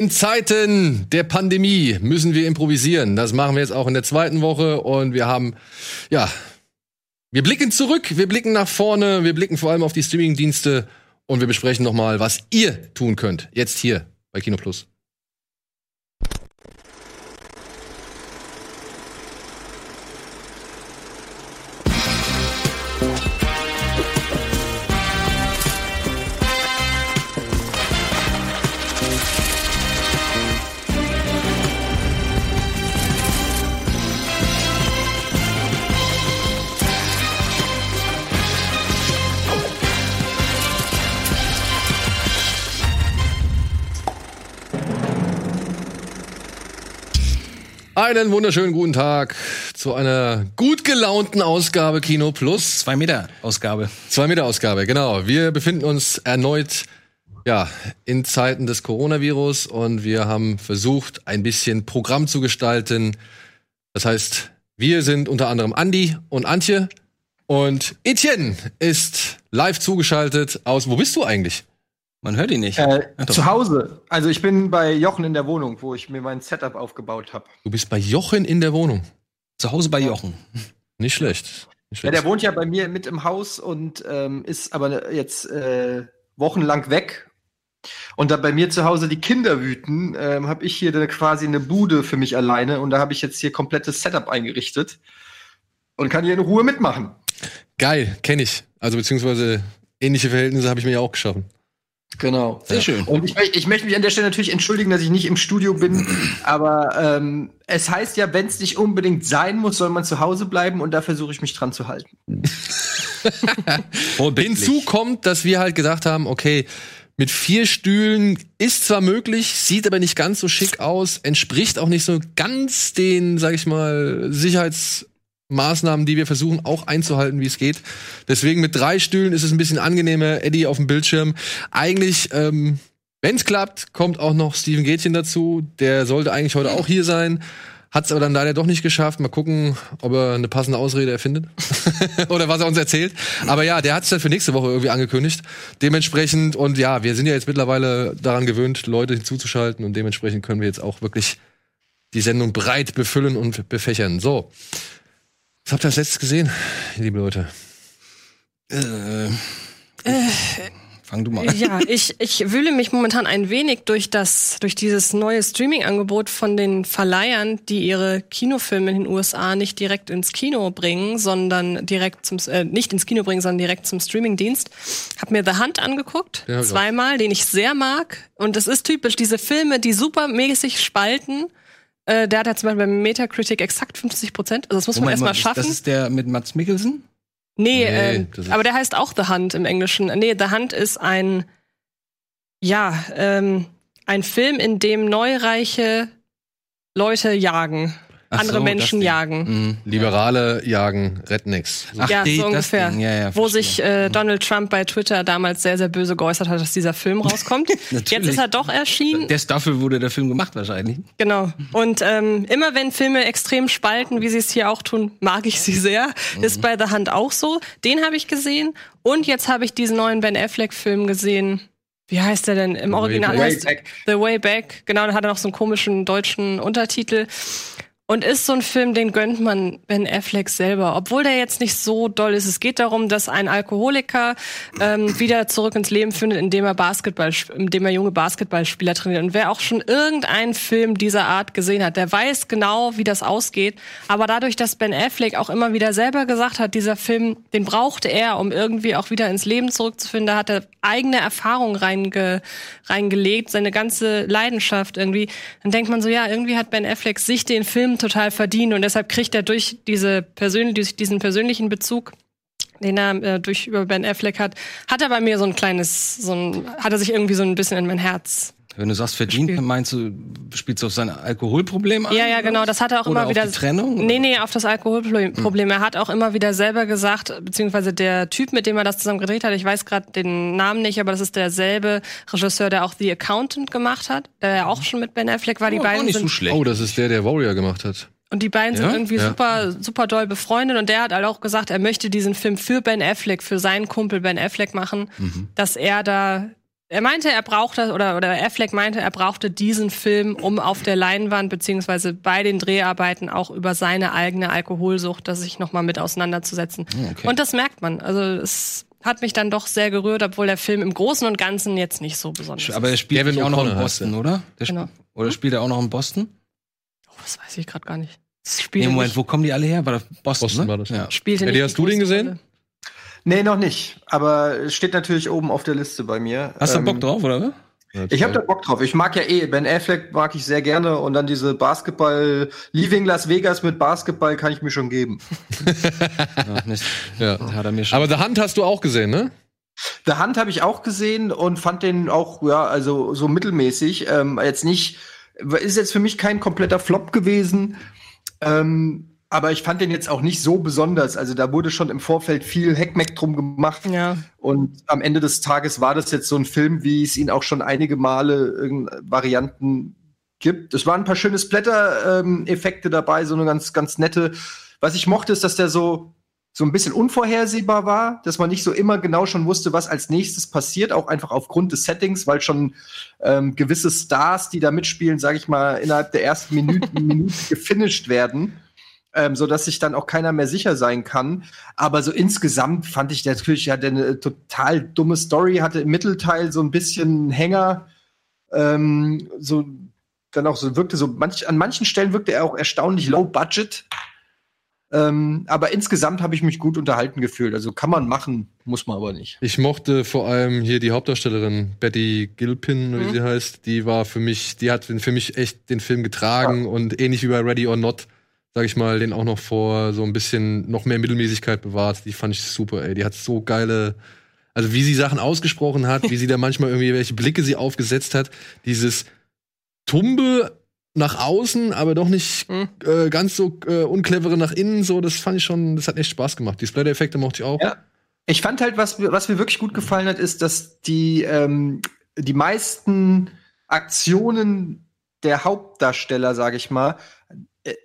In Zeiten der Pandemie müssen wir improvisieren. Das machen wir jetzt auch in der zweiten Woche und wir haben, ja, wir blicken zurück, wir blicken nach vorne, wir blicken vor allem auf die Streamingdienste und wir besprechen nochmal, was ihr tun könnt. Jetzt hier bei Kino Plus. Einen wunderschönen guten Tag zu einer gut gelaunten Ausgabe Kino Plus. Zwei Meter Ausgabe. Zwei Meter Ausgabe, genau. Wir befinden uns erneut ja, in Zeiten des Coronavirus und wir haben versucht, ein bisschen Programm zu gestalten. Das heißt, wir sind unter anderem Andi und Antje und Etienne ist live zugeschaltet aus. Wo bist du eigentlich? Man hört ihn nicht. Äh, zu Hause. Also ich bin bei Jochen in der Wohnung, wo ich mir mein Setup aufgebaut habe. Du bist bei Jochen in der Wohnung. Zu Hause bei Jochen. Nicht schlecht. Nicht Ja, schlecht. der wohnt ja bei mir mit im Haus und ähm, ist aber jetzt äh, wochenlang weg. Und da bei mir zu Hause die Kinder wüten, ähm, habe ich hier dann quasi eine Bude für mich alleine und da habe ich jetzt hier komplettes Setup eingerichtet und kann hier in Ruhe mitmachen. Geil, kenne ich. Also beziehungsweise ähnliche Verhältnisse habe ich mir ja auch geschaffen. Genau. Sehr schön. Und ich, ich möchte mich an der Stelle natürlich entschuldigen, dass ich nicht im Studio bin, aber ähm, es heißt ja, wenn es nicht unbedingt sein muss, soll man zu Hause bleiben und da versuche ich mich dran zu halten. Hinzu kommt, dass wir halt gesagt haben, okay, mit vier Stühlen ist zwar möglich, sieht aber nicht ganz so schick aus, entspricht auch nicht so ganz den, sag ich mal, Sicherheitsmaßnahmen, die wir versuchen auch einzuhalten, wie es geht. Deswegen mit drei Stühlen ist es ein bisschen angenehmer, Eddie auf dem Bildschirm. Eigentlich, ähm, wenn es klappt, kommt auch noch Steven Gätchen dazu. Der sollte eigentlich heute auch hier sein. Hat es aber dann leider doch nicht geschafft. Mal gucken, ob er eine passende Ausrede erfindet. Oder was er uns erzählt. Aber ja, der hat es dann für nächste Woche irgendwie angekündigt. Dementsprechend, und ja, wir sind ja jetzt mittlerweile daran gewöhnt, Leute hinzuzuschalten. Und dementsprechend können wir jetzt auch wirklich die Sendung breit befüllen und befächern. So. Was habt ihr als letztes gesehen, liebe Leute? Äh, fang du mal an. Ja, ich, ich wühle mich momentan ein wenig durch das, durch dieses neue Streaming-Angebot von den Verleihern, die ihre Kinofilme in den USA nicht direkt ins Kino bringen, sondern direkt zum, äh, nicht ins Kino bringen, sondern direkt zum Streaming-Dienst. Hab mir The Hunt angeguckt, Ja, zweimal, den ich sehr mag. Und es ist typisch, diese Filme, die supermäßig spalten. Äh, der hat ja zum Beispiel beim Metacritic exakt 50 Prozent. Also das muss man Moment mal, erstmal schaffen. Das ist der mit Mats Mikkelsen? Nee, Nee, ähm, aber der heißt auch The Hunt im Englischen. Nee, The Hunt ist ein, ja, ähm, ein Film, in dem neureiche Leute jagen. Ach andere so, Menschen jagen. Mhm. Liberale jagen Rednecks. Ach, ja, die- so das ungefähr. Ding. Ja, ja, Wo sich äh, Donald Trump bei Twitter damals sehr, sehr böse geäußert hat, dass dieser Film rauskommt. Jetzt ist er doch erschienen. Der dafür wurde der Film gemacht wahrscheinlich. Genau. Und ähm, immer wenn Filme extrem spalten, wie sie es hier auch tun, mag ich sie sehr. Ist bei The Hand auch so. Den habe ich gesehen. Und jetzt habe ich diesen neuen Ben Affleck-Film gesehen. Wie heißt der denn? Im Original heißt Way Back. The Way Back. Genau, da hat er noch so einen komischen deutschen Untertitel. Und ist so ein Film, den gönnt man Ben Affleck selber, obwohl der jetzt nicht so doll ist. Es geht darum, dass ein Alkoholiker ähm, wieder zurück ins Leben findet, indem er Basketball, indem er junge Basketballspieler trainiert. Und wer auch schon irgendeinen Film dieser Art gesehen hat, der weiß genau, wie das ausgeht. Aber dadurch, dass Ben Affleck auch immer wieder selber gesagt hat, dieser Film, den brauchte er, um irgendwie auch wieder ins Leben zurückzufinden, da hat er eigene Erfahrungen reinge, reingelegt, seine ganze Leidenschaft irgendwie. Dann denkt man so, ja, irgendwie hat Ben Affleck sich den Film total verdient und deshalb kriegt er durch diese persönlich, durch diesen persönlichen Bezug den er äh, durch über Ben Affleck hat, hat er bei mir so ein kleines, so ein, hat er sich irgendwie so ein bisschen in mein Herz. Wenn du sagst verdient, Spiel. meinst du, spielst du auf sein Alkoholproblem an? Ja, ja, genau, das hat er auch Oder immer wieder. Auf die Trennung? Nee? Hm. nee, auf das Alkoholproblem. Problem. Er hat auch immer wieder selber gesagt, beziehungsweise der Typ, mit dem er das zusammen gedreht hat, ich weiß gerade den Namen nicht, aber das ist derselbe Regisseur, der auch The Accountant gemacht hat, der ja auch schon mit Ben Affleck war. Die Oh, auch beiden nicht sind so schlecht. Oh, das ist der, der Warrior gemacht hat. Und die beiden Ja? sind irgendwie Ja. super, super doll befreundet. Und der hat halt auch gesagt, er möchte diesen Film für Ben Affleck, für seinen Kumpel Ben Affleck machen, Mhm. dass er da er meinte, er brauchte, oder, oder Affleck meinte, er brauchte diesen Film, um auf der Leinwand beziehungsweise bei den Dreharbeiten auch über seine eigene Alkoholsucht, das sich nochmal mit auseinanderzusetzen. okay. Und das merkt man. Also es hat mich dann doch sehr gerührt, obwohl der Film im Großen und Ganzen jetzt nicht so besonders Aber er ist. spielt nicht auch noch in Boston, oder? Der sp- Genau. Oder spielt er auch noch in Boston? Oh, das weiß ich gerade gar nicht. Nee, Moment, nicht, wo kommen die alle her? War das Boston, Boston ne? war das, ja. spielte Eddie, nicht hast die du den gesehen? Rolle. Nee, noch nicht. Aber es steht natürlich oben auf der Liste bei mir. Hast du Ähm, Bock drauf, oder? Ich habe da Bock drauf. Ich mag ja eh, Ben Affleck mag ich sehr gerne und dann diese Basketball, Leaving Las Vegas mit Basketball kann ich mir schon geben. Ja, nicht. Ja. Hat er mir schon. Aber The Hunt hast du auch gesehen, ne? The Hunt habe ich auch gesehen und fand den auch, ja, also so mittelmäßig. Ähm, jetzt nicht, ist jetzt für mich kein kompletter Flop gewesen. Ähm, aber ich fand den jetzt auch nicht so besonders. Also da wurde schon im Vorfeld viel Heckmeck drum gemacht. Ja. Und am Ende des Tages war das jetzt so ein Film, wie es ihn auch schon einige Male in Varianten gibt. Es waren ein paar schöne Splatter-Effekte dabei, so eine ganz, ganz nette. Was ich mochte, ist, dass der so, so ein bisschen unvorhersehbar war, dass man nicht so immer genau schon wusste, was als nächstes passiert, auch einfach aufgrund des Settings, weil schon ähm, gewisse Stars, die da mitspielen, sage ich mal, innerhalb der ersten Minute, Minute gefinisht werden ähm, so dass sich dann auch keiner mehr sicher sein kann. Aber so insgesamt fand ich natürlich hatte eine total dumme Story, hatte im Mittelteil so ein bisschen einen Hänger, ähm, so dann auch so wirkte so manch, an manchen Stellen wirkte er auch erstaunlich low budget. Ähm, aber insgesamt habe ich mich gut unterhalten gefühlt. Also kann man machen, muss man aber nicht. Ich mochte vor allem hier die Hauptdarstellerin, Betty Gilpin, oder wie Mhm. sie heißt. Die war für mich, die hat für mich echt den Film getragen und ähnlich wie bei Ready or Not, sag ich mal, den auch noch vor so ein bisschen noch mehr Mittelmäßigkeit bewahrt. Die fand ich super, ey. Die hat so geile, also wie sie Sachen ausgesprochen hat, wie sie da manchmal irgendwie welche Blicke sie aufgesetzt hat. Dieses Tumbe nach außen, aber doch nicht Mhm. äh, ganz so äh, unclevere nach innen, so, das fand ich schon, das hat echt Spaß gemacht. Die Splatter-Effekte mochte ich auch. Ja. Ich fand halt, was, mir- was mir wirklich gut gefallen hat, ist, dass die, ähm, die meisten Aktionen der Hauptdarsteller, sage ich mal,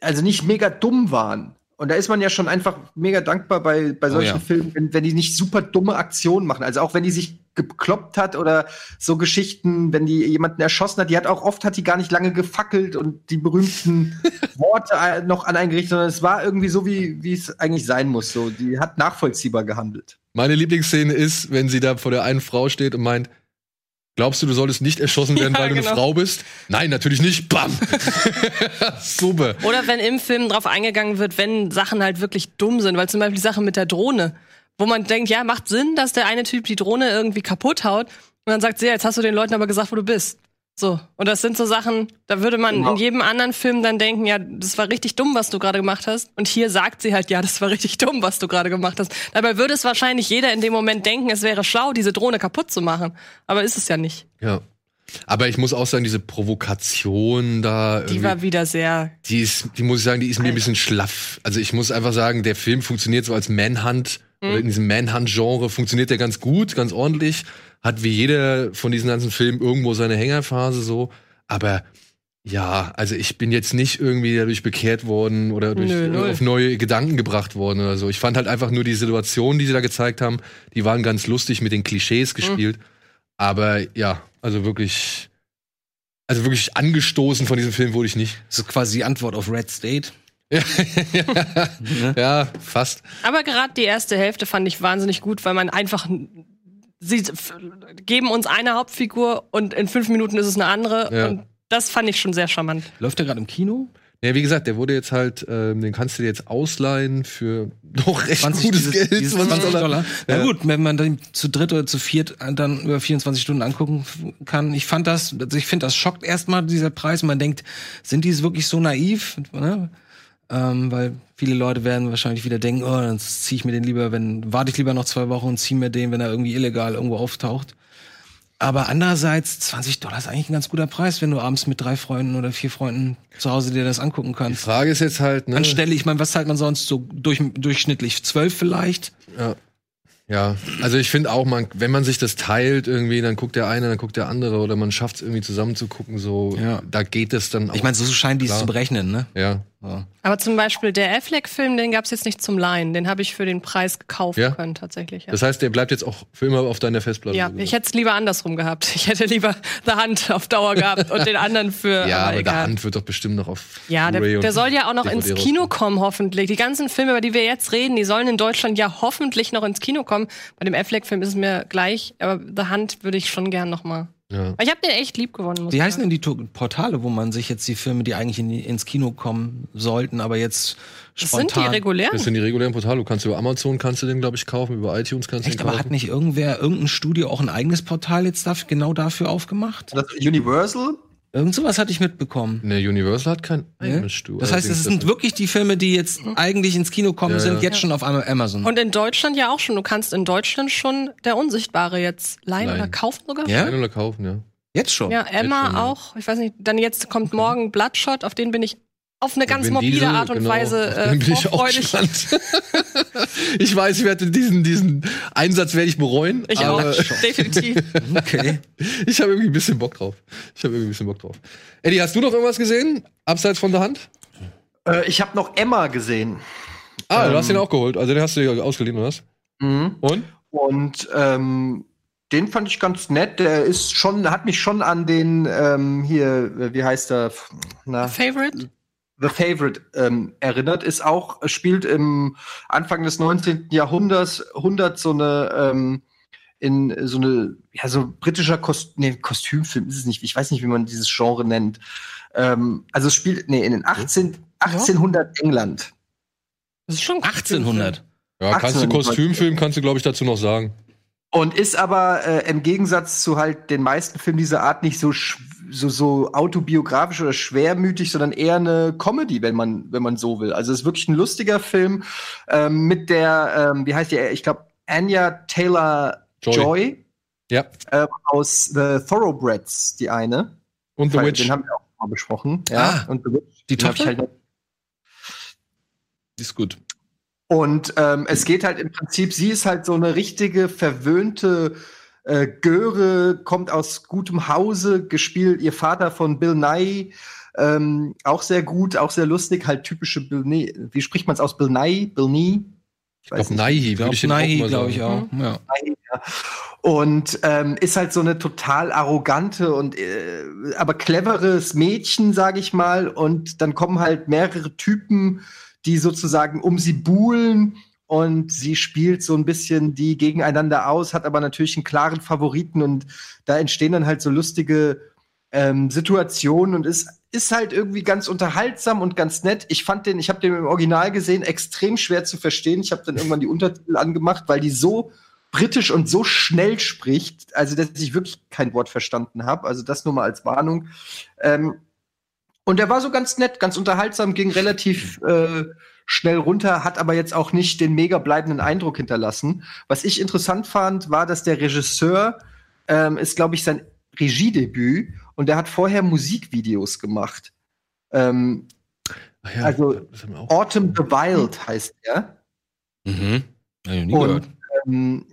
also nicht mega dumm waren. Und da ist man ja schon einfach mega dankbar bei, bei solchen ja. Filmen, wenn, wenn die nicht super dumme Aktionen machen. Also auch wenn die sich gekloppt hat oder so Geschichten, wenn die jemanden erschossen hat, die hat auch oft hat die gar nicht lange gefackelt und die berühmten Worte äh, noch an einen gerichtet, sondern es war irgendwie so, wie, wie es eigentlich sein muss. So, die hat nachvollziehbar gehandelt. Meine Lieblingsszene ist, wenn sie da vor der einen Frau steht und meint, glaubst du, du solltest nicht erschossen werden, Ja, weil du genau. eine Frau bist? Nein, natürlich nicht. Bam. Super. Oder wenn im Film drauf eingegangen wird, wenn Sachen halt wirklich dumm sind, weil zum Beispiel die Sache mit der Drohne, wo man denkt, ja, macht Sinn, dass der eine Typ die Drohne irgendwie kaputt haut und dann sagt sie, ja, jetzt hast du den Leuten aber gesagt, wo du bist. So. Und das sind so Sachen, da würde man Genau. in jedem anderen Film dann denken, ja, das war richtig dumm, was du gerade gemacht hast. Und hier sagt sie halt, ja, das war richtig dumm, was du gerade gemacht hast. Dabei würde es wahrscheinlich jeder in dem Moment denken, es wäre schlau, diese Drohne kaputt zu machen. Aber ist es ja nicht. Ja. Aber ich muss auch sagen, diese Provokation da, Die war wieder sehr. die ist, die muss ich sagen, die ist mir ein bisschen schlaff. Also ich muss einfach sagen, der Film funktioniert so als Manhunt oder in diesem Manhunt-Genre funktioniert der ganz gut, ganz ordentlich. Hat wie jeder von diesen ganzen Filmen irgendwo seine Hängerphase so. Aber ja, also ich bin jetzt nicht irgendwie dadurch bekehrt worden oder durch, Nö, auf neue Gedanken gebracht worden oder so. Ich fand halt einfach nur die Situationen, die sie da gezeigt haben, die waren ganz lustig mit den Klischees gespielt. Aber ja, also wirklich, also wirklich angestoßen von diesem Film wurde ich nicht. Das ist quasi die Antwort auf Red State. Ja, fast. Aber gerade die erste Hälfte fand ich wahnsinnig gut, weil man einfach sie geben uns eine Hauptfigur und in fünf Minuten ist es eine andere Ja. und das fand ich schon sehr charmant. Läuft der gerade im Kino? Ja, wie gesagt, der wurde jetzt halt, ähm, den kannst du dir jetzt ausleihen für doch recht 20, gutes dieses, Geld. dieses 20 Dollar. Na Ja. gut, wenn man den zu dritt oder zu viert dann über 24 Stunden angucken kann. Ich fand das, also ich finde, das schockt erstmal dieser Preis. Man denkt, sind die wirklich so naiv? Ne? Ähm, weil viele Leute werden wahrscheinlich wieder denken, oh, dann ziehe ich mir den lieber, wenn, warte ich lieber noch zwei Wochen und ziehe mir den, wenn er irgendwie illegal irgendwo auftaucht. Aber andererseits, 20 Dollar ist eigentlich ein ganz guter Preis, wenn du abends mit drei Freunden oder vier Freunden zu Hause dir das angucken Die kannst. Frage ist jetzt halt, ne? Anstelle, ich meine, was zahlt man sonst so durch, durchschnittlich? Zwölf vielleicht? Ja. Ja, also ich finde auch, man, wenn man sich das teilt irgendwie, dann guckt der eine, dann guckt der andere oder man schafft es irgendwie zusammen zu gucken, so, Ja. da geht es dann auch. Ich meine, so scheinen die es Klar. zu berechnen, ne? ja, So. Aber zum Beispiel der Affleck-Film, den gab's jetzt nicht zum Leihen. Den habe ich für den Preis gekauft Ja? können, tatsächlich. Ja. Das heißt, der bleibt jetzt auch für immer auf deiner Festplatte. ja, ich hätte es lieber andersrum gehabt. Ich hätte lieber The Hand auf Dauer gehabt und den anderen für. ja, aber der egal. Hand wird doch bestimmt noch auf Ja, der, der soll ja auch noch DVD ins Kino kommen, hoffentlich. Die ganzen Filme, über die wir jetzt reden, die sollen in Deutschland ja hoffentlich noch ins Kino kommen. Bei dem Affleck-Film ist es mir gleich, aber The Hand würde ich schon gern noch Ja. Ich habe den echt lieb gewonnen. muss Wie heißen denn die To- Portale, wo man sich jetzt die Filme, die eigentlich in ins Kino kommen sollten, aber jetzt Das sind die spontan. regulären. Das sind die regulären Portale. Du kannst über Amazon kannst du den, glaube ich, kaufen, über iTunes kannst du Echt, den aber kaufen. hat nicht irgendwer, irgendein Studio auch ein eigenes Portal jetzt dafür, genau dafür aufgemacht? Das Universal? Irgend sowas hatte ich mitbekommen. Ne, Universal hat kein Ne? eigenes Studio. Das heißt, es sind wirklich die Filme, die jetzt eigentlich ins Kino kommen, Ja, sind ja. jetzt schon auf Ama- Amazon. Und in Deutschland ja auch schon. Du kannst in Deutschland schon der Unsichtbare jetzt leihen Leihen. oder kaufen sogar. Ja? Leihen oder kaufen, ja. jetzt schon. Ja, Emma schon, ja. auch. Ich weiß nicht, dann jetzt kommt morgen Bloodshot, auf den bin ich auf eine ganz Vin morbide Diesel, Art und genau, Weise äh, bin ich auch gespannt. ich weiß, ich werde diesen, diesen Einsatz werde ich bereuen. Ich auch, definitiv. Okay. ich habe irgendwie ein bisschen Bock drauf. Ich habe irgendwie ein bisschen Bock drauf. Eddie, hast du noch irgendwas gesehen? Abseits von der Hand? Äh, ich habe noch Emma gesehen. Ah, du Ähm. hast den auch geholt. Also den hast du dir ausgeliehen, oder was? Mhm. Und? Und ähm, den fand ich ganz nett. Der ist schon, hat mich schon an den ähm, hier, äh, wie heißt er? Na, Favorite? The Favorite ähm, erinnert. Ist auch, spielt im Anfang des 19. Jahrhunderts 100 so eine ähm, in so eine ja so britischer Kost nee, Kostümfilm ist es nicht. Ich weiß nicht, wie man dieses Genre nennt. Ähm, also es spielt nee in den 18 1800 England. Das ist schon ein 1800. Ja, kannst du 18. Kostümfilm, kannst du, glaube ich, dazu noch sagen. Und ist aber äh, im Gegensatz zu halt den meisten Filmen dieser Art nicht so sch- so, so autobiografisch oder schwermütig, sondern eher eine Comedy, wenn man wenn man so will. Also es ist wirklich ein lustiger Film ähm, mit der ähm, wie heißt die? Ich glaube Anya Taylor Joy. Joy, Ja. ähm, aus The Thoroughbreds, die eine. Und The Witch. Den haben wir auch mal besprochen. Ja. Ah, und The Witch. die Tochter? Halt Die ist gut. Und ähm, es geht halt im Prinzip, sie ist halt so eine richtige verwöhnte äh, Göre, kommt aus gutem Hause, gespielt ihr Vater von Bill Nye, ähm, auch sehr gut, auch sehr lustig, halt typische Bill Nye. Wie spricht man es aus? Bill Nye? Bill Nye? Ich glaube, Naihi, würde glaube, ich mal glaube ich auch. Ja. Und ähm, ist halt so eine total arrogante und äh, aber cleveres Mädchen, sage ich mal. Und dann kommen halt mehrere Typen, die sozusagen um sie buhlen. Und sie spielt so ein bisschen die gegeneinander aus, hat aber natürlich einen klaren Favoriten. Und da entstehen dann halt so lustige ähm, Situationen und ist, ist halt irgendwie ganz unterhaltsam und ganz nett. Ich fand den, ich habe den im Original gesehen, extrem schwer zu verstehen. Ich habe dann irgendwann die Untertitel angemacht, weil die so britisch und so schnell spricht, also dass ich wirklich kein Wort verstanden habe. Also das nur mal als Warnung. Ähm, und der war so ganz nett, ganz unterhaltsam, ging relativ äh, schnell runter, hat aber jetzt auch nicht den mega bleibenden Eindruck hinterlassen. Was ich interessant fand, war, dass der Regisseur ähm, ist, glaube ich, sein Regiedebüt und der hat vorher Musikvideos gemacht. Ähm, ja, Also. Autumn the Wild heißt er. Mhm. Nie Und gehört. ähm,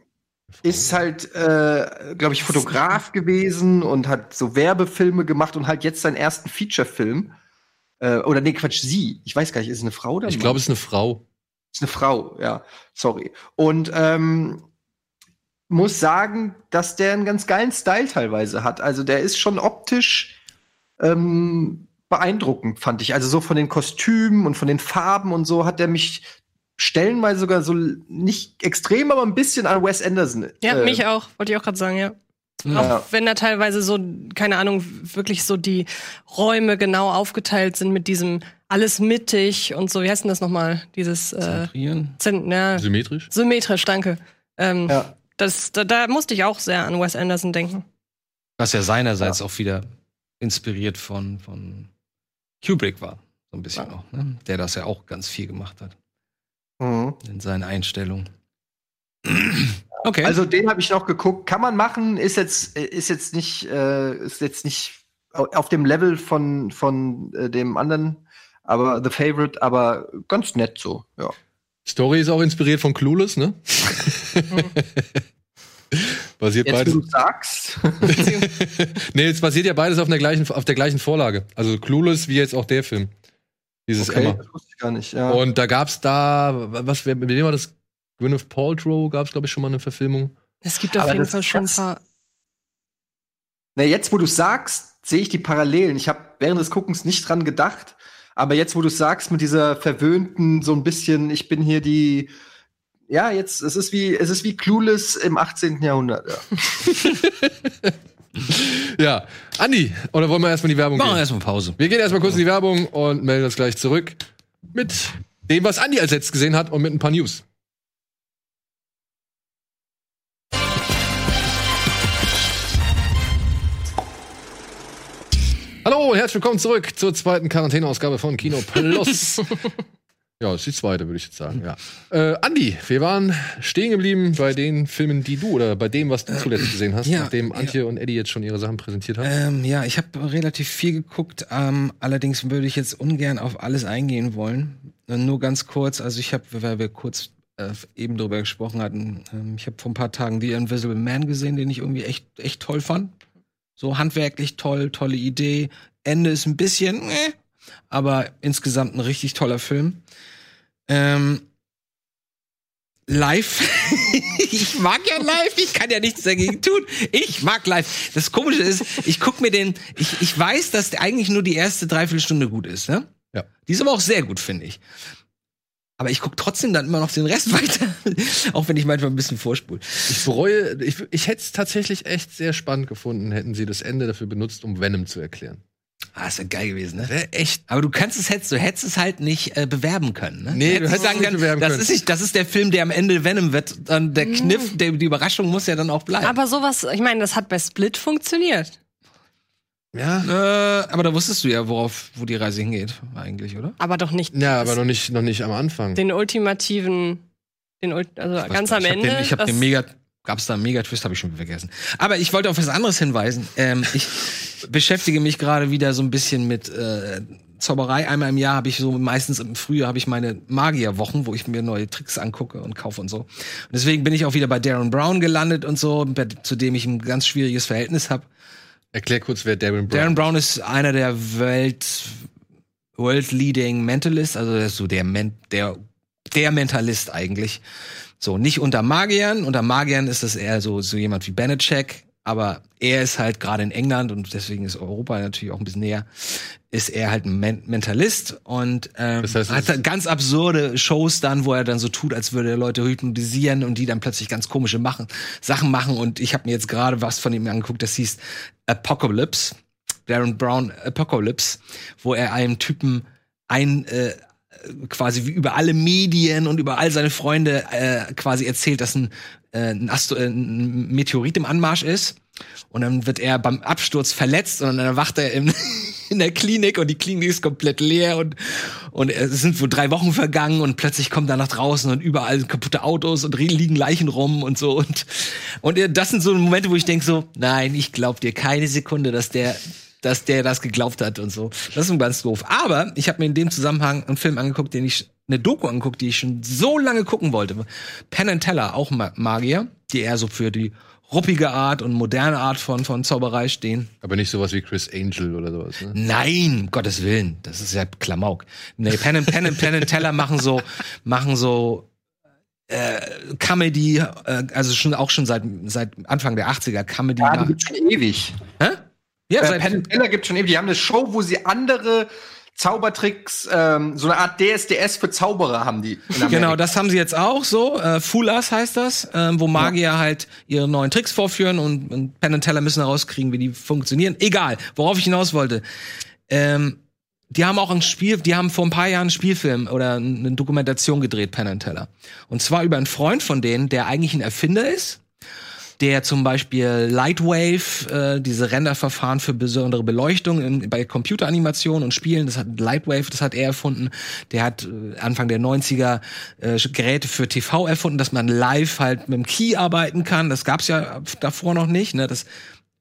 ist halt, äh, glaube ich, Fotograf gewesen und hat so Werbefilme gemacht und halt jetzt seinen ersten Featurefilm. Äh, oder nee, Quatsch, sie. Ich weiß gar nicht, ist es eine Frau oder Ich glaube, es ist eine Frau. ist eine Frau, ja. Sorry. Und ähm, muss sagen, dass der einen ganz geilen Style teilweise hat. Also der ist schon optisch ähm, beeindruckend, fand ich. Also so von den Kostümen und von den Farben und so hat er mich stellenweise sogar so nicht extrem, aber ein bisschen an Wes Anderson. Ja, äh, mich auch, wollte ich auch gerade sagen, ja. Ja. Auch wenn da teilweise so, keine Ahnung, wirklich so die Räume genau aufgeteilt sind mit diesem alles mittig und so, wie heißt denn das nochmal? Dieses äh, Zentrieren. Zent- ja, Symmetrisch. symmetrisch, danke. Ähm, Ja. das, da, da musste ich auch sehr an Wes Anderson denken. Was ja seinerseits auch wieder inspiriert von, von Kubrick war. So ein bisschen Ja. auch, ne? Der das ja auch ganz viel gemacht hat Mhm. in seinen Einstellungen. Okay. Also den habe ich noch geguckt. Kann man machen, ist jetzt ist jetzt nicht äh, ist jetzt nicht au- auf dem Level von von äh, dem anderen, aber The Favorite, aber ganz nett so. Ja. Story ist auch inspiriert von Clueless, ne? basiert Jetzt beides. du sagst, nee, es basiert ja beides auf der gleichen, auf der gleichen Vorlage. Also Clueless wie jetzt auch der Film. Dieses Okay, Emma. das wusste ich gar nicht. Ja. Und da gab's da, was, mit wem war das? Gwyneth Paltrow gab's, glaube ich, schon mal eine Verfilmung. Es gibt auf Aber jeden Fall schon ein paar. Na, jetzt, wo du sagst, sehe ich die Parallelen. Ich habe während des Guckens nicht dran gedacht, aber jetzt, wo du sagst, mit dieser verwöhnten, so ein bisschen, ich bin hier die. Ja, jetzt, es ist wie, es ist wie Clueless im 18. Jahrhundert. Ja. Ja, Andi, oder wollen wir erstmal die Werbung Machen wir gehen? erstmal Pause. Wir gehen erstmal kurz in die Werbung und melden uns gleich zurück mit dem, was Andi als letztes gesehen hat und mit ein paar News. Hallo und herzlich willkommen zurück zur zweiten Quarantäneausgabe von Kino Plus. ja, das ist die zweite, würde ich jetzt sagen. Ja. Äh, Andi, wir waren stehen geblieben bei den Filmen, die du oder bei dem, was du zuletzt gesehen hast, ja, nachdem Antje und Eddie jetzt schon ihre Sachen präsentiert haben. Ähm, ja, ich habe relativ viel geguckt. Ähm, allerdings würde ich jetzt ungern auf alles eingehen wollen. Äh, Nur ganz kurz. Also ich habe, weil wir kurz äh, eben drüber gesprochen hatten, ähm, ich habe vor ein paar Tagen The Invisible Man gesehen, den ich irgendwie echt, echt toll fand. So handwerklich toll, tolle Idee. Ende ist ein bisschen, äh, aber insgesamt ein richtig toller Film. Ähm, live. ich mag ja live, ich kann ja nichts dagegen tun. Ich mag live. Das Komische ist, ich guck mir den, ich, ich weiß, dass eigentlich nur die erste Dreiviertelstunde gut ist, ne? Ja. Die ist aber auch sehr gut, finde ich. Aber ich guck trotzdem dann immer noch den Rest weiter. auch wenn ich manchmal ein bisschen vorspule. Ich bereue, ich, ich hätte es tatsächlich echt sehr spannend gefunden, hätten sie das Ende dafür benutzt, um Venom zu erklären. Ah, ist ja geil gewesen, ne? Wäre echt. Aber du kannst es hättest, du hättest es halt nicht äh, bewerben können, ne? Nee, du hättest es nicht bewerben das können. Ist nicht, das ist der Film, der am Ende Venom wird. Dann der Kniff, der, die Überraschung muss ja dann auch bleiben. Aber sowas, ich meine, das hat bei Split funktioniert. Ja. Äh, aber da wusstest du ja, worauf, wo die Reise hingeht, eigentlich, oder? Aber doch nicht Ja, aber noch nicht, noch nicht am Anfang. den ultimativen, den, Ult- also ganz am ich hab Ende. Den, ich habe den mega, gab's da einen Mega-Twist, habe ich schon vergessen. Aber ich wollte auf was anderes hinweisen. Ähm, ich beschäftige mich gerade wieder so ein bisschen mit äh, Zauberei. Einmal im Jahr habe ich so, meistens im Frühjahr habe ich meine Magierwochen, wo ich mir neue Tricks angucke und kaufe und so. Und deswegen bin ich auch wieder bei Darren Brown gelandet und so, bei- zu dem ich ein ganz schwieriges Verhältnis habe. Erklär kurz, wer Darren Brown Darren Brown ist einer der Welt World Leading Mentalist, also der ist so der Men der der Mentalist eigentlich. So nicht unter Magiern, unter Magiern ist das eher so so jemand wie Benecek, aber er ist halt gerade in England und deswegen ist Europa natürlich auch ein bisschen näher. Ist er halt ein Men Mentalist und ähm, Das heißt, hat dann ganz absurde Shows dann, wo er dann so tut, als würde er Leute hypnotisieren und die dann plötzlich ganz komische machen, Sachen machen. Und ich habe mir jetzt gerade was von ihm angeguckt, das hieß Apocalypse. Darren Brown Apocalypse, wo er einem Typen ein äh, quasi wie über alle Medien und über all seine Freunde äh, quasi erzählt, dass ein, äh, ein, Astro äh, ein Meteorit im Anmarsch ist. Und dann wird er beim Absturz verletzt und dann erwacht er in, in der Klinik und die Klinik ist komplett leer und, und es sind wohl drei Wochen vergangen und plötzlich kommt er nach draußen und überall kaputte Autos und liegen Leichen rum und so. Und, und das sind so Momente, wo ich denke so, nein, ich glaub dir keine Sekunde, dass der dass der das geglaubt hat und so. Das ist ganz doof. Aber ich habe mir in dem Zusammenhang einen Film angeguckt, den ich eine Doku angeguckt, die ich schon so lange gucken wollte. Penn and Teller, auch Ma- Magier, die eher so für die ruppige Art und moderne Art von von Zauberei stehen. Aber nicht sowas wie Chris Angel oder sowas. Ne? Nein, um Gottes Willen, das ist ja Klamauk. Nee, Penn and, Penn and, Penn and Teller machen so machen so äh, Comedy, äh, also schon auch schon seit seit Anfang der 80er Comedy. Ja, die gibt's schon ewig. Hä? Ja, Äh, seit, Penn Teller gibt schon ewig. Die haben eine Show, wo sie andere Zaubertricks, ähm, so eine Art DSDS für Zauberer haben die. Genau, das haben sie jetzt auch so. Äh, Fool Us heißt das, ähm, wo Magier halt ihre neuen Tricks vorführen und, und Penn und Teller müssen herauskriegen, wie die funktionieren. Egal, worauf ich hinaus wollte. Ähm, die haben auch ein Spiel, die haben vor ein paar Jahren einen Spielfilm oder eine Dokumentation gedreht, Penn und Teller. Und zwar über einen Freund von denen, der eigentlich ein Erfinder ist der zum Beispiel Lightwave, äh, diese Renderverfahren für besondere Beleuchtung in, bei Computeranimationen und Spielen, das hat Lightwave, das hat er erfunden. Der hat äh, Anfang der 90er äh, Geräte für TV erfunden, dass man live halt mit dem Key arbeiten kann. Das gab's ja davor noch nicht, ne? dass,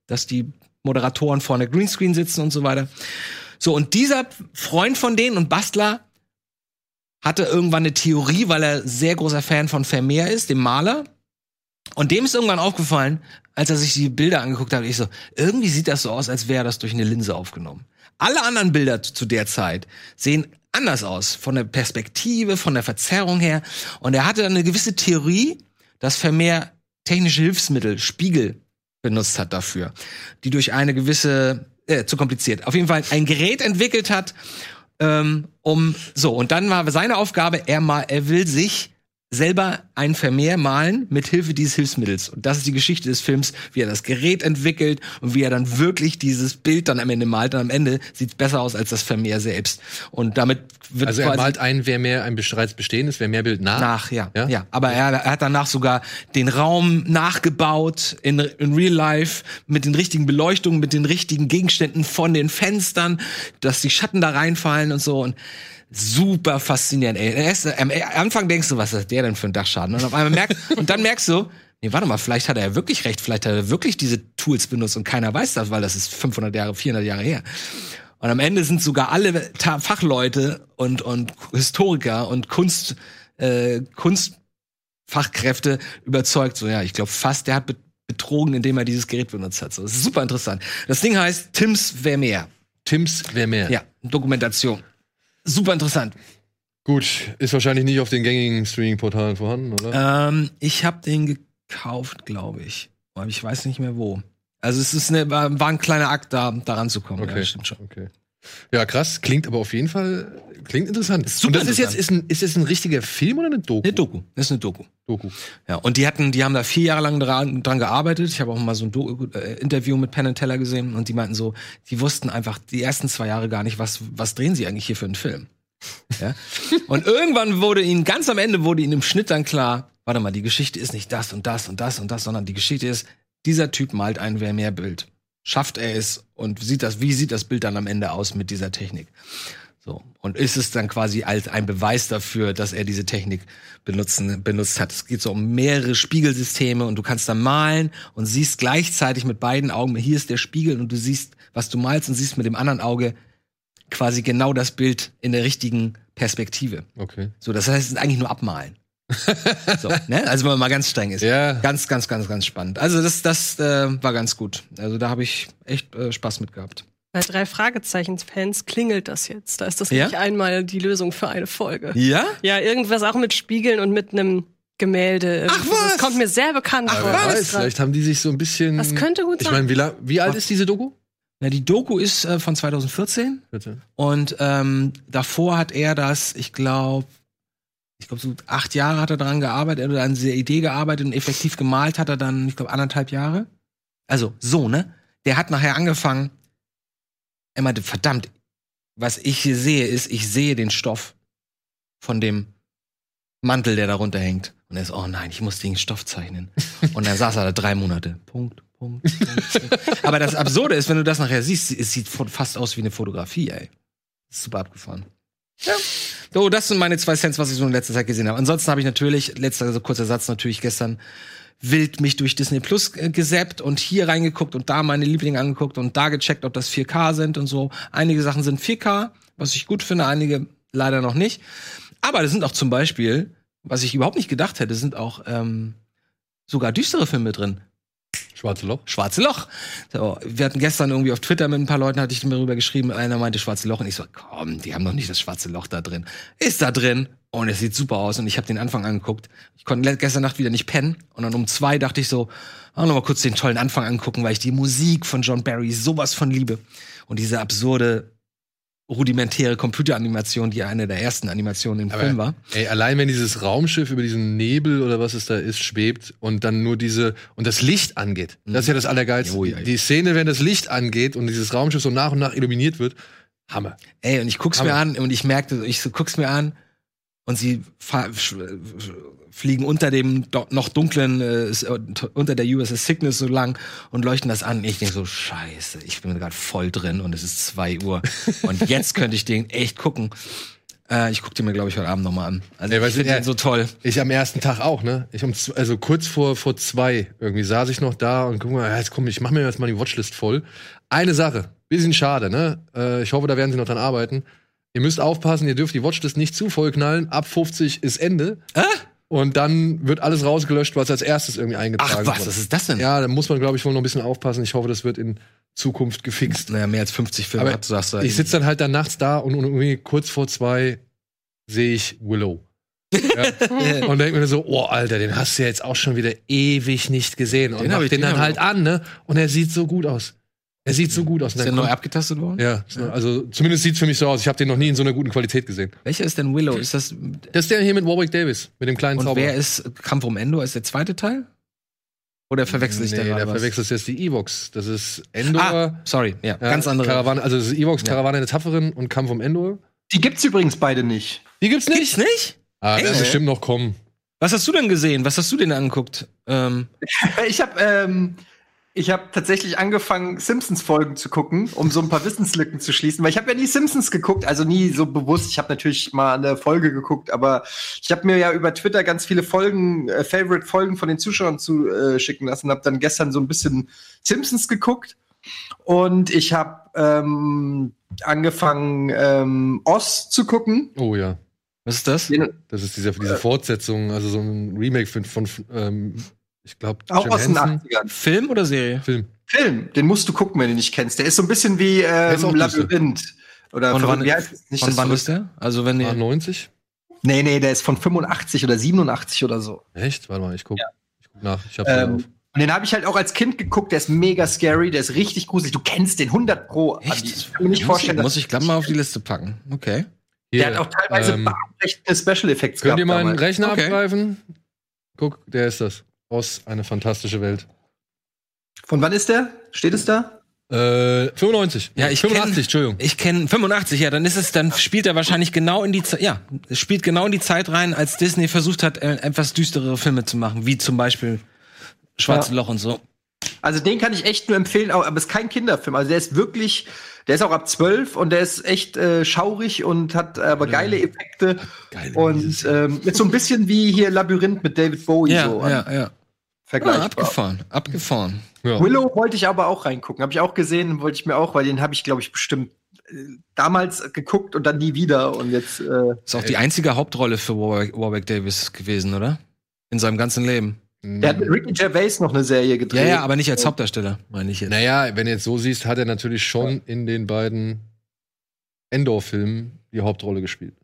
dass die Moderatoren vor einer Greenscreen sitzen und so weiter. So, und dieser Freund von denen und Bastler hatte irgendwann eine Theorie, weil er sehr großer Fan von Vermeer ist, dem Maler. Und dem ist irgendwann aufgefallen, als er sich die Bilder angeguckt hat, ich so, irgendwie sieht das so aus, als wäre das durch eine Linse aufgenommen. Alle anderen Bilder zu der Zeit sehen anders aus. Von der Perspektive, von der Verzerrung her. Und er hatte eine gewisse Theorie, dass Vermeer technische Hilfsmittel, Spiegel benutzt hat dafür, die durch eine gewisse, äh, zu kompliziert, auf jeden Fall ein Gerät entwickelt hat, ähm, um so und dann war seine Aufgabe, er mal, er will sich selber ein Vermehr malen mit Hilfe dieses Hilfsmittels. Und das ist die Geschichte des Films, wie er das Gerät entwickelt und wie er dann wirklich dieses Bild dann am Ende malt. Und am Ende sieht es besser aus als das Vermehr selbst. Und damit wird Also er malt ein, wer mehr ein bereits bestehendes, wer mehr Bild nach. nach, ja, Ja? ja. Aber er, er hat danach sogar den Raum nachgebaut in, in Real Life mit den richtigen Beleuchtungen, mit den richtigen Gegenständen von den Fenstern, dass die Schatten da reinfallen und so und super faszinierend. Ey. Erst, am Anfang denkst du, was ist der denn für ein Dachschaden? Und auf einmal merkst und dann merkst du, nee, warte mal, vielleicht hat er ja wirklich recht, vielleicht hat er wirklich diese Tools benutzt und keiner weiß das, weil das ist 500 Jahre, 400 Jahre her. Und am Ende sind sogar alle Ta Fachleute und, und Historiker und Kunst, äh, Kunstfachkräfte überzeugt. So, ja, ich glaube fast, der hat be betrogen, indem er dieses Gerät benutzt hat. So, das ist super interessant. Das Ding heißt Tims Vermeer. Tims, wer mehr. Ja, Dokumentation. Super interessant. Gut, ist wahrscheinlich nicht auf den gängigen Streaming-Portalen vorhanden, oder? Ähm, ich habe den gekauft, glaube ich. Aber ich weiß nicht mehr wo. Also es ist eine, war, ein kleiner Akt, da, da ranzukommen. Okay. Ja, stimmt schon. Okay. Ja, krass. Klingt aber auf jeden Fall klingt interessant. Ist super Und das ist jetzt interessant. ist, ein, ist das ein richtiger Film oder eine Doku? Eine Doku. Das ist eine Doku. Doku. Ja, und die hatten, die haben da vier Jahre lang dran, dran gearbeitet. Ich habe auch mal so ein Do äh, Interview mit Penn Teller gesehen und die meinten so, die wussten einfach die ersten zwei Jahre gar nicht, was, was drehen sie eigentlich hier für einen Film. Ja? und irgendwann wurde ihnen, ganz am Ende wurde ihnen im Schnitt dann klar, warte mal, die Geschichte ist nicht das und das und das und das, sondern die Geschichte ist, dieser Typ malt ein Vermeer-Bild. Schafft er es und sieht das, wie sieht das Bild dann am Ende aus mit dieser Technik? So. Und ist es dann quasi als ein Beweis dafür, dass er diese Technik benutzen, benutzt hat. Es geht so um mehrere Spiegelsysteme und du kannst dann malen und siehst gleichzeitig mit beiden Augen, hier ist der Spiegel und du siehst, was du malst und siehst mit dem anderen Auge quasi genau das Bild in der richtigen Perspektive. Okay. So, das heißt, es ist eigentlich nur abmalen. So, ne? Also wenn man mal ganz streng ist. Ja. Ganz, ganz, ganz, ganz spannend. Also das, das äh, war ganz gut. Also da habe ich echt äh, Spaß mit gehabt. Bei drei Fragezeichen-Fans klingelt das jetzt. Da ist das Ja? nicht einmal die Lösung für eine Folge. Ja? Ja, irgendwas auch mit Spiegeln und mit einem Gemälde. Ach, was? Das kommt mir sehr bekannt vor. was? weiß, vielleicht haben die sich so ein bisschen. Das könnte gut Ich sein. meine, wie, wie alt ist diese Doku? Na, die Doku ist äh, von 2014 Bitte. und ähm, davor hat er das, ich glaube, ich glaube so acht Jahre hat er daran gearbeitet oder an dieser Idee gearbeitet und effektiv gemalt hat er dann, ich glaube, anderthalb Jahre. Also so, ne? Der hat nachher angefangen. Er meinte, verdammt, was ich hier sehe, ist, ich sehe den Stoff von dem Mantel, der darunter hängt. Und er ist, oh nein, ich muss den Stoff zeichnen. Und dann saß er da drei Monate. Punkt, Punkt, Punkt. Aber das Absurde ist, wenn du das nachher siehst, es sieht fast aus wie eine Fotografie, ey. Super abgefahren. Ja. So, das sind meine zwei Cents, was ich so in letzter Zeit gesehen habe. Ansonsten habe ich natürlich, letzter also kurzer Satz, natürlich gestern wild mich durch Disney Plus äh, gesäppt und hier reingeguckt und da meine Lieblinge angeguckt und da gecheckt, ob das 4K sind und so. Einige Sachen sind 4K, was ich gut finde, einige leider noch nicht. Aber da sind auch zum Beispiel, was ich überhaupt nicht gedacht hätte, sind auch ähm, sogar düstere Filme drin. Schwarze Loch. Schwarze Loch. So, wir hatten gestern irgendwie auf Twitter mit ein paar Leuten, hatte ich darüber geschrieben, einer meinte Schwarze Loch und ich so, komm, die haben doch nicht das Schwarze Loch da drin. Ist da drin und es sieht super aus und ich habe den Anfang angeguckt. Ich konnte gestern Nacht wieder nicht pennen und dann um zwei dachte ich so, auch noch mal kurz den tollen Anfang angucken, weil ich die Musik von John Barry sowas von liebe und diese absurde rudimentäre Computeranimation, die eine der ersten Animationen im Film war. Ey, allein wenn dieses Raumschiff über diesen Nebel oder was es da ist, schwebt und dann nur diese und das Licht angeht. Das ist ja das Allergeilste. Oh, ja, ja. Die Szene, wenn das Licht angeht und dieses Raumschiff so nach und nach illuminiert wird, Hammer. Ey, und ich guck's Hammer. mir an und ich merkte, ich guck's mir an und sie fliegen unter dem do noch dunklen, äh, äh, unter der USS Cygnus so lang und leuchten das an. Ich denke so, scheiße, ich bin gerade voll drin und es ist zwei Uhr. und jetzt könnte ich den echt gucken. Äh, ich guck den mir, glaube ich, heute Abend nochmal an. Also Ey, ich finde ja, den so toll. Ich am ersten Tag auch, ne? Ich um, also kurz vor vor zwei irgendwie saß ich noch da und guck mal, ja, jetzt komm, ich mach mir jetzt mal die Watchlist voll. Eine Sache, bisschen schade, ne? Äh, ich hoffe, da werden sie noch dran arbeiten. Ihr müsst aufpassen, ihr dürft die Watchlist nicht zu voll knallen. Ab 50 ist Ende. Ah? Und dann wird alles rausgelöscht, was als erstes irgendwie eingetragen Ach was, wurde. was ist das denn? Ja, da muss man, glaube ich, wohl noch ein bisschen aufpassen. Ich hoffe, das wird in Zukunft gefixt. Naja, mehr als 50 Filme Aber hat, sagst du. Ich sitze dann halt dann nachts da und, und irgendwie kurz vor zwei sehe ich Willow. Ja. und denke mir so, oh Alter, den hast du ja jetzt auch schon wieder ewig nicht gesehen. Und Den mach ich- den den dann halt an, ne? Und er sieht so gut aus. Er sieht so gut aus. Ist der neu abgetastet worden? ja, so, also zumindest sieht's für mich so aus. Ich habe den noch nie in so einer guten Qualität gesehen. Welcher ist denn Willow? Ist das. Das ist der hier mit Warwick Davis, mit dem kleinen Und Zauberer. wer ist Kampf um Endor? Ist der zweite Teil? Oder verwechsel ich nee, da der gerade was? verwechselt jetzt die Evox. Das ist Endor. Ah, sorry, ja, ja, ganz andere. Karawane, also das ist Evox, Ja. Karawane der Tapferen und Kampf um Endor. Die gibt's übrigens beide nicht. Die gibt's nicht. Gibt's nicht? Ah, werden Echt? bestimmt noch kommen. Was hast du denn gesehen? Was hast du denn angeguckt? Ähm, Ich habe ähm, ich habe tatsächlich angefangen, Simpsons-Folgen zu gucken, um so ein paar Wissenslücken zu schließen, weil ich habe ja nie Simpsons geguckt, also nie so bewusst. Ich habe natürlich mal eine Folge geguckt, aber ich habe mir ja über Twitter ganz viele Folgen, äh, Favorite-Folgen von den Zuschauern zu äh, schicken lassen, habe dann gestern so ein bisschen Simpsons geguckt und ich habe ähm, angefangen, ähm, Oz zu gucken. Oh ja. was ist das? Das ist diese, diese Fortsetzung, also so ein Remake von, von ähm, ich glaube, Auch aus den 80ern. Film oder Serie? Film. Film, den musst du gucken, wenn du ihn nicht kennst. Der ist so ein bisschen wie ähm, düster. Labyrinth. Oder Von wann- es? nicht Von wann ist der? Also wenn ihr, 90? Nee, nee, der ist von 85 oder 87 oder so. Echt? Warte mal, ich guck, ich guck nach. Ich hab's ähm, auf. und den habe ich halt auch als Kind geguckt, der ist mega scary, der ist richtig gruselig. Du kennst den 100 pro. Andi. Ich kann mir nicht muss, vorstellen, ich, muss ich glatt mal auf die Liste packen. Okay. der Hier, hat auch teilweise ähm, Special Effects Könnt ihr mal einen damals. Rechner Okay. abgreifen? Guck, der ist das. Aus eine fantastische Welt. Von wann ist der? Steht es da? Äh, 95. Ja, ich 85, kenn- Entschuldigung. Ich kenne 85, ja, dann ist es, dann spielt er wahrscheinlich genau in die Zeit, ja, es spielt genau in die Zeit rein, als Disney versucht hat, äh, etwas düsterere Filme zu machen, wie zum Beispiel Schwarze Ja. Loch und so. Also den kann ich echt nur empfehlen, aber es ist kein Kinderfilm. Also der ist wirklich, der ist auch ab 12 und der ist echt äh, schaurig und hat äh, aber geile Effekte. Geile und ähm, ist so ein bisschen wie hier Labyrinth mit David Bowie Ja, so ja, ja. Vergleichbar. abgefahren, abgefahren. Ja. Willow wollte ich aber auch reingucken. Habe ich auch gesehen, wollte ich mir auch, weil den habe ich, glaube ich, bestimmt äh, damals geguckt und dann nie wieder. Und jetzt, äh, Ist auch die einzige Hauptrolle für Warwick, Warwick Davis gewesen, oder? In seinem ganzen Leben. der hat mit Ricky Gervais noch eine Serie gedreht. Ja, ja, aber nicht als Hauptdarsteller, meine ich jetzt. Naja, wenn du jetzt so siehst, hat er natürlich schon in den beiden Endor-Filmen die Hauptrolle gespielt.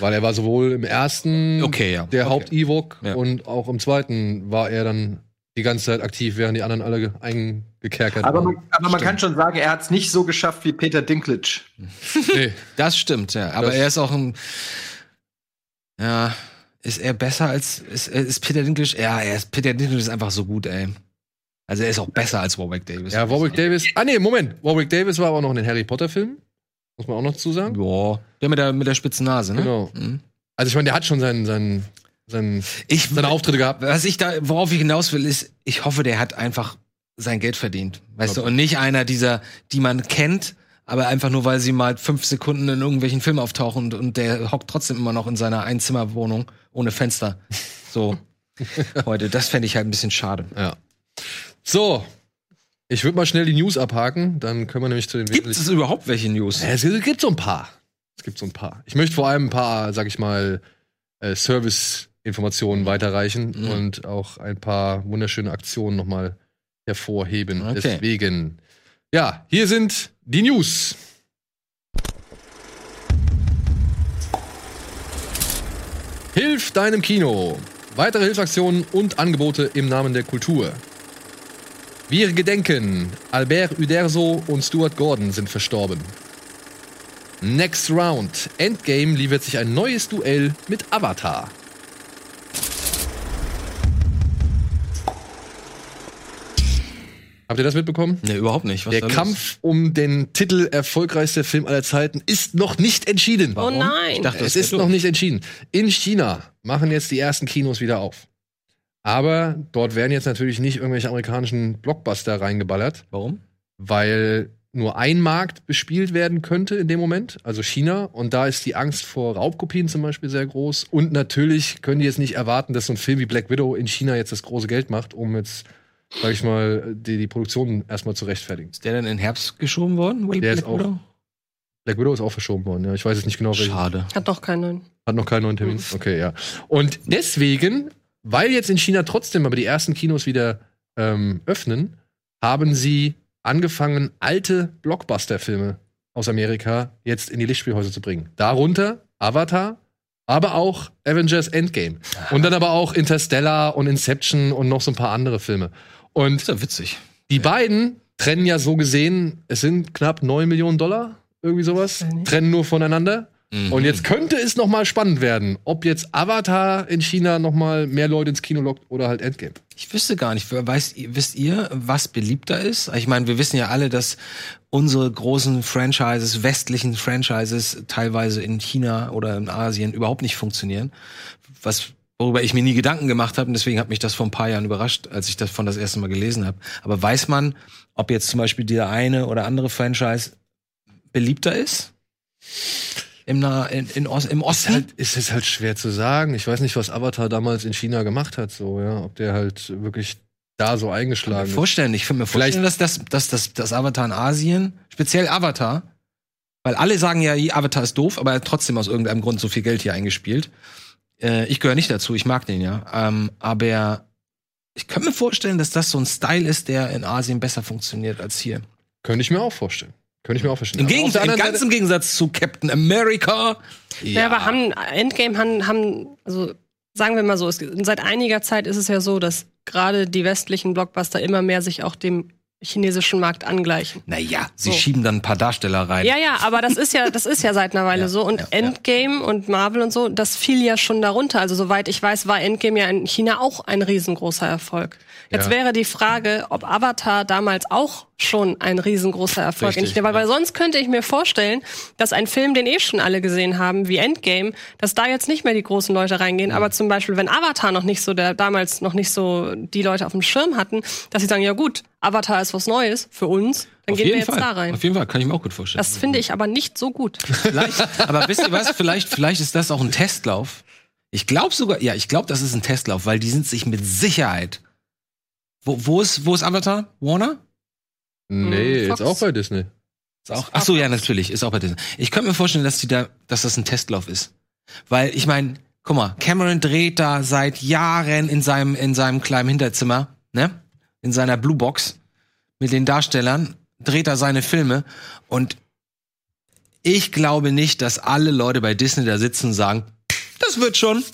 Weil er war sowohl im ersten Okay, ja. der okay. Haupt-Ewok Ja. und auch im zweiten war er dann die ganze Zeit aktiv, während die anderen alle ge- eingekerkert aber waren. man, aber man kann schon sagen, er hat es nicht so geschafft wie Peter Dinklage. Nee. Das stimmt, ja. Aber Das- er ist auch ein. Ja. Ist er besser als. Ist, ist Peter Dinklage? Ja, er ist, Peter Dinklage ist einfach so gut, ey. Also er ist auch besser als Warwick Davis. Ja, Warwick Davis. Ah, nee, Moment. Warwick Davis war aber auch noch in den Harry Potter-Filmen. Muss man auch noch zu sagen. Ja. Der mit der, mit der spitzen Nase, ne? Genau. Mhm. Also, ich meine, der hat schon seinen, seinen, seinen, Ich, seine Auftritte gehabt. was ich da, worauf ich hinaus will, ist, ich hoffe, der hat einfach sein Geld verdient. Weißt du, und nicht einer dieser, die man kennt, aber einfach nur, weil sie mal fünf Sekunden in irgendwelchen Filmen auftauchen und, und der hockt trotzdem immer noch in seiner Einzimmerwohnung ohne Fenster. So. Heute, das fände ich halt ein bisschen schade. Ja. So. Ich würde mal schnell die News abhaken, dann können wir nämlich zu den Gibt es überhaupt welche News? Es gibt so ein paar. Es gibt so ein paar. Ich möchte vor allem ein paar, sag ich mal, äh, Service-Informationen weiterreichen Mhm. und auch ein paar wunderschöne Aktionen nochmal hervorheben. Okay. Deswegen, ja, hier sind die News. Hilf deinem Kino. Weitere Hilfsaktionen und Angebote im Namen der Kultur. Wir gedenken, Albert Uderzo und Stuart Gordon sind verstorben. Next Round. Endgame liefert sich ein neues Duell mit Avatar. Habt ihr das mitbekommen? Nee, überhaupt nicht. Was Der? Kampf um den Titel erfolgreichster Film aller Zeiten ist noch nicht entschieden. Oh nein. Ich dachte, Es ist noch nicht entschieden. In China machen jetzt die ersten Kinos wieder auf. Aber dort werden jetzt natürlich nicht irgendwelche amerikanischen Blockbuster reingeballert, Warum? weil nur ein Markt bespielt werden könnte in dem Moment, also China. Und da ist die Angst vor Raubkopien zum Beispiel sehr groß. Und natürlich können die jetzt nicht erwarten, dass so ein Film wie Black Widow in China jetzt das große Geld macht, um jetzt, sag ich mal, die, die Produktion erstmal zu rechtfertigen. Ist der denn in den Herbst geschoben worden? Will Der ist Black auch- Widow? Black Widow ist auch verschoben worden, ja. Ich weiß jetzt nicht genau, welchen. Schade. Hat doch keinen. Hat noch keinen neuen Termin. Okay, ja. Und deswegen, weil jetzt in China trotzdem aber die ersten Kinos wieder ähm, öffnen, haben sie angefangen, alte Blockbuster-Filme aus Amerika jetzt in die Lichtspielhäuser zu bringen. Darunter Avatar, aber auch Avengers Endgame. Und dann aber auch Interstellar und Inception und noch so ein paar andere Filme. Und ist ja witzig. die beiden trennen ja so gesehen, es sind knapp 9 Millionen Dollar, irgendwie sowas, trennen nur voneinander. Mhm. Und jetzt könnte es noch mal spannend werden, ob jetzt Avatar in China noch mal mehr Leute ins Kino lockt oder halt Endgame. Ich wüsste gar nicht, weiß, wisst ihr, was beliebter ist? Ich meine, wir wissen ja alle, dass unsere großen Franchises, westlichen Franchises, teilweise in China oder in Asien überhaupt nicht funktionieren. Was worüber ich mir nie Gedanken gemacht habe und deswegen hat mich das vor ein paar Jahren überrascht, als ich das von das erste Mal gelesen habe. Aber weiß man, ob jetzt zum Beispiel der eine oder andere Franchise beliebter ist? Im, Na in, in Ost im Ist Osten? halt, ist es halt schwer zu sagen. Ich weiß nicht, was Avatar damals in China gemacht hat, so, ja. Ob der halt wirklich da so eingeschlagen ist. vorstellen. Ich kann mir vorstellen, dass das, dass das, das Avatar in Asien, speziell Avatar, weil alle sagen ja, Avatar ist doof, aber er hat trotzdem aus irgendeinem Grund so viel Geld hier eingespielt. Äh, ich gehöre nicht dazu, ich mag den ja. Ähm, aber ich kann mir vorstellen, dass das so ein Style ist, der in Asien besser funktioniert als hier. Könnte ich mir auch vorstellen. Könnte ich mir auch vorstellen. Im, Gegensatz, ganz im Gegensatz zu Captain America. Ja, aber haben Endgame haben, haben also sagen wir mal so, es, seit einiger Zeit ist es ja so, dass gerade die westlichen Blockbuster immer mehr sich auch dem chinesischen Markt angleichen. Naja, sie So. schieben dann ein paar Darsteller rein. Ja, ja, aber das ist ja, das ist ja seit einer Weile Ja, so. Und ja, ja. Endgame und Marvel und so, das fiel ja schon darunter. Also soweit ich weiß, war Endgame ja in China auch ein riesengroßer Erfolg. Jetzt Ja. wäre die Frage, ob Avatar damals auch schon ein riesengroßer Erfolg Richtig, China war. ja. Weil sonst könnte ich mir vorstellen, dass ein Film, den eh schon alle gesehen haben, wie Endgame, dass da jetzt nicht mehr die großen Leute reingehen. Aber zum Beispiel, wenn Avatar noch nicht so, der damals noch nicht so die Leute auf dem Schirm hatten, dass sie sagen, ja gut, Avatar ist was Neues für uns, dann Auf gehen wir jetzt Fall. da rein. Auf jeden Fall, kann ich mir auch gut vorstellen. Das finde ich aber nicht so gut. Vielleicht, aber wisst ihr was? Vielleicht, vielleicht ist das auch ein Testlauf. Ich glaube sogar, ja, ich glaube, das ist ein Testlauf, weil die sind sich mit Sicherheit. Wo, wo ist, wo ist Avatar? Warner? Nee, Hm, jetzt Fox. auch bei Disney. Ist auch, ach so, ja, natürlich, ist auch bei Disney. Ich könnte mir vorstellen, dass die da, dass das ein Testlauf ist. Weil, ich meine, guck mal, Cameron dreht da seit Jahren in seinem, in seinem kleinen Hinterzimmer, ne? In seiner Blue Box mit den Darstellern, dreht er seine Filme und ich glaube nicht, dass alle Leute bei Disney da sitzen und sagen, das wird schon.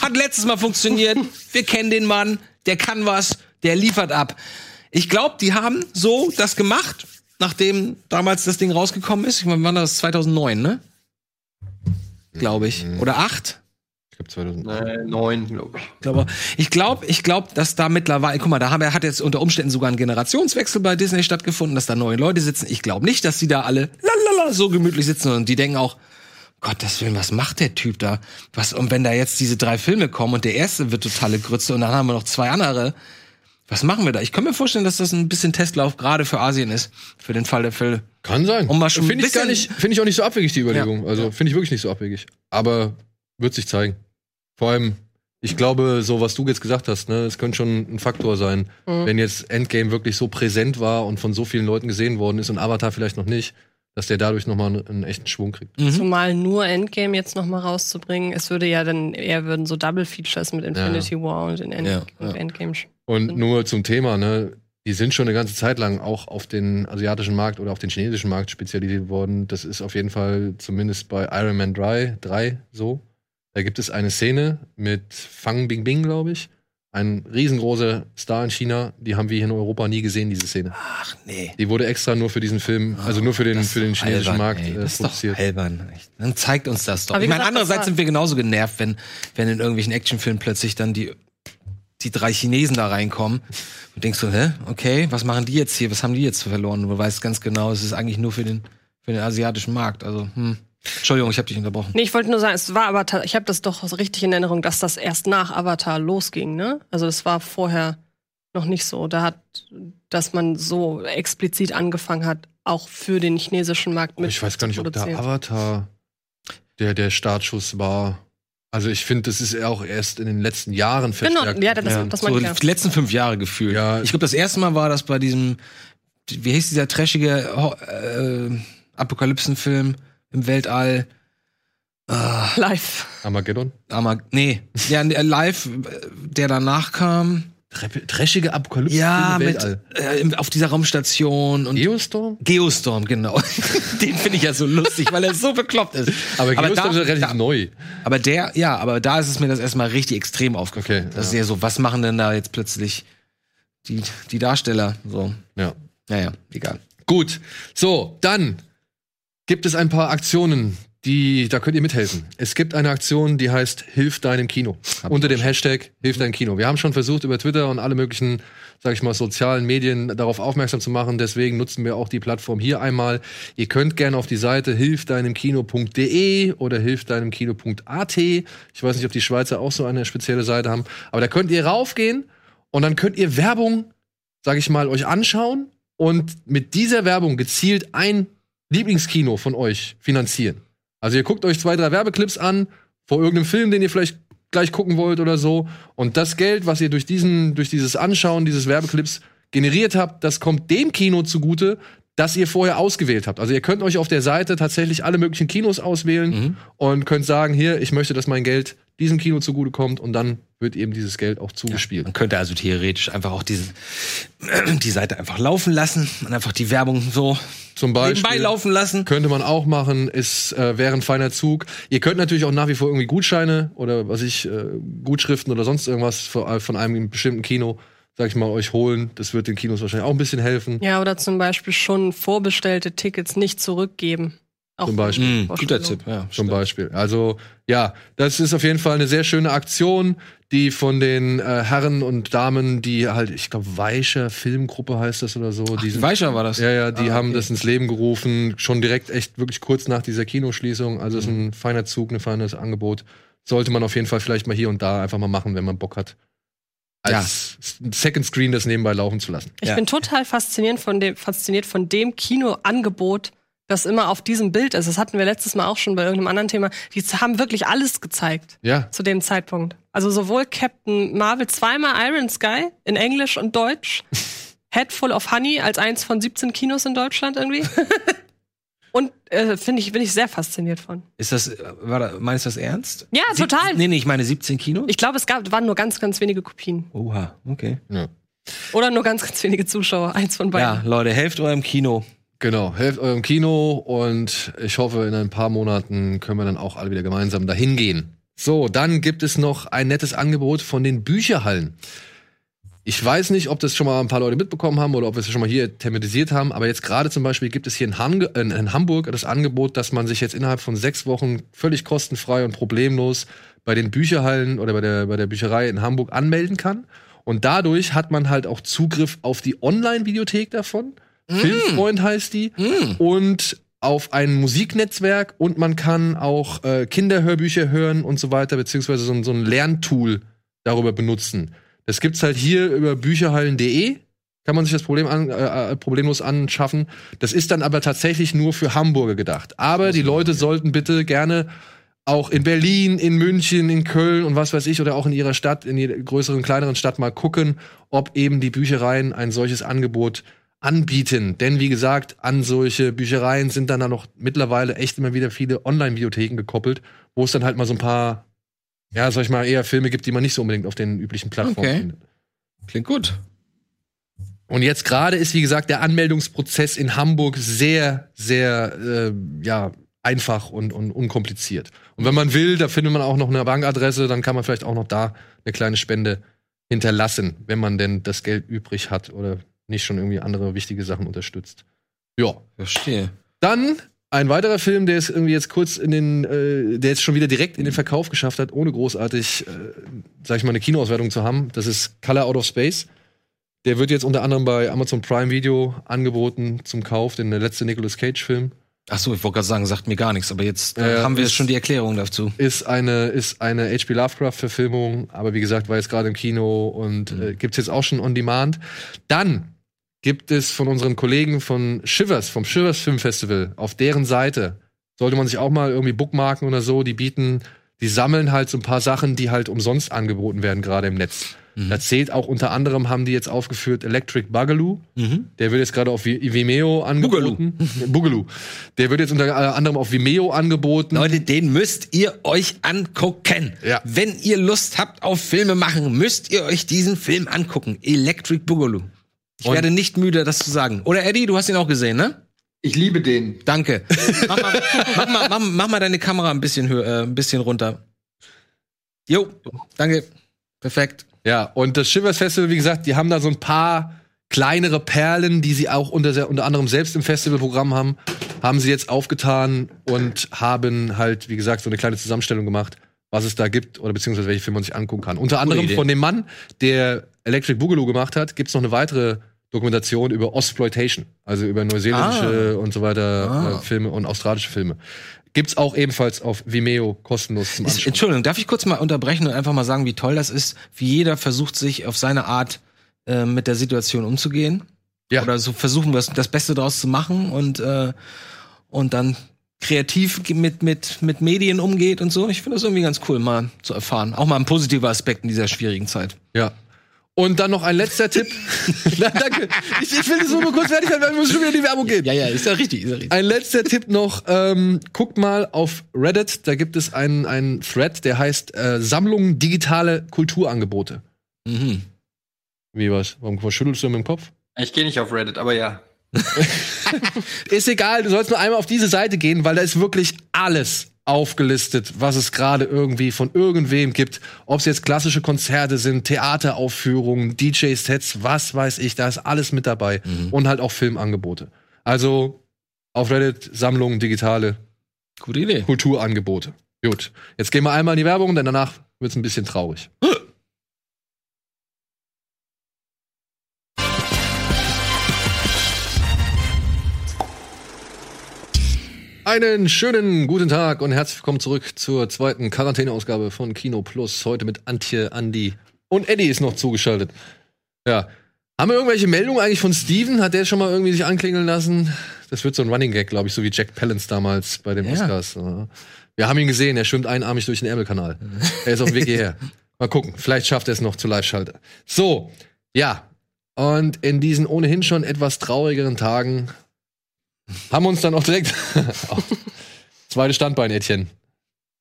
Hat letztes Mal funktioniert. Wir kennen den Mann. Der kann was. Der liefert ab. Ich glaube, die haben so das gemacht, nachdem damals das Ding rausgekommen ist. Ich meine, wann war das? 2009, ne? Glaube ich. Oder acht? Ich glaube 2000. Äh, neun, glaube ich. Ich glaube, ich glaube, ich glaub, dass da mittlerweile, guck mal, da haben, hat jetzt unter Umständen sogar ein Generationswechsel bei Disney stattgefunden, dass da neue Leute sitzen. Ich glaube nicht, dass die da alle lalala, so gemütlich sitzen und die denken auch, Gottes Willen, was macht der Typ da? Was, und wenn da jetzt diese drei Filme kommen und der erste wird totale Grütze und dann haben wir noch zwei andere, was machen wir da? Ich kann mir vorstellen, dass das ein bisschen Testlauf gerade für Asien ist, für den Fall der Fälle. Kann sein. Um mal schon ein Finde ich gar nicht, finde ich auch nicht so abwegig, die Überlegung. Ja. Also finde ich wirklich nicht so abwegig. Aber wird sich zeigen. Vor allem, ich glaube, so was du jetzt gesagt hast, ne, es könnte schon ein Faktor sein, Mhm. wenn jetzt Endgame wirklich so präsent war und von so vielen Leuten gesehen worden ist und Avatar vielleicht noch nicht, dass der dadurch nochmal einen, einen echten Schwung kriegt. Mhm. Zumal nur Endgame jetzt noch mal rauszubringen, es würde ja dann eher würden so Double Features mit Infinity War und, in End Ja, und ja. Endgame. Und Mhm. nur zum Thema, ne, die sind schon eine ganze Zeit lang auch auf den asiatischen Markt oder auf den chinesischen Markt spezialisiert worden. Das ist auf jeden Fall zumindest bei Iron Man 3, 3 so. Da gibt es eine Szene mit Fang Bingbing, glaube ich. Ein riesengroßer Star in China. Die haben wir hier in Europa nie gesehen, diese Szene. Ach nee. Die wurde extra nur für diesen Film, also nur für den, für den chinesischen albern, Markt ey. äh, Das ist doch produziert. albern. Echt. Dann zeigt uns das doch. Aber Ich meine, andererseits sind wir genauso genervt, wenn, wenn in irgendwelchen Actionfilmen plötzlich dann die, die drei Chinesen da reinkommen. Und denkst du, hä? Okay, was machen die jetzt hier? Was haben die jetzt verloren? Du weißt ganz genau, es ist eigentlich nur für den, für den asiatischen Markt. Also, hm. Entschuldigung, ich habe dich unterbrochen. Nee, ich wollte nur sagen, es war aber, ta- ich habe das doch so richtig in Erinnerung, dass das erst nach Avatar losging, ne? Also das war vorher noch nicht so. Da hat, dass man so explizit angefangen hat, auch für den chinesischen Markt mit ich weiß gar nicht, ob der. Avatar der, der Startschuss war. Also ich finde, das ist ja auch erst in den letzten Jahren Genau, verstärkt. ja, das, Ja, das so ich ja. die letzten fünf Jahre gefühlt. Ja. Ich glaube, das erste Mal war das bei diesem, wie hieß dieser trashige äh, Apokalypsenfilm im Weltall? Live. Armageddon. Aber nee, ja, der live, äh, der danach kam, Trashige Apokalypse Ja, mit, äh, auf dieser Raumstation und Geostorm? Geostorm, genau. Den finde ich ja so lustig, weil er so bekloppt ist. Aber Geostorm da- ist ja relativ da, neu. Aber der, ja, aber da ist es mir das erstmal richtig extrem aufgefallen. Okay, das ist ja. ja so, was machen denn da jetzt plötzlich die, die Darsteller? So, Ja. naja, egal. Gut. So, dann gibt es ein paar Aktionen, die, da könnt ihr mithelfen. Es gibt eine Aktion, die heißt Hilf deinem Kino. unter dem Hashtag Hilf deinem Kino. Wir haben schon versucht, über Twitter und alle möglichen, sag ich mal, sozialen Medien darauf aufmerksam zu machen. Deswegen nutzen wir auch die Plattform hier einmal. Ihr könnt gerne auf die Seite hilfdeinemkino.de oder hilfdeinemkino.at. Ich weiß nicht, ob die Schweizer auch so eine spezielle Seite haben. Aber da könnt ihr raufgehen und dann könnt ihr Werbung, sag ich mal, euch anschauen und mit dieser Werbung gezielt ein Lieblingskino von euch finanzieren. Also ihr guckt euch zwei, drei Werbeclips an vor irgendeinem Film, den ihr vielleicht gleich gucken wollt oder so. Und das Geld, was ihr durch diesen, durch dieses Anschauen dieses Werbeclips generiert habt, das kommt dem Kino zugute, das ihr vorher ausgewählt habt. Also ihr könnt euch auf der Seite tatsächlich alle möglichen Kinos auswählen und könnt sagen, hier, ich möchte, dass mein Geld diesem Kino zugutekommt und dann wird eben dieses Geld auch zugespielt. Man könnte also theoretisch einfach auch diese, die Seite einfach laufen lassen und einfach die Werbung so Zum Beispiel. nebenbei laufen lassen. Könnte man auch machen, ist äh, wäre ein feiner Zug. Ihr könnt natürlich auch nach wie vor irgendwie Gutscheine oder was ich äh, Gutschriften oder sonst irgendwas von, von einem bestimmten Kino, sag ich mal, euch holen. Das wird den Kinos wahrscheinlich auch ein bisschen helfen. Ja, oder zum Beispiel schon vorbestellte Tickets nicht zurückgeben. Auch Zum Beispiel. Mhm, guter. Tipp, ja. Zum stimmt. Beispiel. Also ja, das ist auf jeden Fall eine sehr schöne Aktion, die von den äh, Herren und Damen, die halt, ich glaube, Weicher Filmgruppe heißt das oder so. die sind, Weicher war das. Ja, ja, die Ah, haben okay. das ins Leben gerufen, schon direkt echt wirklich kurz nach dieser Kinoschließung. Also es ist ein feiner Zug, ein feines Angebot. Sollte man auf jeden Fall vielleicht mal hier und da einfach mal machen, wenn man Bock hat. Als Second Screen das nebenbei laufen zu lassen. Ich Ja. bin total fasziniert von dem, fasziniert von dem Kinoangebot, das immer auf diesem Bild ist. Das hatten wir letztes Mal auch schon bei irgendeinem anderen Thema. Die haben wirklich alles gezeigt Ja, zu dem Zeitpunkt. Also sowohl Captain Marvel zweimal Iron Sky in Englisch und Deutsch, Head Full of Honey als eins von 17 Kinos in Deutschland irgendwie. und äh, finde ich, bin ich sehr fasziniert von. Ist das, äh, war da, meinst du das ernst? Ja, Sieb- total. Nee, nee, ich meine 17 Kinos. Ich glaube, es gab, waren nur ganz, ganz wenige Kopien. Oha, okay. Oder nur ganz, ganz wenige Zuschauer. Eins von beiden. Ja, Leute, helft eurem Kino. genau. Helft eurem Kino und ich hoffe, in ein paar Monaten können wir dann auch alle wieder gemeinsam dahin gehen. So, dann gibt es noch ein nettes Angebot von den Bücherhallen. Ich weiß nicht, ob das schon mal ein paar Leute mitbekommen haben oder ob wir es schon mal hier thematisiert haben, aber jetzt gerade zum Beispiel gibt es hier in, Hamge in, in Hamburg das Angebot, dass man sich jetzt innerhalb von sechs Wochen völlig kostenfrei und problemlos bei den Bücherhallen oder bei der, bei der Bücherei in Hamburg anmelden kann. Und dadurch hat man halt auch Zugriff auf die Online-Videothek davon. Filmfreund heißt die. Und auf ein Musiknetzwerk und man kann auch äh, Kinderhörbücher hören und so weiter, beziehungsweise so, so ein Lerntool darüber benutzen. Das gibt's halt hier über bücherhallen.de. Kann man sich das Problem an, äh, äh, problemlos anschaffen. Das ist dann aber tatsächlich nur für Hamburger gedacht. Aber die Leute sollten bitte gerne auch in Berlin, in München, in Köln und was weiß ich, oder auch in ihrer Stadt, in jeder größeren, kleineren Stadt mal gucken, ob eben die Büchereien ein solches Angebot anbieten. Denn wie gesagt, an solche Büchereien sind dann da noch mittlerweile echt immer wieder viele Online-Videotheken gekoppelt, wo es dann halt mal so ein paar, ja, sag ich mal, eher Filme gibt, die man nicht so unbedingt auf den üblichen Plattformen Okay. findet. Klingt gut. Und jetzt gerade ist, wie gesagt, der Anmeldungsprozess in Hamburg sehr, sehr, äh, ja, einfach und, und unkompliziert. Und wenn man will, da findet man auch noch eine Bankadresse, dann kann man vielleicht auch noch da eine kleine Spende hinterlassen, wenn man denn das Geld übrig hat oder nicht schon irgendwie andere wichtige Sachen unterstützt. Ja. Verstehe. Dann ein weiterer Film, der es irgendwie jetzt kurz in den, äh, der jetzt schon wieder direkt in den Verkauf geschafft hat, ohne großartig, äh, sag ich mal, eine Kinoauswertung zu haben. Das ist Color Out of Space. Der wird jetzt unter anderem bei Amazon Prime Video angeboten zum Kauf, denn der letzte Nicolas Cage-Film Ach so, ich wollte gerade sagen, sagt mir gar nichts, aber jetzt äh, ja, haben wir ist- schon die Erklärung dazu. ist eine ist eine H.P. Lovecraft-Verfilmung, aber wie gesagt, war jetzt gerade im Kino und äh, gibt's jetzt auch schon on Demand. Dann gibt es von unseren Kollegen von Shivers, vom Shivers Film Festival, auf deren Seite, sollte man sich auch mal irgendwie bookmarken oder so, die bieten die sammeln halt so ein paar Sachen, die halt umsonst angeboten werden, gerade im Netz. Mhm. Da zählt auch unter anderem, haben die jetzt aufgeführt, Electric Boogaloo. Mhm. Der wird jetzt gerade auf Vi- Vimeo angeboten. Boogaloo. Der wird jetzt unter äh, anderem auf Vimeo angeboten. Leute, den müsst ihr euch angucken. Ja. Wenn ihr Lust habt auf Filme machen, müsst ihr euch diesen Film angucken. Electric Boogaloo. Ich Und- werde nicht müde, das zu sagen. Oder Eddie, du hast ihn auch gesehen, ne? Ich liebe den. Danke. mach, mal, mach, mal, mach, mach mal deine Kamera ein bisschen höher, äh, ein bisschen runter. Jo, danke. Perfekt. Ja, und das Shivers Festival, wie gesagt, die haben da so ein paar kleinere Perlen, die sie auch unter, unter anderem selbst im Festivalprogramm haben, haben sie jetzt aufgetan und haben halt, wie gesagt, so eine kleine Zusammenstellung gemacht, was es da gibt oder beziehungsweise welche Filme man sich angucken kann. Unter anderem von dem Mann, der Electric Boogaloo gemacht hat, gibt's noch eine weitere Dokumentation über Ostploitation, also über neuseeländische und so weiter Ah. äh, Filme und australische Filme. Gibt's auch ebenfalls auf Vimeo kostenlos zum Ist, Anschauen. Entschuldigung, darf ich kurz mal unterbrechen und einfach mal sagen, wie toll das ist, wie jeder versucht, sich auf seine Art äh, mit der Situation umzugehen. Ja. Oder so versuchen, das, das Beste draus zu machen und, äh, und dann kreativ mit, mit, mit Medien umgeht und so. Ich finde das irgendwie ganz cool, mal zu erfahren. Auch mal ein positiver Aspekt in dieser schwierigen Zeit. Ja. Und dann noch ein letzter Tipp. Na, danke. Ich, ich will das nur kurz fertig werden, weil wir müssen schon wieder in die Werbung gehen. ja, ist ja richtig, ist ja richtig. Ein letzter Tipp noch. Ähm, guckt mal auf Reddit. Da gibt es einen, einen Thread, der heißt äh, Sammlung digitale Kulturangebote. Mhm. Wie was? Warum schüttelst du mit dem Kopf? Ich gehe nicht auf Reddit, aber ja. Ist egal, du sollst nur einmal auf diese Seite gehen, weil da ist wirklich alles aufgelistet, was es gerade irgendwie von irgendwem gibt. Ob es jetzt klassische Konzerte sind, Theateraufführungen, DJ-Sets, was weiß ich, da ist alles mit dabei. Und halt auch Filmangebote. Also auf Reddit Sammlungen, digitale Gute Idee. Kulturangebote. Gut, jetzt gehen wir einmal in die Werbung, denn danach wird's ein bisschen traurig. Einen schönen guten Tag und herzlich willkommen zurück zur zweiten Quarantäneausgabe von Kino Plus. Heute mit Antje, Andi und Eddie ist noch zugeschaltet. Ja. Haben wir irgendwelche Meldungen eigentlich von Steven? Hat der schon mal irgendwie sich anklingeln lassen? Das wird so ein Running Gag, glaube ich, so wie Jack Palance damals bei den Ja. Oscars. Wir haben ihn gesehen, er schwimmt einarmig durch den Ärmelkanal. Er ist auf dem Weg hierher. Mal gucken, vielleicht schafft er es noch zu Live-Schalter. So, ja. Und in diesen ohnehin schon etwas traurigeren Tagen haben wir uns dann auch direkt zweite Standbein, Etienne.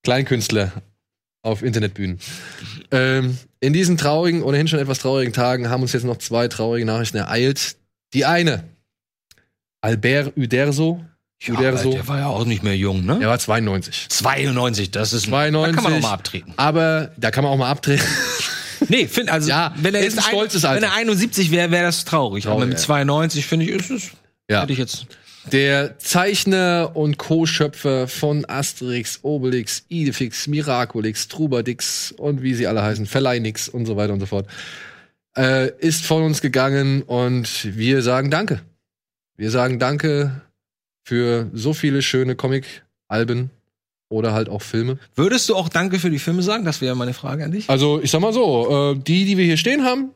Kleinkünstler auf Internetbühnen. Ähm, in diesen traurigen, ohnehin schon etwas traurigen Tagen haben uns jetzt noch zwei traurige Nachrichten ereilt. Die eine, Albert Uderzo. Uderzo. der war ja auch nicht mehr jung, ne? Er war 92. 92, das ist 92. Da kann man auch mal abtreten. Aber da kann man auch mal abtreten. Nee, find, also Ja, wenn er ist jetzt ein stolzes Alter. Wenn er 71 wäre, wäre das traurig. Traurig, Aber mit ja. 92 finde ich, ist es. Ja. Hätte ich jetzt. Der Zeichner und Co-Schöpfer von Asterix, Obelix, Idefix, Miraculix, Trubadix und wie sie alle heißen, Verleinix und so weiter und so fort, äh, ist von uns gegangen und wir sagen Danke. Wir sagen Danke für so viele schöne Comic-Alben oder halt auch Filme. Würdest du auch Danke für die Filme sagen? Das wäre meine Frage an dich. Also ich sag mal so, äh, die, die wir hier stehen haben,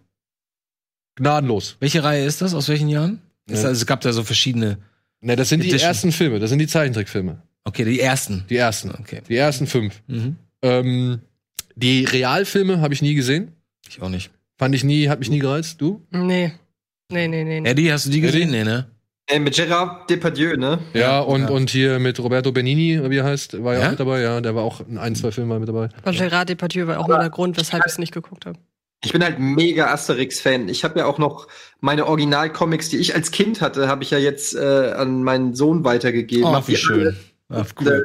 gnadenlos. Welche Reihe ist das? Aus welchen Jahren? Ja. also, es gab da so verschiedene. Ne, das sind die Edition. ersten Filme, das sind die Zeichentrickfilme. Okay, die ersten. Die ersten. Okay. Die ersten fünf. Mhm. Ähm, die Realfilme habe ich nie gesehen. Ich auch nicht. Fand ich nie, hat mich nie gereizt. Du? Nee. Nee, nee, nee. nee. Eddie, hast du die gesehen? Nee, ne? Äh, mit Gerard Depardieu, ne? Ja, und, ja. und hier mit Roberto Benini, wie er heißt, war ja, Ja? auch mit dabei. Ja, der war auch in ein, zwei Filmen mal mit dabei. Und Gerard Depardieu war auch mal der Grund, weshalb ich es nicht geguckt habe. Ich bin halt mega Asterix-Fan. Ich habe ja auch noch meine Original-Comics, die ich als Kind hatte, habe ich ja jetzt äh, an meinen Sohn weitergegeben. Oh, Hab wie schön. alle- Ah, äh,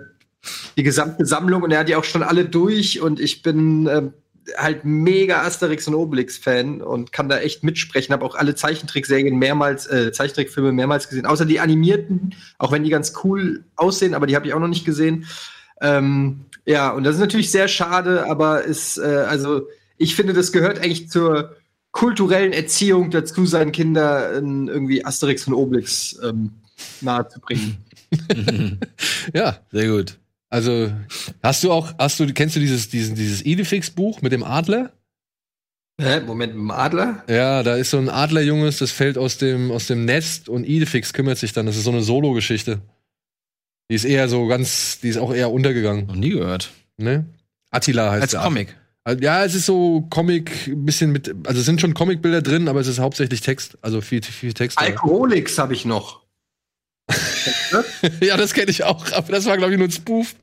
Die gesamte Sammlung und er hat die auch schon alle durch und ich bin ähm, halt mega Asterix und Obelix-Fan und kann da echt mitsprechen. Habe auch alle Zeichentrickserien mehrmals, äh, Zeichentrickfilme mehrmals gesehen, außer die animierten, auch wenn die ganz cool aussehen, aber die habe ich auch noch nicht gesehen. Ähm, ja, und das ist natürlich sehr schade, aber ist, äh, also ich finde, das gehört eigentlich zur kulturellen Erziehung dazu, seinen Kindern irgendwie Asterix und Obelix ähm, nahezubringen. Ja, Sehr gut. also hast du auch, hast du, kennst du dieses, dieses, dieses Idefix-Buch mit dem Adler? Hä? Moment, mit dem Adler? Ja, da ist so ein Adlerjunges, das fällt aus dem, aus dem Nest und Idefix kümmert sich dann. Das ist so eine Solo-Geschichte. Die ist eher so ganz, die ist auch eher untergegangen. Noch nie gehört. Ne? Attila heißt Als der. Comic. Also, Ja, es ist so Comic, ein bisschen mit, also es sind schon Comicbilder drin, aber es ist hauptsächlich Text, also viel, viel Text. Alkoholics habe ich noch. ja, das kenne ich auch, aber das war, glaube ich, nur ein Spoof.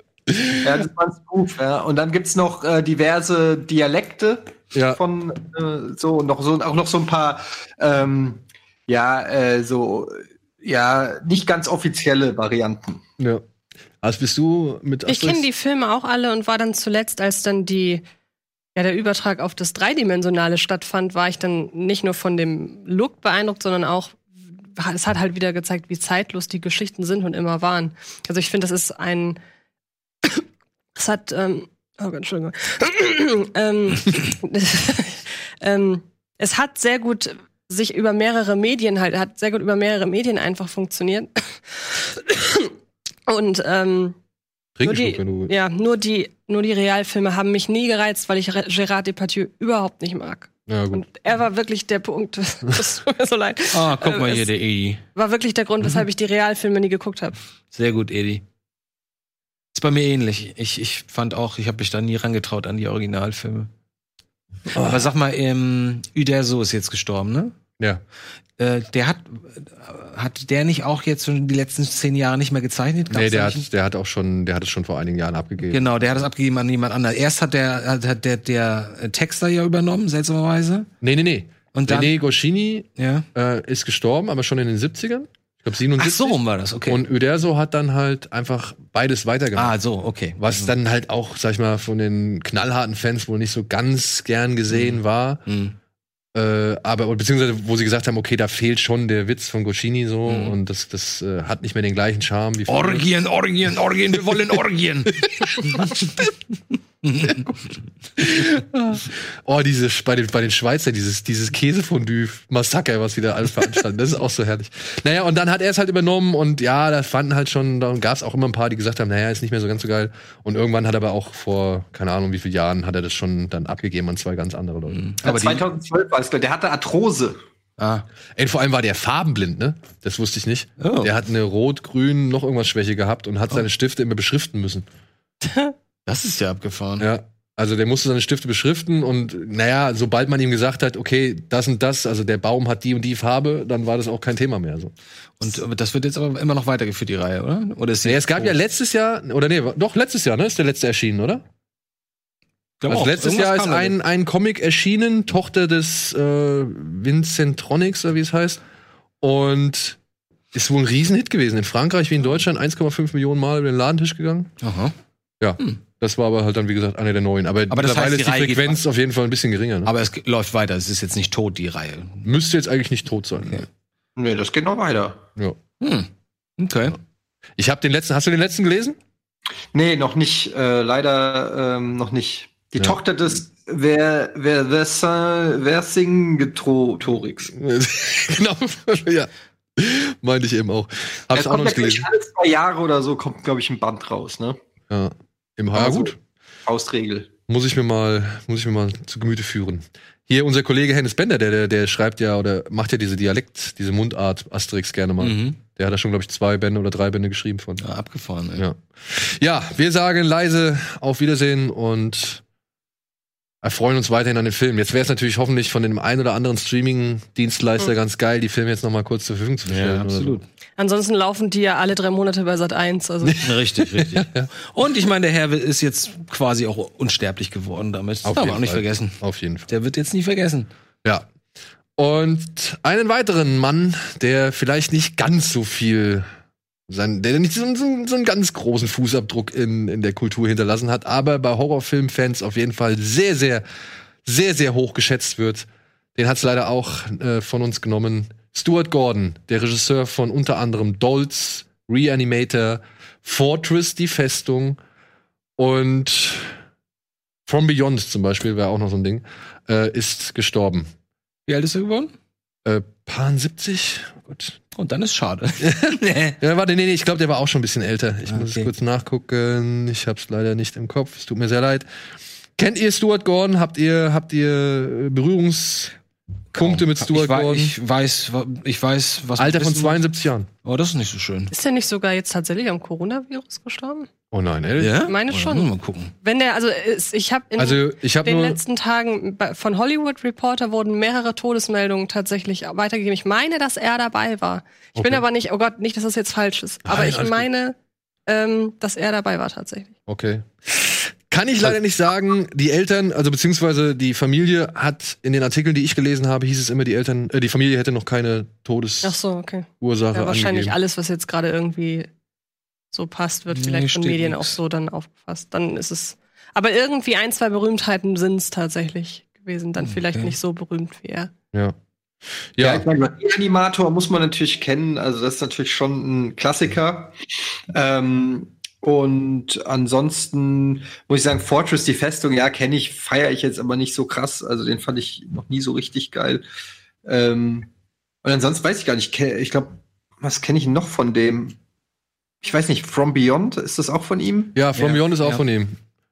Ja, das war ein Spoof, ja. Und dann gibt's noch äh, diverse Dialekte Ja. von äh, so und noch so auch noch so ein paar ähm, ja äh, so ja nicht ganz offizielle Varianten. Ja. Was bist du mit Ich kenne die Filme auch alle und war dann zuletzt, als dann die ja, der Übertrag auf das Dreidimensionale stattfand, war ich dann nicht nur von dem Look beeindruckt, sondern auch, es hat halt wieder gezeigt, wie zeitlos die Geschichten sind und immer waren. Also ich finde, das ist ein, es hat, ähm, oh Gott, Entschuldigung, ähm, ähm, es hat sehr gut sich über mehrere Medien halt, hat sehr gut über mehrere Medien einfach funktioniert. Und ähm, Trink nur die, du. ja, nur die, nur die Realfilme haben mich nie gereizt, weil ich Gérard Depardieu überhaupt nicht mag. Ja, gut. Und er war wirklich der Punkt. Das tut mir so leid. Ah, guck Ähm, mal hier, der Edi. War wirklich der Grund, weshalb ich die Realfilme nie geguckt habe. Sehr gut, Edi. Ist bei mir ähnlich. Ich, ich fand auch, ich habe mich da nie rangetraut an die Originalfilme. Aber sag mal, ähm, Uderso ist jetzt gestorben, ne? Ja. Äh, der hat, hat der nicht auch jetzt schon die letzten zehn Jahre nicht mehr gezeichnet? Gab's Nee, der hat, der hat auch schon, der hat es schon vor einigen Jahren abgegeben. Genau, der hat es abgegeben an jemand anderen. Erst hat der, hat, hat der, der äh, Texter ja übernommen, seltsamerweise. Nee, nee, nee. Und dann, René Goscinny ja. äh, ist gestorben, aber schon in den 70ern. Ich glaube Ach 77. so rum war das, okay. Und Uderso hat dann halt einfach beides weitergemacht. ah, so, okay. Was dann halt auch, sag ich mal, von den knallharten Fans wohl nicht so ganz gern gesehen war. Mhm. Äh, aber, beziehungsweise, wo sie gesagt haben, okay, da fehlt schon der Witz von Goscinny so Mhm. und das, das äh, hat nicht mehr den gleichen Charme wie. Orgien, Orgien, Orgien, wir wollen Orgien. Oh, diese, bei den, bei den Schweizer, dieses, dieses Käsefondue-Massaker, was wieder alles veranstalten, das ist auch so herrlich. Naja, und dann hat er es halt übernommen und ja, da fanden halt schon, da gab es auch immer ein paar, die gesagt haben, naja, ist nicht mehr so ganz so geil. Und irgendwann hat er aber auch vor, keine Ahnung, wie vielen Jahren hat er das schon dann abgegeben an zwei ganz andere Leute. Aber die, 2012 war es, der hatte Arthrose. ah, Ey, vor allem war der farbenblind, ne? Das wusste ich nicht. Oh. Der hat eine rot-grün, noch irgendwas Schwäche gehabt und hat seine Stifte immer beschriften müssen. das ist ja abgefahren. Ja. Also der musste seine Stifte beschriften und naja, sobald man ihm gesagt hat, okay, das und das, also der Baum hat die und die Farbe, dann war das auch kein Thema mehr. So. Und äh, das wird jetzt aber immer noch weitergeführt, die Reihe, oder? Oder ist Nee, es gab ja letztes Jahr, oder nee, doch letztes Jahr, ne? Ist der letzte erschienen, oder? Also letztes Jahr ist ein, ein Comic erschienen, Tochter des äh, Vincentronics, oder wie es heißt. Und ist wohl ein Riesenhit gewesen. In Frankreich wie in Deutschland 1,5 Millionen Mal über den Ladentisch gegangen. Aha. Ja. Das war aber halt dann, wie gesagt, einer der neuen. Aber, Aber das mittlerweile heißt, die ist die Reihe Frequenz auf jeden Fall ein bisschen geringer. Ne? Aber es läuft weiter, es ist jetzt nicht tot, die Reihe. Müsste jetzt eigentlich nicht tot sein. Okay. Nee, das geht noch weiter. Ja. Hm. Okay. Ich habe den letzten, hast du den letzten gelesen? Nee, noch nicht. Äh, leider ähm, noch nicht. Die Ja. Tochter des Ver, Ver, Versin- Vercingetorix. genau. ja. Meinte ich eben auch. Hab's auch noch kommt nicht gelesen. alle zwei Jahre oder so kommt, glaube ich, ein Band raus, ne? Ja. Im ja, Also- gut. Faustregel. Muss ich mir mal, muss ich mir mal zu Gemüte führen. Hier unser Kollege Hennes Bender, der, der, der schreibt ja oder macht ja diese Dialekt, diese Mundart Asterix gerne mal. Mhm. Der hat da schon, glaube ich, zwei Bände oder drei Bände geschrieben von. Ja, abgefahren, ey. Ja. Ja, wir sagen leise auf Wiedersehen und erfreuen uns weiterhin an den Film. Jetzt wäre es natürlich hoffentlich von dem einen oder anderen Streaming-Dienstleister ganz geil, die Filme jetzt noch mal kurz zur Verfügung zu stellen. Ja, oder so. absolut. Ansonsten laufen die ja alle drei Monate bei Sat 1. Also Richtig, richtig. Und ich meine, der Herr ist jetzt quasi auch unsterblich geworden damit. Auf Darf man jeden auch nicht Fall. vergessen. Auf jeden Fall. Der wird jetzt nie vergessen. Ja. Und einen weiteren Mann, der vielleicht nicht ganz so viel, sein, der nicht so, so, so einen ganz großen Fußabdruck in, in der Kultur hinterlassen hat, aber bei Horrorfilmfans auf jeden Fall sehr, sehr, sehr, sehr hoch geschätzt wird. Den hat es leider auch äh, von uns genommen. Stuart Gordon, der Regisseur von unter anderem Dolls, Reanimator, Fortress, die Festung und From Beyond zum Beispiel, wäre auch noch so ein Ding, äh, ist gestorben. Wie alt ist er geworden? Äh, Paar 70? Oh Gott. Und dann ist schade. nee. Ja, warte, nee, nee, ich glaube, der war auch schon ein bisschen älter. Ich Ah, muss okay. es kurz nachgucken. Ich hab's leider nicht im Kopf. Es tut mir sehr leid. Kennt ihr Stuart Gordon? Habt ihr, habt ihr Berührungs Punkte mit Stuart ich, Gordon. ich weiß, ich weiß, was Alter von wissen 72 Jahren. Oh, das ist nicht so schön. Ist der nicht sogar jetzt tatsächlich am Coronavirus gestorben? Oh nein, ey. Ja? meine Oh, schon. Mal gucken. Wenn der, also ich habe in Also ich habe den letzten Tagen von Hollywood Reporter wurden mehrere Todesmeldungen tatsächlich weitergegeben. Ich meine, dass er dabei war. Ich bin Okay. aber nicht, oh Gott, nicht, dass das jetzt falsch ist. Aber Nein, ich alles gut. meine, ähm, dass er dabei war tatsächlich. Okay. Kann ich leider nicht sagen, die Eltern, also beziehungsweise die Familie hat in den Artikeln, die ich gelesen habe, hieß es immer, die Eltern, äh, die Familie hätte noch keine Ach Todesursache so, okay. ja, Ja, wahrscheinlich angegeben. alles, was jetzt gerade irgendwie so passt, wird Nee, vielleicht von steht Medien nix. auch so dann aufgefasst. Dann ist es. Aber irgendwie ein, zwei Berühmtheiten sind es tatsächlich gewesen. Dann vielleicht Okay. nicht so berühmt wie er. Ja. Ja, Ja, ich meine, Animator muss man natürlich kennen. Also das ist natürlich schon ein Klassiker. Ähm, und ansonsten muss ich sagen, Fortress, die Festung, ja, kenne ich, feiere ich jetzt aber nicht so krass. Also den fand ich noch nie so richtig geil. Ähm, und ansonsten weiß ich gar nicht. Ich glaube, was kenne ich noch von dem? Ich weiß nicht, From Beyond, ist das auch von ihm? ja, From Ja, Beyond ist auch ja. von ihm.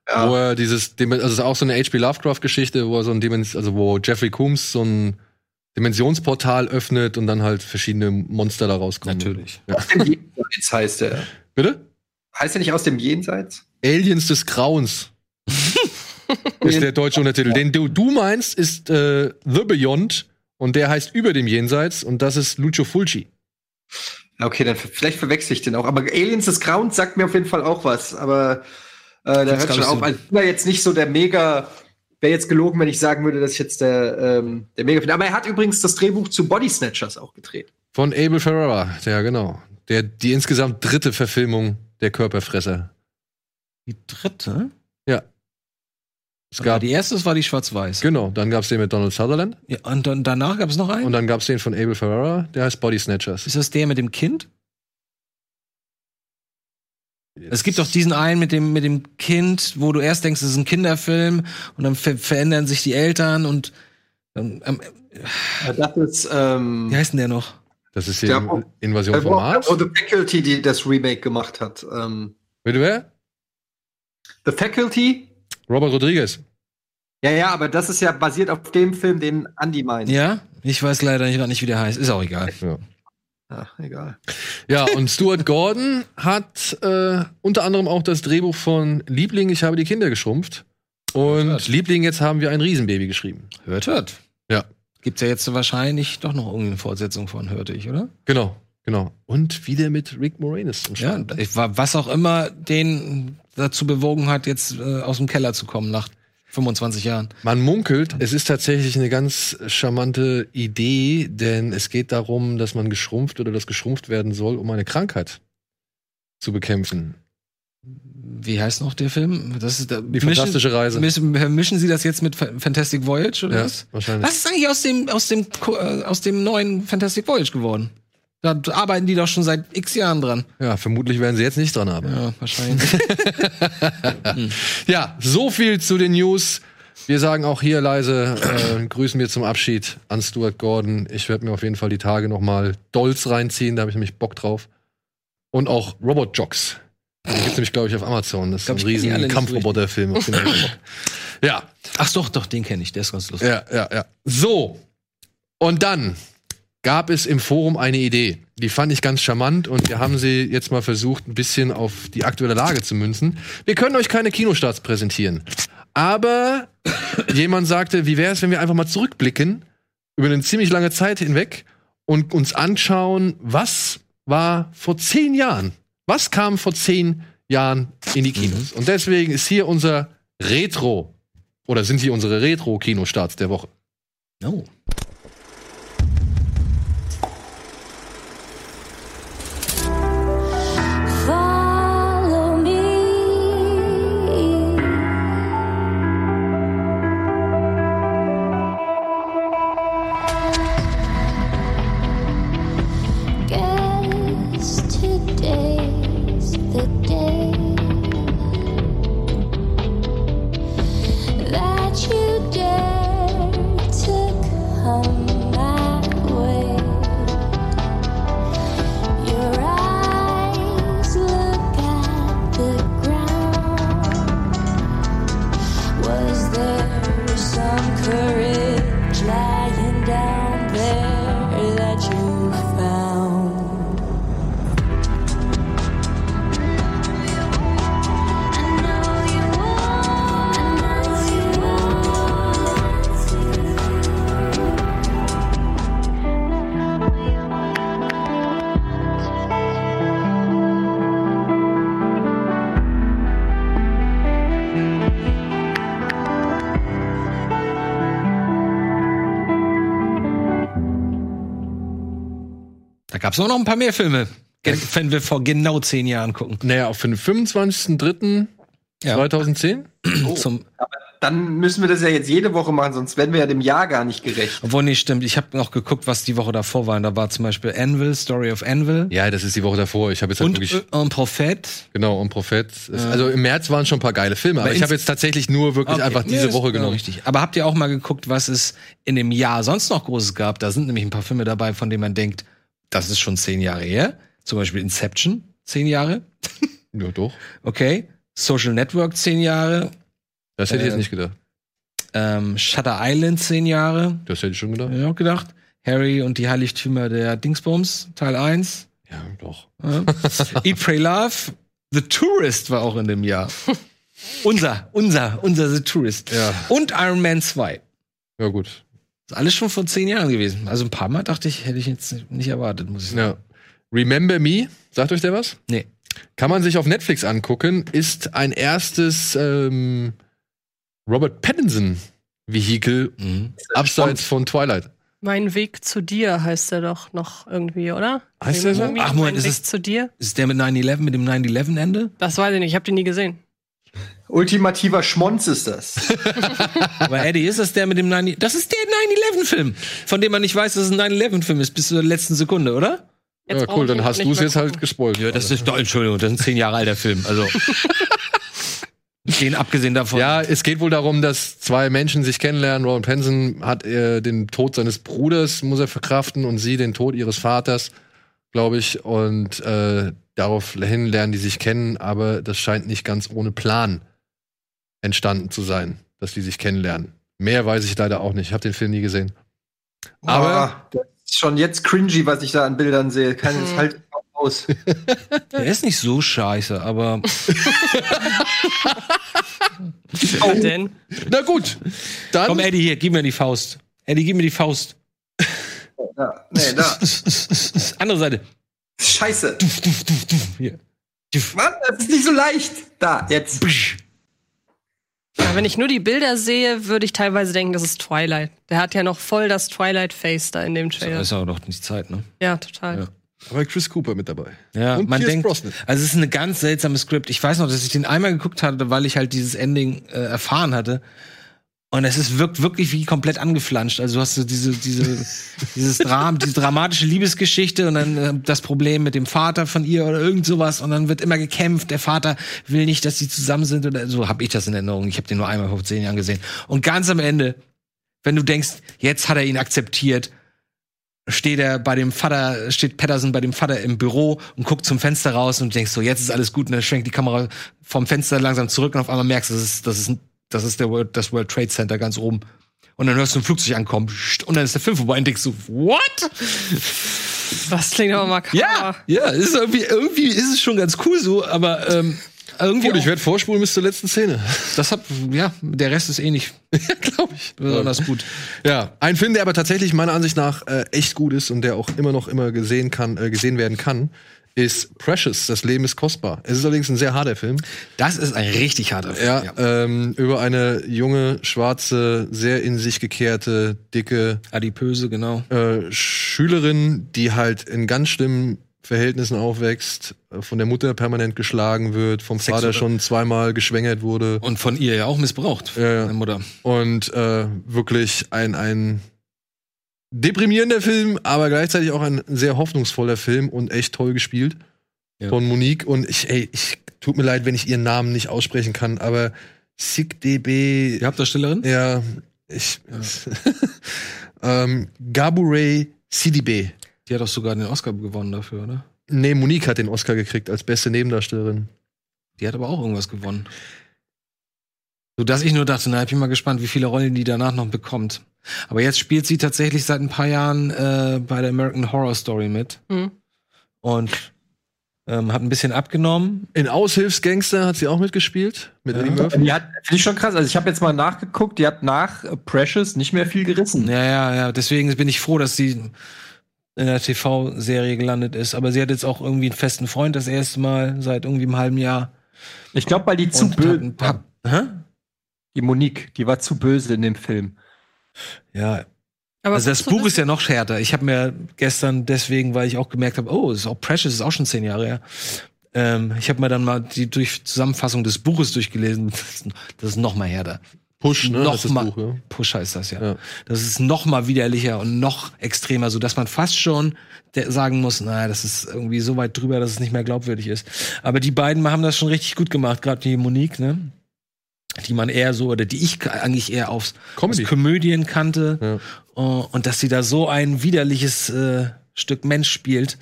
Ja. Wo er dieses, also es ist auch so eine H.P. Lovecraft-Geschichte, wo er so ein Dimens also wo Jeffrey Combs so ein Dimensionsportal öffnet und dann halt verschiedene Monster da rauskommen. Natürlich. Ja. Jenseits heißt er. Bitte? Heißt er nicht aus dem Jenseits? Aliens des Grauens. ist der deutsche Untertitel. Den du, du meinst, ist äh, The Beyond und der heißt Über dem Jenseits und das ist Lucio Fulci. Okay, dann vielleicht verwechsel ich den auch. Aber Aliens des Grauens sagt mir auf jeden Fall auch was. Aber äh, da hört schon auf. so- Also, ich bin da jetzt nicht so der mega. Wäre jetzt gelogen, wenn ich sagen würde, dass ich jetzt der, ähm, der mega bin. Aber er hat übrigens das Drehbuch zu Body Snatchers auch gedreht. Von Abel Ferrara, ja genau. Der, die insgesamt dritte Verfilmung der Körperfresser. Die dritte? Es Ja, gab, die erste war die schwarz-weiß. genau, dann gab es den mit Donald Sutherland Ja, und dann, danach gab es noch einen? und dann gab es den von Abel Ferrara, der heißt Body Snatchers. ist das der mit dem Kind? Es gibt doch diesen einen mit dem, mit dem Kind, wo du erst denkst, es ist ein Kinderfilm und dann ver verändern sich die Eltern und dann, ähm, Das ist, ähm, wie heißt denn der noch? Das ist die Ja, Invasion wo, Mars. wo The Faculty die das Remake gemacht hat. Ähm, Bitte wer? The Faculty? Robert Rodriguez. Ja, ja, aber das ist ja basiert auf dem Film, den Andy meint. Ja? Ich weiß leider nicht, nicht wie der heißt. Ist auch egal. Ja. Ja, egal. Ja, und Stuart Gordon hat äh, unter anderem auch das Drehbuch von Liebling, ich habe die Kinder geschrumpft. Und Hört. Liebling, jetzt haben wir ein Riesenbaby geschrieben. Hört, hört. Ja. Gibt's ja jetzt wahrscheinlich doch noch irgendeine Fortsetzung von, hörte ich, oder? Genau, genau. Und wieder mit Rick Moranis. Ja, ich war, was auch immer den dazu bewogen hat, jetzt äh, aus dem Keller zu kommen nach 25 Jahren. Man munkelt, es ist tatsächlich eine ganz charmante Idee, denn es geht darum, dass man geschrumpft oder dass geschrumpft werden soll, um eine Krankheit zu bekämpfen. Wie heißt noch der Film? Das ist der, Die fantastische Reise. Mischen, Sie das jetzt mit Fa- Fantastic Voyage oder Ja, was? wahrscheinlich. Was ist eigentlich aus dem, aus dem, äh, aus dem neuen Fantastic Voyage geworden? Da arbeiten die doch schon seit x Jahren dran. Ja, vermutlich werden sie jetzt nicht dran arbeiten. Ja, wahrscheinlich. Ja, so viel zu den News. Wir sagen auch hier leise, äh, grüßen wir zum Abschied an Stuart Gordon. Ich werde mir auf jeden Fall die Tage noch mal Dolls reinziehen, da habe ich nämlich Bock drauf. Und auch Robot Jocks. Den gibt's nämlich, glaube ich, auf Amazon. Das ist Glaub, ein riesen Kampfroboterfilm. Ja, Ach doch, doch, den kenne ich, der ist ganz lustig. ja, ja, ja. So. Und dann gab es im Forum eine Idee. Die fand ich ganz charmant und wir haben sie jetzt mal versucht, ein bisschen auf die aktuelle Lage zu münzen. Wir können euch keine Kinostarts präsentieren. Aber jemand sagte, wie wäre es, wenn wir einfach mal zurückblicken über eine ziemlich lange Zeit hinweg und uns anschauen, was war vor zehn Jahren? Was kam vor zehn Jahren in die Kinos? Und deswegen ist hier unser Retro oder sind hier unsere Retro-Kinostarts der Woche. Oh. Da gab's auch noch ein paar mehr Filme, wenn wir vor genau zehn Jahren gucken. Naja, auch für den 25.03.2010? Ja. Zum, Dann müssen wir das ja jetzt jede Woche machen, sonst werden wir ja dem Jahr gar nicht gerecht. obwohl, nee, stimmt. Ich habe noch geguckt, was die Woche davor war. Und Da war zum Beispiel Anvil, Story of Anvil. Ja, das ist die Woche davor. Ich habe jetzt halt Und wirklich. äh, Un Prophet. Genau, und Prophet. Es- Also im März waren schon ein paar geile Filme, aber Aber ich habe jetzt tatsächlich nur wirklich Okay. einfach Nee, diese ist Woche genau genommen. Richtig. Aber habt ihr auch mal geguckt, was es in dem Jahr sonst noch Großes gab? Da sind nämlich ein paar Filme dabei, von denen man denkt, das ist schon zehn Jahre her. Zum Beispiel Inception, zehn Jahre. Ja, doch. Okay. Social Network, zehn Jahre. Das hätte ich Äh, jetzt nicht gedacht. Ähm, Shutter Island, zehn Jahre. Das hätte ich schon gedacht. Ich auch gedacht. Harry und die Heiligtümer der Dingsbums, Teil 1. Ja, doch. Ja. Eat, Pray, Love. The Tourist war auch in dem Jahr. unser, unser, unser The Tourist. Ja. Und Iron Man 2. Ja, gut. Das ist alles schon vor zehn Jahren gewesen. Also ein paar Mal dachte ich, hätte ich jetzt nicht erwartet, muss ich sagen. Ja. Remember Me, sagt euch der was? Nee. Kann man sich auf Netflix angucken, ist ein erstes ähm, Robert Pattinson-Vehikel Mhm. abseits von Twilight. Mein Weg zu dir heißt er doch noch irgendwie, oder? Heißt der so? Ach, Moment, mein ist Weg es- zu dir? Ist der mit 9-11, mit dem 9-11-Ende? Das weiß ich nicht, ich habe den nie gesehen. Ultimativer Schmonz ist das. Aber Eddie, ist das der mit dem 9 Das ist der 9-11-Film, von dem man nicht weiß, dass es ein 9-11-Film ist, bis zur letzten Sekunde, oder? Jetzt ja, cool, dann hast du es jetzt halt gespoilt. Ja, das ist doch, Entschuldigung, das ist ein zehn Jahre alter Film. Also. Den abgesehen davon. Ja, es geht wohl darum, dass zwei Menschen sich kennenlernen. Ron Penson hat äh, den Tod seines Bruders, muss er verkraften, und sie den Tod ihres Vaters, glaube ich. Und äh, daraufhin lernen die sich kennen, aber das scheint nicht ganz ohne Plan entstanden zu sein, dass die sich kennenlernen. Mehr weiß ich leider auch nicht. Ich habe den Film nie gesehen. Aber das ist schon jetzt cringy, was ich da an Bildern sehe. Kann es Hm. halt aus. Der ist nicht so scheiße, aber Was denn? na gut, dann komm, Eddie, hier, gib mir die Faust. Eddie, gib mir die Faust. Ja, nee, da. Andere Seite. Scheiße. Hier. Mann, das ist nicht so leicht. Da, jetzt. Ja, wenn ich nur die Bilder sehe, würde ich teilweise denken, das ist Twilight. Der hat ja noch voll das Twilight-Face da in dem Trailer. ist aber doch nicht Zeit, ne? Ja, total. Ja. aber Chris Cooper mit dabei. Ja, Und man Pierce denkt, Brosnan. also es ist eine ganz seltsame Skript. Ich weiß noch, dass ich den einmal geguckt hatte, weil ich halt dieses Ending äh, erfahren hatte. Und es ist wirkt wirklich wie komplett angeflanscht. Also du hast so diese, diese, dieses Dram, diese dramatische Liebesgeschichte und dann äh, das Problem mit dem Vater von ihr oder irgend sowas und dann wird immer gekämpft. Der Vater will nicht, dass sie zusammen sind oder so habe ich das in Erinnerung. Ich habe den nur einmal vor zehn Jahren gesehen. Und ganz am Ende, wenn du denkst, jetzt hat er ihn akzeptiert, steht er bei dem Vater, steht Patterson bei dem Vater im Büro und guckt zum Fenster raus und denkst so, jetzt ist alles gut und dann schwenkt die Kamera vom Fenster langsam zurück und auf einmal merkst du, das ist, das ist, ein- das ist der World, das World Trade Center ganz oben. Und dann hörst du ein Flugzeug ankommen und dann ist der Film vorbei und denkst so, what? Das klingt aber makaber. Ja, ja, ist irgendwie, irgendwie ist es schon ganz cool so, aber ähm, irgendwie Gut, ich werde vorspulen bis zur letzten Szene. das hat, ja, der Rest ist eh nicht Glaube ich. besonders gut. Ja, ein Film, der aber tatsächlich meiner Ansicht nach äh, echt gut ist und der auch immer noch immer gesehen kann, äh, gesehen werden kann, ist Precious. Das Leben ist kostbar. Es ist allerdings ein sehr harter Film. Das ist ein richtig harter Film. Ja, Ähm, über eine junge, schwarze, sehr in sich gekehrte, dicke Adipöse, genau. äh, Schülerin, die halt in ganz schlimmen Verhältnissen aufwächst, äh, von der Mutter permanent geschlagen wird, vom Vater Sexuell. schon zweimal geschwängert wurde. Und von ihr ja auch missbraucht. Ja, ja. Meine Mutter. Und äh, wirklich ein, ein deprimierender Film, aber gleichzeitig auch ein sehr hoffnungsvoller Film und echt toll gespielt Ja. von Monique. Und ich, ey, ich tut mir leid, wenn ich ihren Namen nicht aussprechen kann, aber SIGDB, Die Hauptdarstellerin? ja, ich, ähm, Gabouret CDB. Die hat doch sogar den Oscar gewonnen dafür, oder? Nee, Monique hat den Oscar gekriegt als beste Nebendarstellerin. Die hat aber auch irgendwas gewonnen. So dass ich nur dachte, na, ich bin mal gespannt, wie viele Rollen die danach noch bekommt. Aber jetzt spielt sie tatsächlich seit ein paar Jahren äh, bei der American Horror Story mit Hm. und ähm, hat ein bisschen abgenommen. In Aushilfsgangster hat sie auch mitgespielt mit Ja. Eddie Murphy. Die hat, finde ich schon krass. Also ich habe jetzt mal nachgeguckt, die hat nach Precious nicht mehr viel gerissen. Ja, ja, ja. Deswegen bin ich froh, dass sie in der TV-Serie gelandet ist. Aber sie hat jetzt auch irgendwie einen festen Freund das erste Mal seit irgendwie einem halben Jahr. Ich glaube, weil die zu böse? Die Monique, die war zu böse in dem Film. Ja. Aber also das Buch ist ja noch härter. Ich habe mir gestern deswegen, weil ich auch gemerkt habe, oh, es ist auch Precious, ist auch schon zehn Jahre her. Ähm, ich habe mir dann mal die durch Zusammenfassung des Buches durchgelesen. Das ist, das ist noch mal härter. Push, ne? noch das ist das mal, Buch, ja. Push heißt das ja. Ja. Das ist noch mal widerlicher und noch extremer, so dass man fast schon sagen muss, naja, das ist irgendwie so weit drüber, dass es nicht mehr glaubwürdig ist. Aber die beiden haben das schon richtig gut gemacht, gerade die Monique, ne? Die man eher so, oder die ich eigentlich eher aufs Comedy. aus Komödien kannte. Ja. Uh, und dass sie da so ein widerliches äh, Stück Mensch spielt.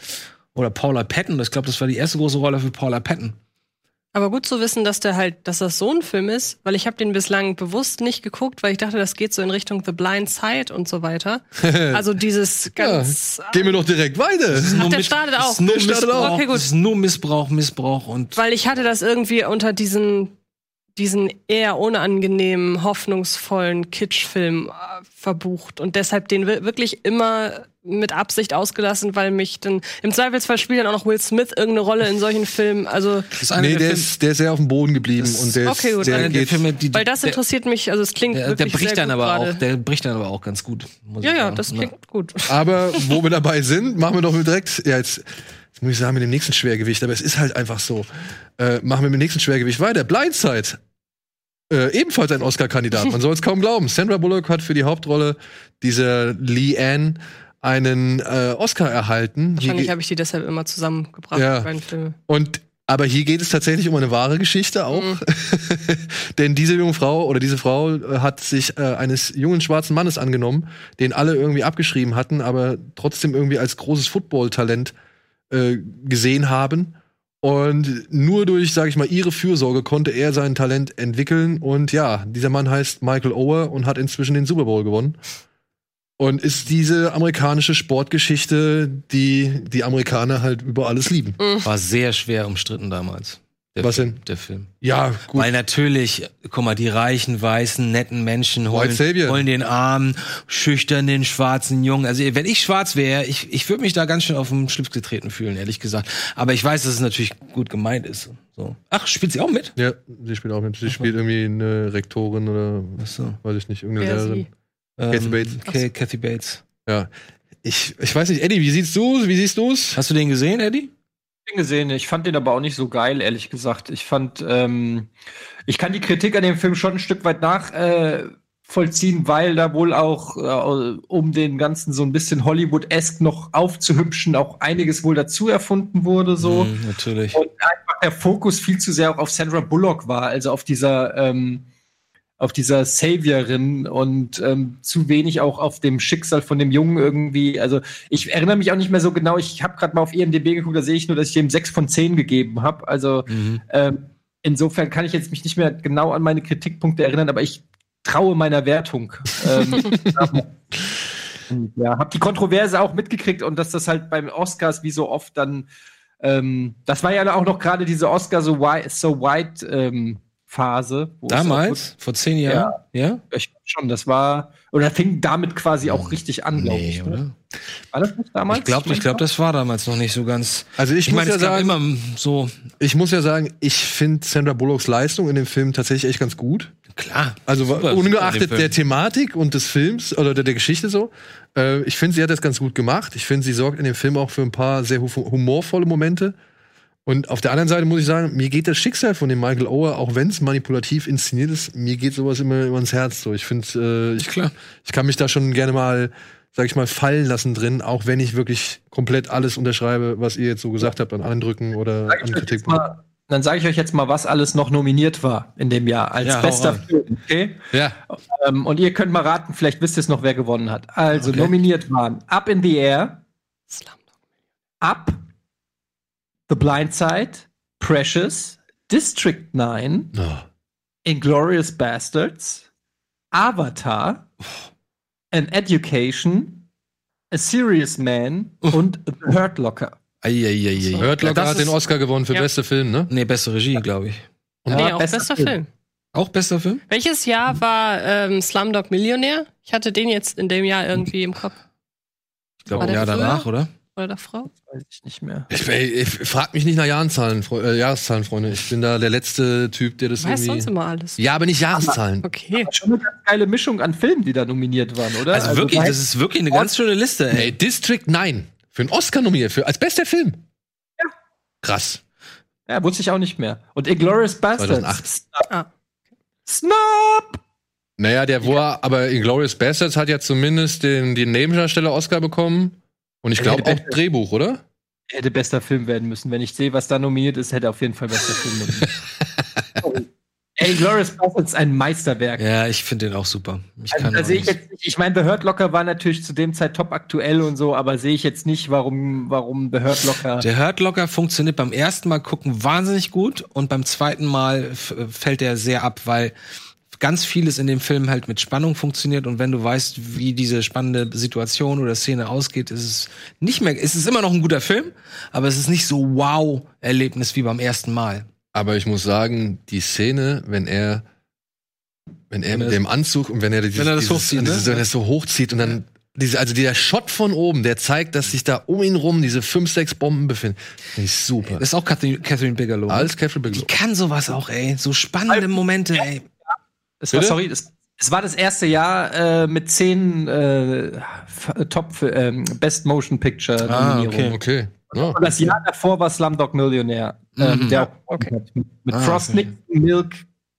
Oder Paula Patton, ich glaube, das war die erste große Rolle für Paula Patton. Aber gut zu wissen, dass der halt, dass das so ein Film ist, weil ich habe den bislang bewusst nicht geguckt, weil ich dachte, das geht so in Richtung The Blind Side und so weiter. Also dieses ganz. Gehen wir doch direkt weiter. Ach, der startet Das auch. ist nur Der startet Missbrauch, auch. Okay, gut. Das ist nur Missbrauch, Missbrauch und Weil ich hatte das irgendwie unter diesen, diesen eher unangenehmen, hoffnungsvollen Kitschfilm äh, verbucht und deshalb den wi- wirklich immer mit Absicht ausgelassen, weil mich dann im Zweifelsfall spielt dann auch noch Will Smith irgendeine Rolle in solchen Filmen. Also das ist einer Nee, der, der ist, der ist sehr auf dem Boden geblieben Das- und der, Okay, ist, gut, der der geht. Filme, die, weil das der, interessiert mich, also es klingt der, der wirklich bricht sehr dann gut aber auch, der bricht dann aber auch ganz gut. muss Ja, ich ja, sagen. das klingt gut. Aber wo wir dabei sind, machen wir doch direkt, ja, jetzt muss ich sagen, mit dem nächsten Schwergewicht, aber es ist halt einfach so. Äh, machen wir mit dem nächsten Schwergewicht weiter. Blindside. Äh, ebenfalls ein Oscar-Kandidat. Man soll es kaum glauben. Sandra Bullock hat für die Hauptrolle dieser Lee Ann einen äh, Oscar erhalten. Wahrscheinlich habe ich die deshalb immer zusammengebracht, Ja. Und aber hier geht es tatsächlich um eine wahre Geschichte auch. Mhm. Denn diese junge Frau oder diese Frau äh, hat sich äh, eines jungen schwarzen Mannes angenommen, den alle irgendwie abgeschrieben hatten, aber trotzdem irgendwie als großes Football-Talent äh, gesehen haben. Und nur durch, sage ich mal, ihre Fürsorge konnte er sein Talent entwickeln. Und ja, dieser Mann heißt Michael Ower und hat inzwischen den Super Bowl gewonnen. Und ist diese amerikanische Sportgeschichte, die die Amerikaner halt über alles lieben. war sehr schwer umstritten damals. Der Was Film, denn? Der Film. Ja, gut. Weil natürlich, guck mal, die reichen, weißen, netten Menschen holen, holen den armen, schüchternen, schwarzen Jungen. Also wenn ich schwarz wäre, ich, ich würde mich da ganz schön auf den Schlips getreten fühlen, ehrlich gesagt. Aber ich weiß, dass es natürlich gut gemeint ist. So. Ach, spielt sie auch mit? Ja, sie spielt auch mit. Sie spielt irgendwie eine Rektorin oder Ach so. weiß ich nicht, irgendeine Wer Lehrerin. sie? Kathy Ähm, Bates. Ka- Kathy Bates. Ja. Ich, ich weiß nicht, Eddie, wie siehst du Wie siehst du's? Hast du den gesehen, Eddie? Den gesehen. Ich fand den aber auch nicht so geil, ehrlich gesagt. Ich fand, ähm, ich kann die Kritik an dem Film schon ein Stück weit nach äh, weil da wohl auch, äh, um den Ganzen so ein bisschen Hollywood-esque noch aufzuhübschen, auch einiges wohl dazu erfunden wurde, so. Mhm, natürlich. Und einfach der Fokus viel zu sehr auch auf Sandra Bullock war, also auf dieser, ähm, auf dieser Saviorin und ähm, zu wenig auch auf dem Schicksal von dem Jungen irgendwie. Also ich erinnere mich auch nicht mehr so genau. Ich habe gerade mal auf IMDb geguckt, da sehe ich nur, dass ich dem 6 von 10 gegeben habe. Also Mhm. ähm, insofern kann ich jetzt mich nicht mehr genau an meine Kritikpunkte erinnern, aber ich traue meiner Wertung. ähm, ja, habe die Kontroverse auch mitgekriegt und dass das halt beim Oscars wie so oft dann ähm, das war ja auch noch gerade diese Oscar so white, so white ähm, Phase. wo Damals? Vor zehn Jahren? Ja? wirklich- Ich glaub schon, das war oder fing damit quasi auch richtig an, glaube Nee, ich. ne? oder? War das nicht damals? Ich glaube, ich glaub, das war damals noch nicht so ganz. Also ich, Ich meine, muss es ja gab sagen, immer so. ich muss ja sagen, ich finde Sandra Bullocks Leistung in dem Film tatsächlich echt ganz gut. Klar. Also Super, super ungeachtet Film. der Thematik und des Films oder der, der Geschichte so. Äh, ich finde, sie hat das ganz gut gemacht. Ich finde, sie sorgt in dem Film auch für ein paar sehr hu humorvolle Momente. Und auf der anderen Seite muss ich sagen, mir geht das Schicksal von dem Michael Ower, auch wenn es manipulativ inszeniert ist, mir geht sowas immer, immer ins Herz. So, ich finde, äh, ich, Klar. ich kann mich da schon gerne mal, sag ich mal, fallen lassen drin, auch wenn ich wirklich komplett alles unterschreibe, was ihr jetzt so gesagt habt an Eindrücken oder an mal, dann sage ich euch jetzt mal, was alles noch nominiert war in dem Jahr als Ja, bester. Film. Okay? Ja. Ähm, und ihr könnt mal raten, vielleicht wisst ihr es noch, wer gewonnen hat. Also Okay. nominiert waren Up in the Air, Up, The Blind Side, Precious, District 9, Oh. Inglorious Bastards, Avatar, An Education, A Serious Man und The Hurt Locker. Eieiei. Hurt Locker das hat den Oscar gewonnen für Ja. bester Film, ne? Nee, beste Regie, glaube ich. Ja, nee, auch bester bester, Film. Film. Auch bester Film? Welches Jahr war ähm, Slumdog Millionär? Ich hatte den jetzt in dem Jahr irgendwie im Kopf. Ich glaube, ein Jahr früher? danach, oder? Oder davor? Weiß ich nicht mehr. Ich, ich frag mich nicht nach Jahreszahlen, Fre äh, Jahreszahlen, Freunde. Ich bin da der letzte Typ, der das Du weißt irgendwie. sonst immer alles. Ja, aber nicht Jahreszahlen. Okay. Schon eine ganz geile Mischung an Filmen, die da nominiert waren, oder? Also, wirklich, Weiß- das ist wirklich eine ganz schöne Liste, ey. Ey, District 9 für einen Oscar nominiert, für, als bester Film. Ja. Krass. Ja, wusste ich auch nicht mehr. Und Inglourious Bastards. 2008. Ah. Snap! Naja, der war, aber Inglourious Bastards hat ja zumindest den, den Nebendarsteller Oscar bekommen. Und ich glaube auch. Drehbuch, oder? Hätte bester Film werden müssen. Wenn ich sehe, was da nominiert ist, hätte auf jeden Fall bester Film nominiert. Ey, Glorious Bastards ist ein Meisterwerk. Ja, ich finde den auch super. Ich Also, sehe ich jetzt ich meine, The Hurt Locker war natürlich zu dem Zeit top aktuell und so, aber sehe ich jetzt nicht, warum, warum The Hurt Locker. Der Hurt Locker funktioniert beim ersten Mal gucken wahnsinnig gut und beim zweiten Mal fällt er sehr ab, weil ganz vieles in dem Film halt mit Spannung funktioniert und wenn du weißt, wie diese spannende Situation oder Szene ausgeht, ist es nicht mehr, ist es immer noch ein guter Film, aber es ist nicht so wow-Erlebnis wie beim ersten Mal. Aber ich muss sagen, die Szene, wenn er, wenn er Wenn mit er dem Anzug und wenn er, dieses, Wenn er das dieses, hochzieht, ne? dieses, wenn er das so hochzieht und dann diese, also dieser Shot von oben, der zeigt, dass sich da um ihn rum diese fünf, sechs Bomben befinden. Finde ich super. Das ist auch Catherine, Catherine Bigelow. ne? Alles Catherine Die Bigelow. kann sowas auch, ey. So spannende Momente, ey. Es war, sorry, es, es war das erste Jahr äh, mit zehn äh, F- Top ähm, Best Motion Picture Ah, Nominierungen. Okay. Ja. Und das Jahr davor war Slumdog Millionär. Ähm, Mhm. der auch Okay. hat. Mit, mit Ah, Frost okay. Nixon, Milk,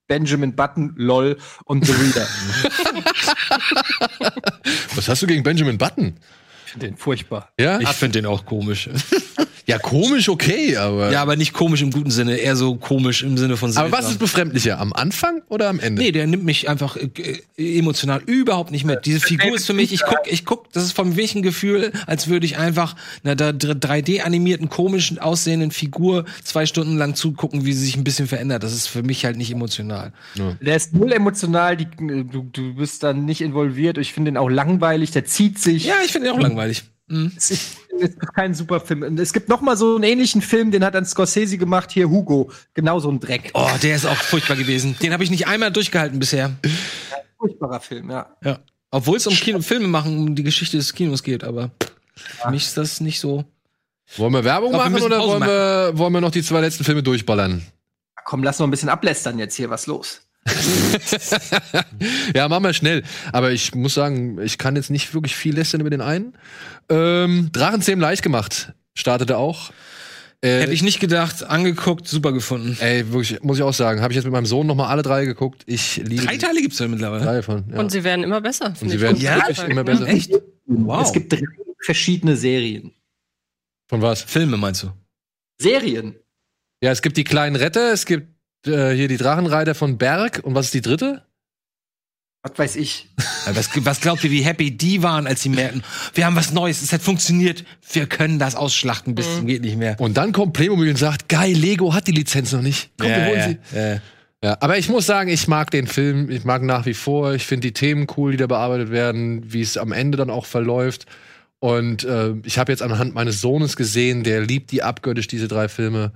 Benjamin Button, LOL und The Reader. Was hast du gegen Benjamin Button? Ich finde den furchtbar. Ja? Ich finde den auch komisch. Ja, komisch, okay, aber. ja, aber nicht komisch im guten Sinne, eher so komisch im Sinne von aber was ist befremdlicher? Am Anfang oder am Ende? Nee, der nimmt mich einfach äh, äh, emotional überhaupt nicht mit. Diese Figur ist für mich, ich guck, ich guck, das ist vom welchen Gefühl, als würde ich einfach einer da 3D animierten, komischen aussehenden Figur zwei Stunden lang zugucken, wie sie sich ein bisschen verändert. Das ist für mich halt nicht emotional. Der ist null emotional, die, du, du bist dann nicht involviert. Ich finde den auch langweilig, der zieht sich. Ja, ich finde ihn auch langweilig. Mhm. Es ist, kein super Film. Und es gibt noch mal so einen ähnlichen Film, den hat dann Scorsese gemacht, hier Hugo. Genau so ein Dreck. Oh, der ist auch furchtbar gewesen. Den habe ich nicht einmal durchgehalten bisher. Furchtbarer Film, ja. Ja. Obwohl es um Kino Filme machen, um die Geschichte des Kinos geht, aber für mich ist das nicht so. Wollen wir Werbung glaub, wir machen müssen oder wollen wir, wollen wir noch die zwei letzten Filme durchballern? Komm, lass noch ein bisschen ablästern jetzt hier, was los? Ja, machen wir schnell. Aber ich muss sagen, ich kann jetzt nicht wirklich viel lästern über den einen. Ähm, Drachenzähmen leicht gemacht. Startete auch. Äh, Hätte ich nicht gedacht, angeguckt, super gefunden. Ey, wirklich, muss ich auch sagen. Habe ich jetzt mit meinem Sohn noch mal alle drei geguckt. Ich liebe Drei Teile gibt's ja mittlerweile. drei von. Ja. Und sie werden immer besser. Und sie werden Ja, wirklich immer besser. Echt? Wow. Es gibt drei verschiedene Serien. Von was? Filme meinst du? Serien. Ja, es gibt die kleinen Retter, es gibt äh, hier die Drachenreiter von Berg. Und was ist die dritte? Was weiß ich. Ja, Was, was glaubt ihr, wie happy die waren, als sie merkten, wir haben was Neues, es hat funktioniert, wir können das ausschlachten bis zum geht nicht mehr. Und dann kommt Playmobil und sagt, geil, Lego hat die Lizenz noch nicht. Komm, wir holen sie. ja. Ja, aber ich muss sagen, ich mag den Film, ich mag nach wie vor, ich finde die Themen cool, die da bearbeitet werden, wie es am Ende dann auch verläuft. Und äh, ich habe jetzt anhand meines Sohnes gesehen, der liebt die abgöttisch, diese drei Filme.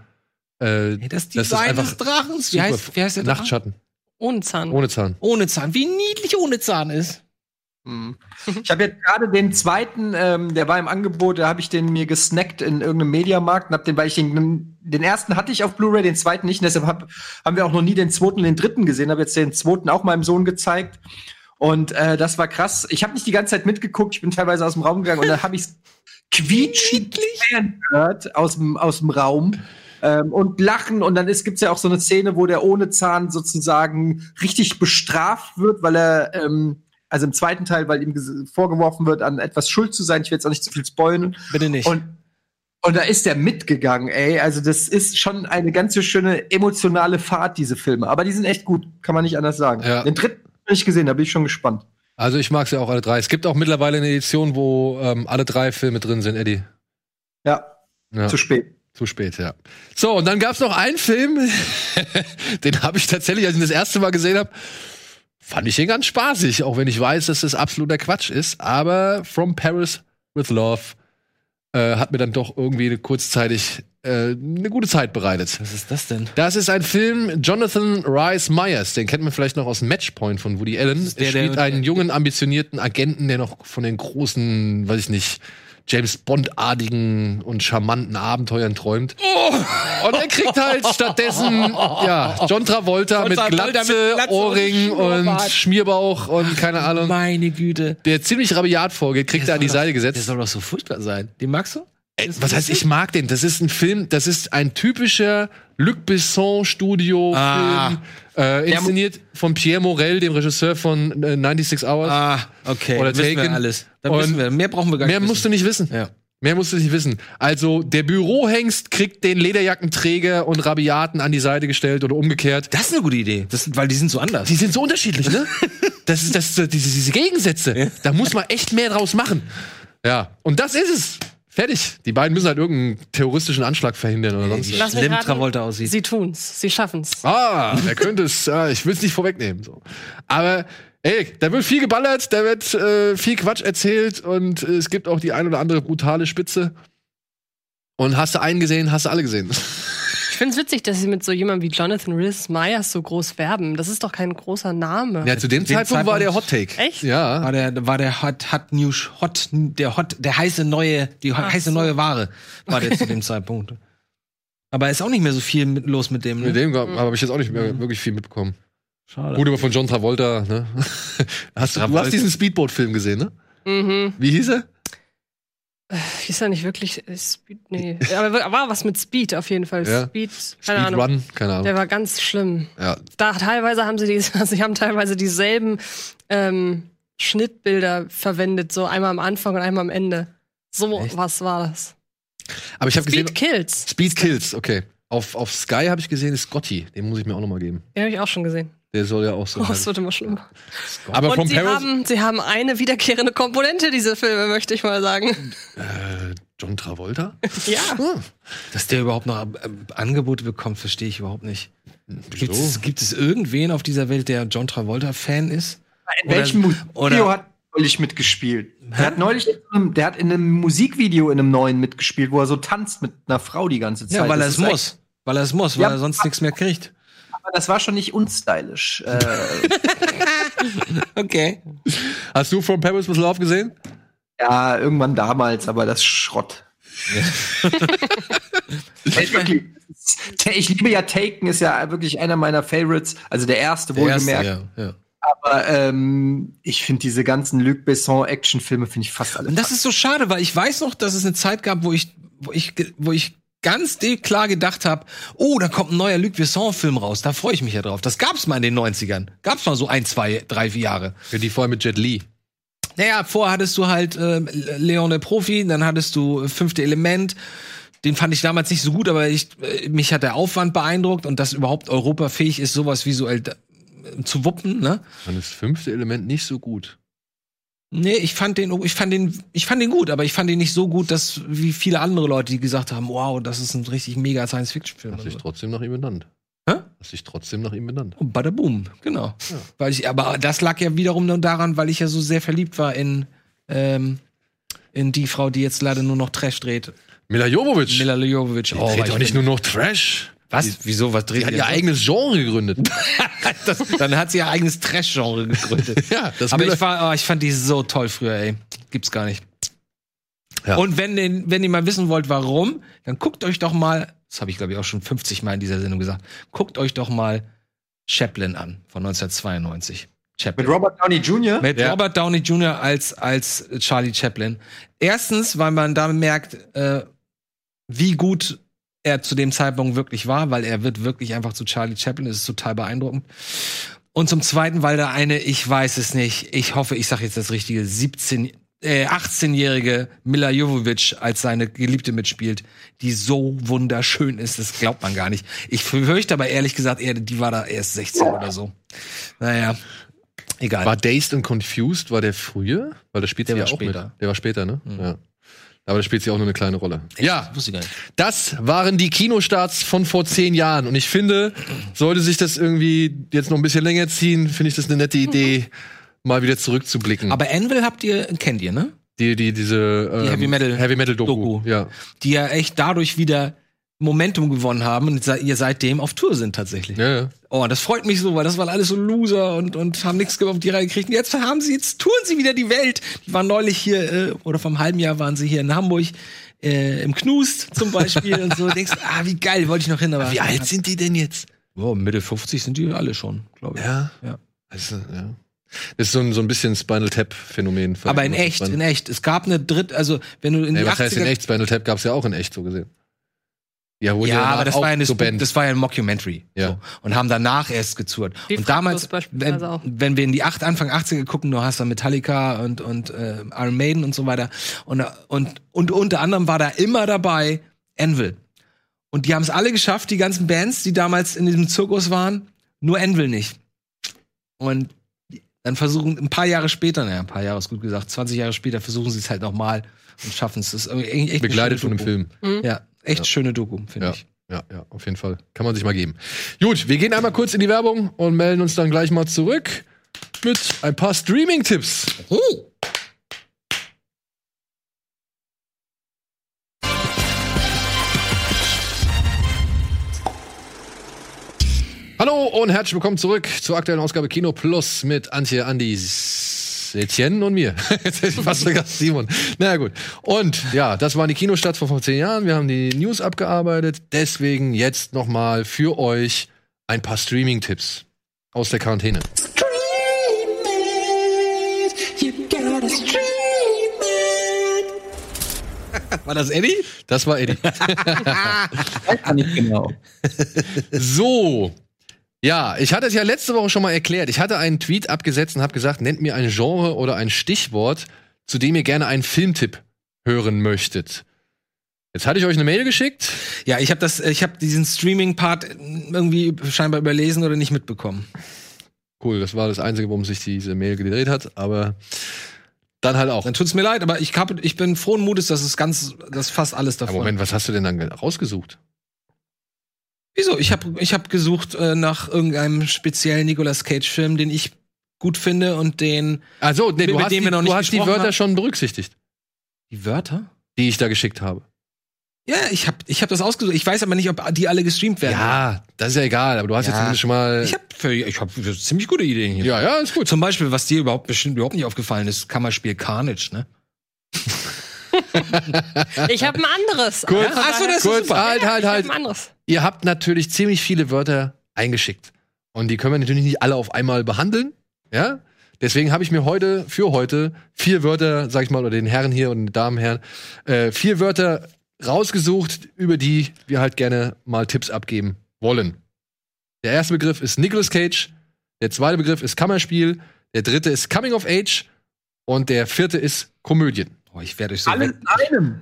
Äh, Hey, das Das ist Design einfach des Drachens. Wie heißt, wie heißt der? Nachtschatten, Ohne Zahn. ohne Zahn. Ohne Zahn. Wie niedlich ohne Zahn ist. Hm. Ich habe jetzt gerade den zweiten, ähm, der war im Angebot, da habe ich den mir gesnackt in irgendeinem Mediamarkt und hab den, weil ich den, den ersten hatte ich auf Blu-ray, den zweiten nicht, und deshalb hab, haben wir auch noch nie den zweiten und den dritten gesehen, habe jetzt den zweiten auch meinem Sohn gezeigt. Und äh, das war krass. Ich habe nicht die ganze Zeit mitgeguckt, ich bin teilweise aus dem Raum gegangen und dann habe ich quietschend gehört aus dem, aus dem Raum. Ähm, und lachen und dann ist, gibt's ja auch so eine Szene, wo der ohne Zahn sozusagen richtig bestraft wird, weil er ähm, also im zweiten Teil, weil ihm vorgeworfen wird, an etwas schuld zu sein. Ich will jetzt auch nicht zu viel spoilen. Bitte nicht. Und, und da ist er mitgegangen, ey. Also das ist schon eine ganz so schöne emotionale Fahrt, diese Filme. Aber die sind echt gut, kann man nicht anders sagen. Ja. Den dritten hab ich gesehen, da bin ich schon gespannt. Also ich mag sie auch alle drei. Es gibt auch mittlerweile eine Edition, wo ähm, alle drei Filme drin sind, Eddie. Ja, Ja. zu spät. Zu spät, ja. So, und dann gab's noch einen Film, den habe ich tatsächlich, als ich ihn das erste Mal gesehen habe, fand ich den ganz spaßig, auch wenn ich weiß, dass das absoluter Quatsch ist. Aber From Paris with Love äh, hat mir dann doch irgendwie kurzzeitig äh, eine gute Zeit bereitet. Was ist das denn? Das ist ein Film Jonathan Rhys Myers, den kennt man vielleicht noch aus Matchpoint von Woody Allen. der, er spielt der- einen jungen, ambitionierten Agenten, der noch von den großen, weiß ich nicht, James Bond-artigen und charmanten Abenteuern träumt. Oh. Und er kriegt halt stattdessen, ja, John Travolta, John mit, Travolta mit Glatze, Glatze und Ohrring und. Schmierbauch und keine Ahnung. Meine Güte. Der ziemlich rabiat vorgeht, kriegt er an die Seite Der gesetzt. soll doch so furchtbar sein. Den magst du? Ey, was heißt, ich mag den? Das ist ein Film, das ist ein typischer Luc Besson Studio Ah. Film, äh, inszeniert von Pierre Morel, dem Regisseur von äh, 96 Hours. Ah, okay. Oder wissen wir Taken. alles. Dann Und wissen wir. Mehr brauchen wir gar Mehr nicht. musst du nicht wissen. Ja. Mehr musst du nicht wissen. Also, der Bürohengst kriegt den Lederjackenträger und Rabiaten an die Seite gestellt oder umgekehrt. Das ist eine gute Idee. Das, weil die sind so anders. Die sind so unterschiedlich, ne? Das ist das, diese, diese Gegensätze. Da muss man echt mehr draus machen. Ja, und das ist es. Fertig. Die beiden müssen halt irgendeinen terroristischen Anschlag verhindern oder sonst was. Schlimm raten, Travolta aussieht. Sie tun's. Sie schaffen's. Ah, er könnte es, ah, ich will es nicht vorwegnehmen. So. Aber ey, da wird viel geballert, da wird äh, viel Quatsch erzählt und äh, es gibt auch die ein oder andere brutale Spitze. Und hast du einen gesehen, hast du alle gesehen. Ich find's witzig, dass sie mit so jemandem wie Jonathan Rhys Myers so groß werben. Das ist doch kein großer Name. Ja, zu dem Den Zeitpunkt war der Hot Zeitpunkt- Take. Echt? Ja. war der, war der Hot, Hot News, Hot, der Hot, der heiße neue, die Ach heiße so. neue Ware war der zu dem Zeitpunkt. Aber ist auch nicht mehr so viel mit, los mit dem. Ne? Mit dem habe ich jetzt auch nicht mehr wirklich viel mitbekommen. Schade. Gut, aber von John Travolta, ne? Hast du, du hast diesen Speedboat-Film gesehen, ne? Mhm. Wie hieß er? Ist ja nicht wirklich äh, Speed. Nee. Aber war was mit Speed auf jeden Fall. Ja. Speed, keine Ahnung. Speedrun? Keine Ahnung. Der war ganz schlimm. Ja. Da teilweise haben sie die, sie haben teilweise dieselben ähm, Schnittbilder verwendet, so einmal am Anfang und einmal am Ende. So Echt? was war das? Aber ich habe gesehen. Speed Kills. Speed Kills, okay. Auf, auf Sky habe ich gesehen, ist Scotty. Den muss ich mir auch noch mal geben. Den habe ich auch schon gesehen. Der soll ja auch so. Oh, es wird immer schlimmer. aber Und vom sie haben, sie haben eine wiederkehrende Komponente, diese Filme, möchte ich mal sagen. Äh, John Travolta? Ja. Hm. Dass der überhaupt noch äh, Angebote bekommt, verstehe ich überhaupt nicht. Gibt, es, gibt es irgendwen auf dieser Welt, der John Travolta-Fan ist? In welchem Musikvideo hat er neulich mitgespielt? Der hat neulich, in einem- der hat in einem Musikvideo in einem neuen mitgespielt, wo er so tanzt mit einer Frau die ganze Zeit. Ja, weil er es muss. Weil er es muss, weil Ja. er sonst nichts mehr kriegt. Aber das war schon nicht unstylisch. Äh, Okay. Hast du From Paris with Love gesehen? ja, irgendwann damals, aber das Schrott. Wirklich. Ich liebe ja Taken, ist ja wirklich einer meiner Favorites. Also der erste, wohlgemerkt. ja, ja. Aber ähm, ich finde diese ganzen Luc Besson Actionfilme finde ich fast alle. Und das ist so schade, weil ich weiß noch, dass es eine Zeit gab, wo ich, wo ich, wo ich ganz klar gedacht habe, oh, da kommt ein neuer Luc Besson-Film raus. Da freue ich mich ja drauf. Das gab's mal in den 90ern. Gab's mal so ein, zwei, drei, vier Jahre. Ja, die vorher mit Jet Li. Naja, vorher hattest du halt äh, Leon der Profi, dann hattest du äh, Fünfte Element. Den fand ich damals nicht so gut, aber ich, äh, mich hat der Aufwand beeindruckt und dass überhaupt Europa fähig ist, sowas visuell da- zu wuppen, ne? Dann ist fünfte Element nicht so gut. Nee, ich fand den, ich fand den, ich fand den gut, aber ich fand den nicht so gut, dass wie viele andere Leute, die gesagt haben, wow, das ist ein richtig mega Science-Fiction-Film. Hast dich so. trotzdem nach ihm benannt. Hä? Hast dich trotzdem nach ihm benannt. Und bada boom, genau. Weil ich, aber das lag ja wiederum nur daran, weil ich ja so sehr verliebt war in, ähm, in die Frau, die jetzt leider nur noch Trash dreht. Mila Jovovich. Mila Jovovich. oh, dreht doch nicht nur noch Trash. Was? Wieso? Was dreht hat die ihr eigenes Genre gegründet. das, Dann hat sie ihr eigenes Trash-Genre gegründet. ja, das Aber ich, war, oh, ich fand die so toll früher, ey. Gibt's gar nicht. Ja. Und wenn, den- wenn ihr mal wissen wollt, warum, dann guckt euch doch mal, das habe ich glaube ich auch schon 50 Mal in dieser Sendung gesagt, guckt euch doch mal Chaplin an von 1992. Chaplin. Mit Robert Downey Jr. Mit Ja. Robert Downey Jr. als, als Charlie Chaplin. Erstens, weil man da merkt, äh, wie gut er zu dem Zeitpunkt wirklich war, weil er wird wirklich einfach zu Charlie Chaplin, das ist total beeindruckend. Und zum Zweiten, weil da eine, ich weiß es nicht, ich hoffe, ich sage jetzt das Richtige, 17, äh, 18-jährige Mila Jovovich als seine Geliebte mitspielt, die so wunderschön ist, das glaubt man gar nicht. Ich fürchte aber ehrlich gesagt, eher, die war da erst 16 oder so. Naja, egal. War Dazed and Confused, war der früher? Weil da spielt Der ja war auch später. mit. Der war später, ne? Ja. Aber da spielt sie auch nur eine kleine Rolle. Ja, wusste ich gar nicht. das waren die Kinostarts von vor zehn Jahren. Und ich finde, sollte sich das irgendwie jetzt noch ein bisschen länger ziehen, finde ich das eine nette Idee, mal wieder zurückzublicken. Aber Anvil habt ihr, kennt ihr, ne? die, die, diese ähm, Die Heavy Metal- Heavy Metal Doku. Doku. Ja. Die ja echt dadurch wieder Momentum gewonnen haben und ihr seitdem auf Tour sind tatsächlich. Ja, ja. Oh, das freut mich so, weil das waren alles so Loser und, und haben nichts auf die Reihe gekriegt. Und jetzt haben sie, jetzt touren sie wieder die Welt. Die waren neulich hier, äh, oder vom halben Jahr waren sie hier in Hamburg, äh, im Knust zum Beispiel und so. Denkst, ah, wie geil, wollte ich noch hin, aber. Wie alt sind die denn jetzt? Oh, Mitte 50 sind die alle schon, glaube ich. Ja. Ja. Also, ja. Das ist so ein, so ein bisschen Spinal Tap-Phänomen. Aber in echt, in echt. Es gab eine dritte, also wenn du in Nee, die was heißt in 80er echt? Spinal Tap gab's ja auch in echt so gesehen. Ja, Ja, aber das auch war ja eine so das war ja ein Mockumentary. Ja. So. Und haben danach erst gezurrt. Wie und damals, wenn, auch. wenn wir in die acht, Anfang 80er gucken, du hast da Metallica und, und äh, Iron Maiden und so weiter. Und, und, und unter anderem war da immer dabei Anvil. Und die haben es alle geschafft, die ganzen Bands, die damals in diesem Zirkus waren, nur Anvil nicht. Und dann versuchen, ein paar Jahre später, naja, ein paar Jahre ist gut gesagt, 20 Jahre später versuchen sie es halt nochmal und schaffen es. Das ist irgendwie echt eine Begleitet von Doku. Film. Ja, echt Ja. schöne Doku, finde Ja. ich. Ja, ja, auf jeden Fall. Kann man sich mal geben. Gut, wir gehen einmal kurz in die Werbung und melden uns dann gleich mal zurück mit ein paar Streaming-Tipps. Hallo und herzlich willkommen zurück zur aktuellen Ausgabe Kino Plus mit Antje, Andi, Etienne und mir. Jetzt hätte ich fast vergessen, Simon. Na naja, gut. Und ja, das waren die Kinostarts von vor zehn Jahren. Wir haben die News abgearbeitet. Deswegen jetzt noch mal für euch ein paar Streaming-Tipps aus der Quarantäne. War das Eddie? Das war Eddie. Weiß man nicht genau. So. Ja, ich hatte es ja letzte Woche schon mal erklärt. Ich hatte einen Tweet abgesetzt und habe gesagt, nennt mir ein Genre oder ein Stichwort, zu dem ihr gerne einen Filmtipp hören möchtet. Jetzt hatte ich euch eine Mail geschickt. Ja, ich habe das, ich habe diesen Streaming-Part irgendwie scheinbar überlesen oder nicht mitbekommen. Cool, das war das Einzige, worum sich diese Mail gedreht hat, aber dann halt auch. Dann tut's mir leid, aber ich, hab, ich bin frohen Mutes, dass es ganz, dass fast alles Aber davon. Moment, was hast du denn dann rausgesucht? Wieso? Ich habe ich hab gesucht äh, nach irgendeinem speziellen Nicolas Cage-Film, den ich gut finde und den Also, nee, Mit- du mit hast, dem die, wir noch nicht du hast die Wörter haben. schon berücksichtigt, die Wörter. die ich da geschickt habe. Ja, ich habe ich hab das ausgesucht. Ich weiß aber nicht, ob die alle gestreamt werden. Ja, das ist ja egal, aber du hast Ja. jetzt zumindest schon mal. Ich habe ich hab ziemlich gute Ideen hier. ja, ja, ist gut. Zum Beispiel, was dir überhaupt bestimmt überhaupt nicht aufgefallen ist, Kammerspiel Carnage, ne? Ich habe ein anderes. Kurz, Also, Ach so, das ist kurz, super. halt, halt, ich hab halt. ein anderes. Ihr habt natürlich ziemlich viele Wörter eingeschickt. Und die können wir natürlich nicht alle auf einmal behandeln. Ja? Deswegen habe ich mir heute, für heute, vier Wörter, sag ich mal, oder den Herren hier und den Damenherren, äh, vier Wörter rausgesucht, über die wir halt gerne mal Tipps abgeben wollen. Der erste Begriff ist Nicolas Cage, der zweite Begriff ist Kammerspiel, der dritte ist Coming of Age und der vierte ist Komödien. Oh, ich werde euch so Alles in einem.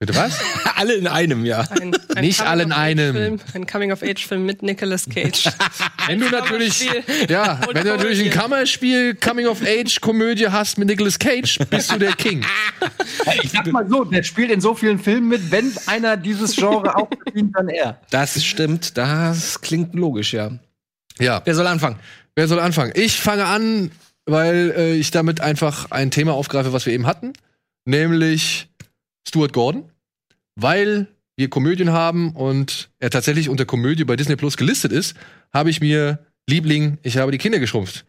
Bitte was? alle in einem, ja. Ein, ein Nicht alle in einem. Coming-of-Age-Film, Ein Coming-of-Age-Film mit Nicolas Cage. Wenn du natürlich, ja, wenn du natürlich ein. Kammerspiel, Coming of Age, Komödie hast mit Nicolas Cage, bist du der King. Ich sag mal so, der spielt in so vielen Filmen mit, wenn einer dieses Genre auch bedient, dann er. Das stimmt, das klingt logisch, ja. Ja, Wer soll anfangen? wer soll anfangen? Ich fange an, weil äh, ich damit einfach ein Thema aufgreife, was wir eben hatten, nämlich Stuart Gordon, weil wir Komödien haben und er tatsächlich unter Komödie bei Disney Plus gelistet ist, habe ich mir Liebling, ich habe die Kinder geschrumpft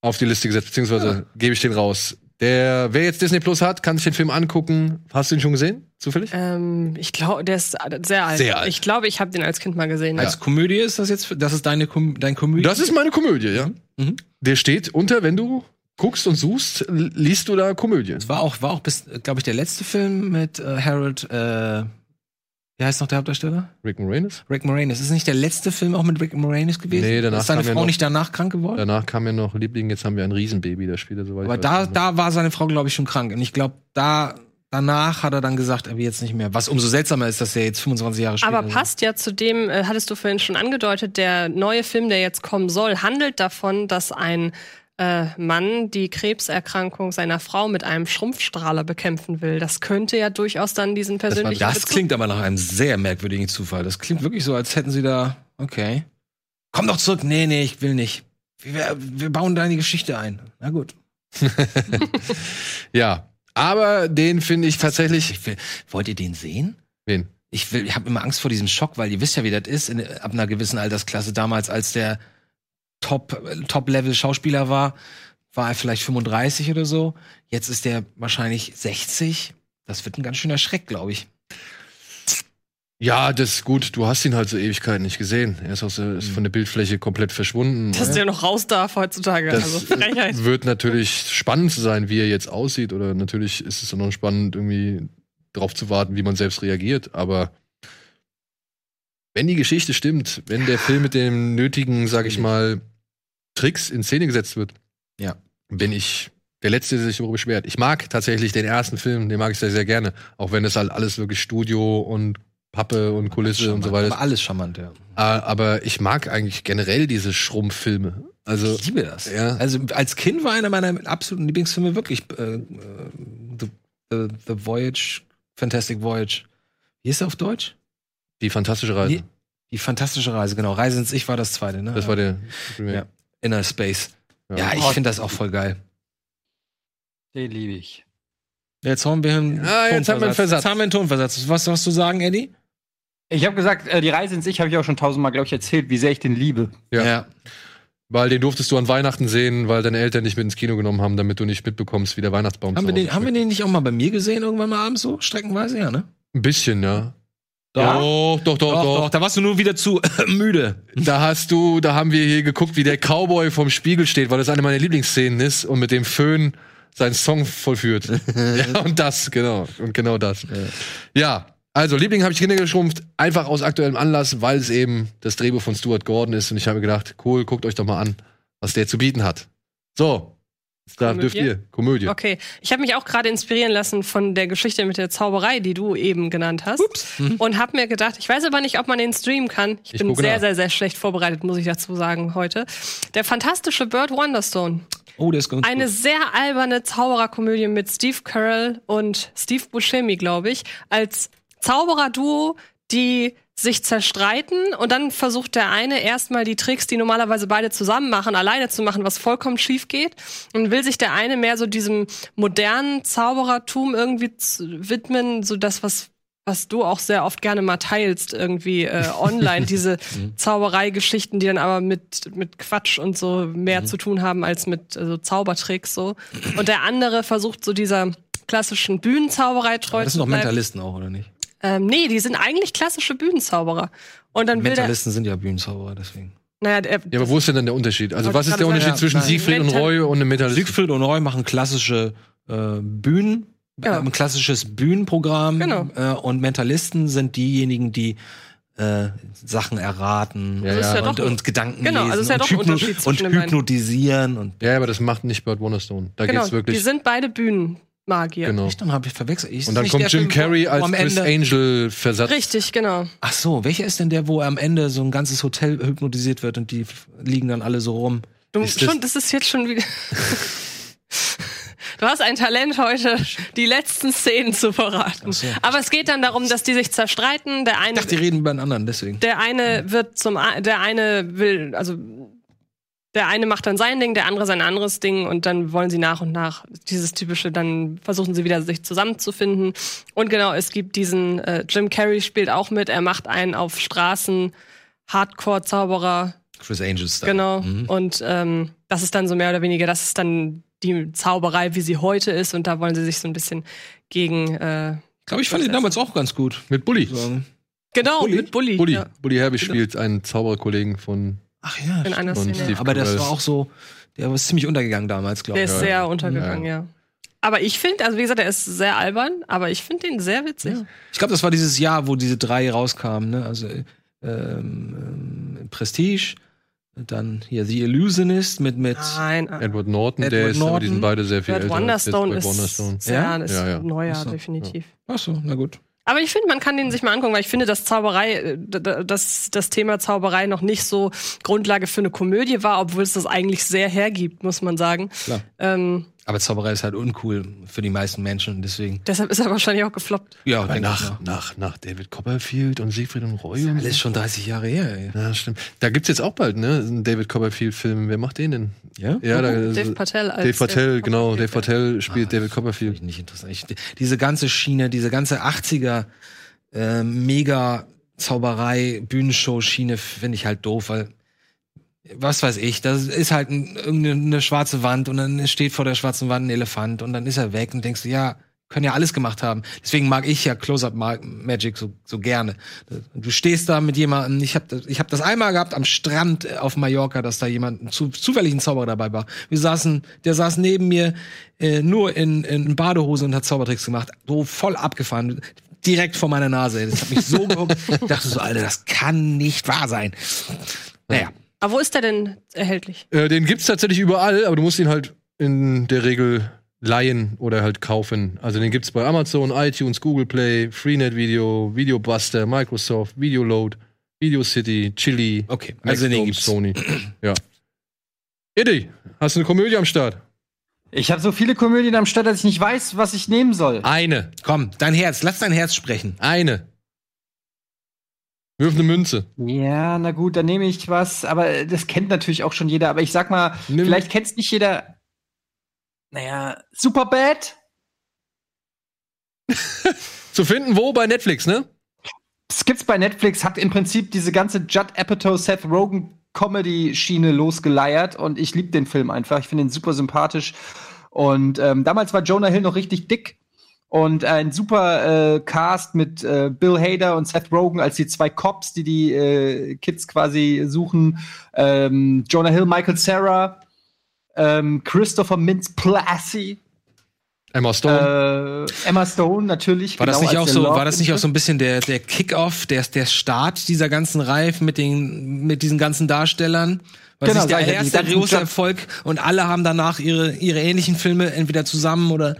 auf die Liste gesetzt, beziehungsweise gebe ich den raus. Der, wer jetzt Disney Plus hat, kann sich den Film angucken. Hast du ihn schon gesehen? Zufällig? ähm, ich glaube, der ist sehr alt. Sehr alt. Ich glaube, ich habe den als Kind mal gesehen. Als Komödie ist das jetzt, das ist deine Kom dein Komödie? Das ist meine Komödie, ja. Mhm. Der steht unter, wenn du guckst und suchst, liest du da Komödie. Das war auch, war auch bis, glaube ich, der letzte Film mit äh, Harold, äh, wie heißt noch der Hauptdarsteller? Rick Moranis. Rick Moranis. Ist es nicht der letzte Film auch mit Rick Moranis gewesen? Nee, danach Ist seine Frau noch- nicht danach krank geworden? Danach kam ja noch Liebling, jetzt haben wir ein Riesenbaby, da spielt er so weit. Aber da, da war seine Frau, glaube ich, schon krank. Und ich glaube, da, danach hat er dann gesagt, er will jetzt nicht mehr. Was umso seltsamer ist, dass er jetzt 25 Jahre später. Aber passt ja zu dem, äh, hattest du vorhin schon angedeutet, der neue Film, der jetzt kommen soll, handelt davon, dass ein äh, Mann die Krebserkrankung seiner Frau mit einem Schrumpfstrahler bekämpfen will. Das könnte ja durchaus dann diesen persönlichen Das Bezug- klingt aber nach einem sehr merkwürdigen Zufall. Das klingt wirklich so, als hätten sie da. Okay. Komm doch zurück. Nee, nee, ich will nicht. Wir, wir bauen die Geschichte ein. Na gut. Ja. Aber den finde ich tatsächlich. Ich will, wollt ihr den sehen? Wen? ich will, ich habe immer Angst vor diesem Schock, weil ihr wisst ja, wie das ist in, ab einer gewissen Altersklasse. Damals, als der Top Top Level Schauspieler war, war er vielleicht 35 oder so. Jetzt ist der wahrscheinlich 60. Das wird ein ganz schöner Schreck, glaube ich. Ja, das ist gut. Du hast ihn halt so Ewigkeiten nicht gesehen. Er ist, aus, der- ist von der Bildfläche komplett verschwunden. Dass der noch raus darf heutzutage. Das also Frechheit. wird natürlich spannend zu sein, wie er jetzt aussieht. Oder natürlich ist es auch noch spannend, irgendwie drauf zu warten, wie man selbst reagiert. Aber wenn die Geschichte stimmt, wenn der Film mit den nötigen, sag ich mal, Tricks in Szene gesetzt wird, Ja. bin ich der Letzte, der sich darüber beschwert. Ich mag tatsächlich den ersten Film, den mag ich sehr, sehr gerne. Auch wenn es halt alles wirklich Studio und Pappe und Kulisse und so weiter ist. Aber alles charmant, ja. Ah, Aber ich mag eigentlich generell diese Schrumpffilme. Also, Ich liebe das. Ja. Also als Kind war einer meiner absoluten Lieblingsfilme wirklich äh, äh, The, The, The Voyage, Fantastic Voyage. Wie ist er auf Deutsch? Die fantastische Reise. Die, die fantastische Reise, genau. Reise ins Ich war das zweite, ne? Das war der. Ja. Inner Space. Ja. Ja, ich finde das auch voll geil. Den liebe ich. Jetzt haben wir einen Ah, jetzt haben wir einen Versatz. Jetzt haben wir einen Tonversatz. Was was du sagen, Eddie? Ich habe gesagt, äh, die Reise ins Ich habe ich auch schon tausendmal, glaube ich, erzählt, wie sehr ich den liebe. Ja. Weil den durftest du an Weihnachten sehen, weil deine Eltern dich mit ins Kino genommen haben, damit du nicht mitbekommst, wie der Weihnachtsbaum Haben zu wir, den, haben wir den nicht auch mal bei mir gesehen, irgendwann mal abends so, streckenweise, ja, ne? Ein bisschen, ja. Ja? Doch, doch, doch, doch. da warst du nur wieder zu müde. Da hast du, da haben wir hier geguckt, wie der Cowboy vom Spiegel steht, weil das eine meiner Lieblingsszenen ist und mit dem Föhn seinen Song vollführt. ja, und das, genau. Und genau das. Ja. Also, Liebling habe ich Kinder geschrumpft, einfach aus aktuellem Anlass, weil es eben das Drehbuch von Stuart Gordon ist. Und ich habe gedacht, cool, guckt euch doch mal an, was der zu bieten hat. So, jetzt darf, dürft Komödie? ihr. Komödie. Okay, ich habe mich auch gerade inspirieren lassen von der Geschichte mit der Zauberei, die du eben genannt hast. Und habe mir gedacht, ich weiß aber nicht, ob man den streamen kann. Ich, Ich bin sehr, nach. sehr, sehr schlecht vorbereitet, muss ich dazu sagen heute. Der fantastische Bird Wonderstone. Oh, der ist ganz Eine gut. sehr alberne Zaubererkomödie mit Steve Carell und Steve Buscemi, glaube ich, als Zaubererduo, die sich zerstreiten und dann versucht der eine erstmal die Tricks, die normalerweise beide zusammen machen, alleine zu machen, was vollkommen schief geht. Und will sich der eine mehr so diesem modernen Zauberertum irgendwie widmen, so das, was was du auch sehr oft gerne mal teilst, irgendwie äh, online, diese Zaubereigeschichten, die dann aber mit, mit Quatsch und so mehr zu tun haben als mit so Zaubertricks so. Und der andere versucht so dieser klassischen Bühnenzauberei treu Das zu sind doch. Mentalisten auch, oder nicht? Ähm, nee, die sind eigentlich klassische Bühnenzauberer. Und dann will der, Mentalisten sind ja Bühnenzauberer, deswegen. naja, der, Ja, aber wo ist denn dann der Unterschied? Also, was ist der Unterschied sagen. zwischen Ja, nein. Siegfried und Mental- Roy und einem Metallist? Siegfried und Roy machen klassische äh, Bühnen, Genau. äh, ein klassisches Bühnenprogramm. Genau. Äh, und Mentalisten sind diejenigen, die äh, Sachen erraten Ja, ja. ist ja und, ein- und Gedanken Genau, also lesen ist ja und, hypno und hypnotisieren und Ja, aber das macht nicht Bird Wonderstone. Da genau, geht's wirklich. die sind beide Bühnenmagier. genau. Echt, dann habe ich verwechselt. Ich, Und dann kommt Jim Film, Carrey als am Chris Ende, Angel versetzt. Richtig, genau. Ach so, welcher ist denn der, wo am Ende so ein ganzes Hotel hypnotisiert wird und die liegen dann alle so rum? Du, Ist das- schon, das ist jetzt schon wieder. Du hast ein Talent heute, die letzten Szenen zu verraten. so. Aber es geht dann darum, dass die sich zerstreiten. Der Ich eine, dachte, die reden über einen anderen, deswegen. der eine wird zum, der eine will, also der eine macht dann sein Ding, der andere sein anderes Ding und dann wollen sie nach und nach dieses typische, dann versuchen sie wieder sich zusammenzufinden. Und genau, es gibt diesen äh, Jim Carrey spielt auch mit. Er macht einen auf Straßen Hardcore-Zauberer Chris Angels. Genau. Mhm. Und ähm, das ist dann so mehr oder weniger, das ist dann die Zauberei, wie sie heute ist. Und da wollen sie sich so ein bisschen gegen. Äh, Ich glaube, ich fand den damals auch ganz gut. Mit Bully. Genau, Bully? mit Bully. Bully. Ja, Bully Herbig spielt einen Zaubererkollegen von. Ach ja, in einer Und Szene. Steve Aber das war auch so, der war ziemlich untergegangen damals, glaube Der ich. ist Ja. sehr untergegangen, ja. Aber ich finde, also wie gesagt, er ist sehr albern, aber ich finde den sehr witzig. Ja. Ich glaube, das war dieses Jahr, wo diese drei rauskamen, ne? Also ähm, ähm, Prestige, dann hier The Illusionist mit mit Nein, äh, Edward Norton, Edward der ist, aber die Norton. sind beide sehr viel Bird älter. als Wonderstone jetzt ist bei Wonderstone. sehr Ja? ist Ja, ja. neuer, so, definitiv. Ach so, na gut. Aber ich finde, man kann den sich mal angucken, weil ich finde, dass Zauberei, äh, dass das Thema Zauberei noch nicht so Grundlage für eine Komödie war, obwohl es das eigentlich sehr hergibt, muss man sagen. Klar. Ähm, Aber Zauberei ist halt uncool für die meisten Menschen, deswegen. deshalb ist er wahrscheinlich auch gefloppt. Ja, Aber nach, nach, nach David Copperfield und Siegfried und Roy. und Alles so. schon 30 Jahre her, ey. Ja, stimmt. Da gibt's jetzt auch bald, ne? Einen David Copperfield-Film. Wer macht den denn? Ja? Ja, da, Dave Patel als Dave Patel, David genau. Dave Patel spielt Ah, David Copperfield. ich nicht interessant. Ich, diese ganze Schiene, diese ganze 80er äh, mega Zauberei, Bühnenshow, Schiene finde ich halt doof, weil was weiß ich, das ist halt ein, irgendeine schwarze Wand und dann steht vor der schwarzen Wand ein Elefant und dann ist er weg und denkst du, ja, können ja alles gemacht haben. Deswegen mag ich ja Close-Up Ma- Magic so, so gerne. Du stehst da mit jemandem, ich habe das, ich hab das einmal gehabt am Strand auf Mallorca, dass da jemand zu, zufällig ein Zauberer dabei war. Wir saßen, der saß neben mir äh, nur in, in Badehose und hat Zaubertricks gemacht. So voll abgefahren. Direkt vor meiner Nase. Das hat mich so gehuckt. Ich dachte so, Alter, das kann nicht wahr sein. Naja. Aber wo ist der denn erhältlich? Äh, den gibt's tatsächlich überall, aber du musst ihn halt in der Regel leihen oder halt kaufen. Also den gibt's bei Amazon, iTunes, Google Play, Freenet Video, Videobuster, Microsoft, Videoload, Video City, Chili, Okay, also den Maxdome, gibt's. Sony. ja. Eddie, hast du eine Komödie am Start? Ich habe so viele Komödien am Start, dass ich nicht weiß, was ich nehmen soll. Eine. Komm, dein Herz, lass dein Herz sprechen. Eine. Wirf eine Münze. Ja, na gut, dann nehme ich was, aber das kennt natürlich auch schon jeder. Aber ich sag mal, Nimm- vielleicht kennt's nicht jeder. Naja, Superbad? Zu finden wo? Bei Netflix, ne? Das gibt's bei Netflix, hat im Prinzip diese ganze Judd Apatow, Seth Rogen Comedy-Schiene losgeleiert und ich liebe den Film einfach. Ich finde ihn super sympathisch. Und ähm, damals war Jonah Hill noch richtig dick und ein super äh, Cast mit äh, Bill Hader und Seth Rogen als die zwei Cops, die die äh, Kids quasi suchen. Ähm, Jonah Hill, Michael Sarah, ähm, Christopher Mintz-Plasse, Emma Stone. äh, Emma Stone natürlich. War das genau nicht als auch so, Love war das nicht auch so ein bisschen der, der Kick-Off, der, der Start dieser ganzen Reihe mit den, mit diesen ganzen Darstellern? War Genau, das nicht der erste große Erfolg und alle haben danach ihre, ihre ähnlichen Filme entweder zusammen oder,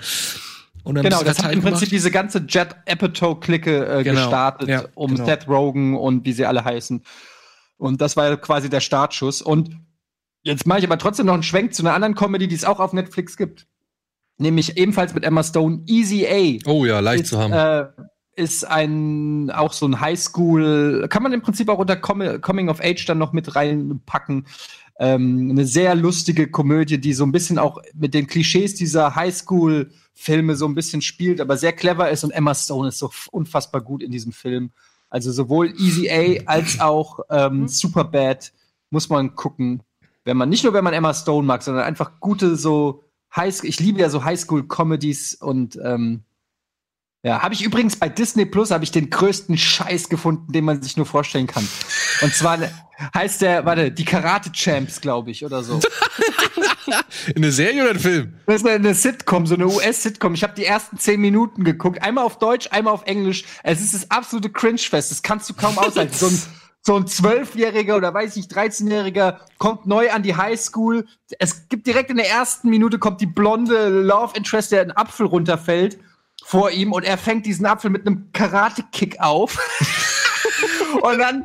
oder ein Genau, das hat im Prinzip gemacht? diese ganze Jet Apatow-Clique äh, Genau, gestartet, ja, um genau. Seth Rogen und wie sie alle heißen. Und das war quasi der Startschuss. Und jetzt mache ich aber trotzdem noch einen Schwenk zu einer anderen Comedy, die es auch auf Netflix gibt. Nämlich ebenfalls mit Emma Stone, Easy A. oh ja, leicht ist, zu haben. Äh, ist ein auch so ein Highschool, kann man im Prinzip auch unter Com Coming of Age dann noch mit reinpacken. Ähm, eine sehr lustige Komödie, die so ein bisschen auch mit den Klischees dieser Highschool-Filme so ein bisschen spielt, aber sehr clever ist und Emma Stone ist so unfassbar gut in diesem Film. Also sowohl Easy A als auch ähm, Superbad muss man gucken, wenn man nicht nur wenn man Emma Stone mag, sondern einfach gute so High ich liebe ja so Highschool-Comedies und ähm, ja, habe ich übrigens bei Disney Plus habe ich den größten Scheiß gefunden, den man sich nur vorstellen kann. Und zwar ne- heißt der, warte, die Karate Champs, glaube ich, oder so. Eine Serie oder ein Film? Das ist eine Sitcom, so eine US-Sitcom. Ich habe die ersten zehn Minuten geguckt. Einmal auf Deutsch, einmal auf Englisch. Es ist das absolute Cringe-Fest. Das kannst du kaum aushalten. So ein, so ein Zwölfjähriger oder weiß ich, 13-Jähriger kommt neu an die Highschool. Es gibt direkt in der ersten Minute kommt die blonde Love Interest, der einen Apfel runterfällt vor ihm und er fängt diesen Apfel mit einem Karate-Kick auf. Und dann,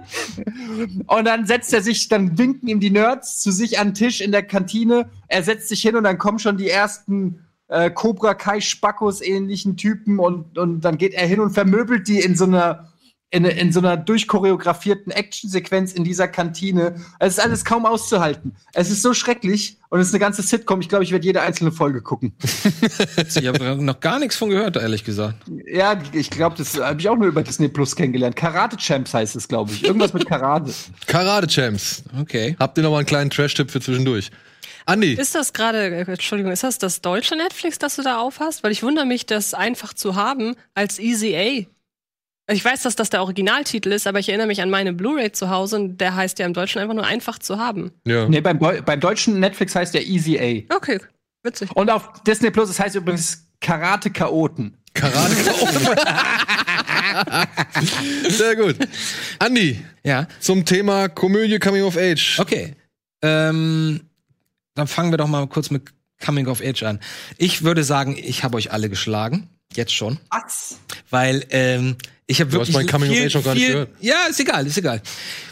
und dann setzt er sich, dann winken ihm die Nerds zu sich an den Tisch in der Kantine. Er setzt sich hin und dann kommen schon die ersten äh, Cobra Kai Spackos ähnlichen Typen und, und dann geht er hin und vermöbelt die in so einer in, in so einer durchchoreografierten Actionsequenz in dieser Kantine. Es ist alles kaum auszuhalten. Es ist so schrecklich und es ist eine ganze Sitcom. Ich glaube, ich werde jede einzelne Folge gucken. Ich habe noch gar nichts von gehört, ehrlich gesagt. Ja, ich glaube, das habe ich auch nur über Disney Plus kennengelernt. Karate Champs heißt es, glaube ich. Irgendwas mit Karate. Karate Champs. Okay. Habt ihr noch mal einen kleinen Trash-Tipp für zwischendurch? Andi, Ist das gerade, Entschuldigung, ist das das deutsche Netflix, das du da aufhast? Weil ich wundere mich, das einfach zu haben als Easy A. Ich weiß, dass das der Originaltitel ist, aber ich erinnere mich an meine Blu-ray zu Hause und der heißt ja im Deutschen einfach nur einfach zu haben. ja. Nee, beim, beim deutschen Netflix heißt der Easy A. Okay, witzig. Und auf Disney Plus, es heißt übrigens Karate Chaoten. Karate Sehr gut. Andi, Ja. zum Thema Komödie Coming of Age. Okay. Ähm, dann fangen wir doch mal kurz mit Coming of Age an. Ich würde sagen, ich habe euch alle geschlagen. Jetzt schon. Was? Weil ähm, ich habe wirklich mein Coming of viel, Age noch gar nicht viel, gehört. Ja, ist egal, ist egal.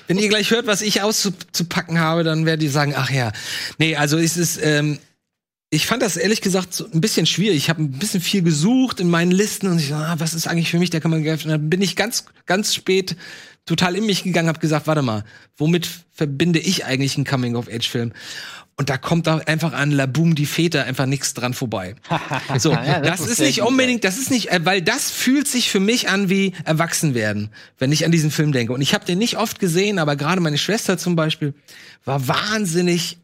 Wenn ihr gleich hört, was ich auszupacken habe, dann werdet ihr sagen, ach ja. Nee, also es ist, ähm, ich fand das ehrlich gesagt so ein bisschen schwierig. Ich habe ein bisschen viel gesucht in meinen Listen und ich so, ah, was ist eigentlich für mich der Coming of Age? Und dann bin ich ganz, ganz spät total in mich gegangen, habe gesagt, warte mal, womit verbinde ich eigentlich einen Coming of Age Film? Und da kommt da einfach an La Boom die Väter einfach nichts dran vorbei. So, Ja, das, das ist nicht unbedingt, das ist nicht, äh, weil das fühlt sich für mich an wie Erwachsenwerden, wenn ich an diesen Film denke. Und ich habe den nicht oft gesehen, aber gerade meine Schwester zum Beispiel war wahnsinnig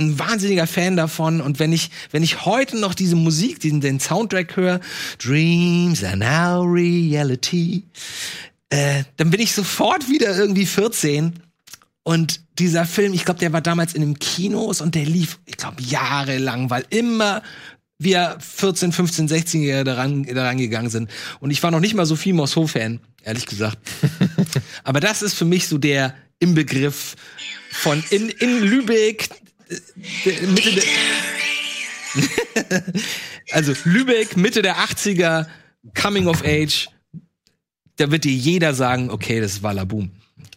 ein wahnsinniger Fan davon und wenn ich wenn ich heute noch diese Musik, diesen den Soundtrack höre, Dreams are now reality, äh, dann bin ich sofort wieder irgendwie 14 und dieser Film, ich glaube, der war damals in den Kinos und der lief, ich glaube, jahrelang, weil immer wir 14, 15, 16-Jährige daran, daran gegangen sind. Und ich war noch nicht mal so viel Mosso-Fan, ehrlich gesagt. Aber das ist für mich so der Inbegriff von in, in Lübeck, äh, Mitte der, also Lübeck, Mitte der 80er, Coming of Age, da wird dir jeder sagen, okay, das war Laboom.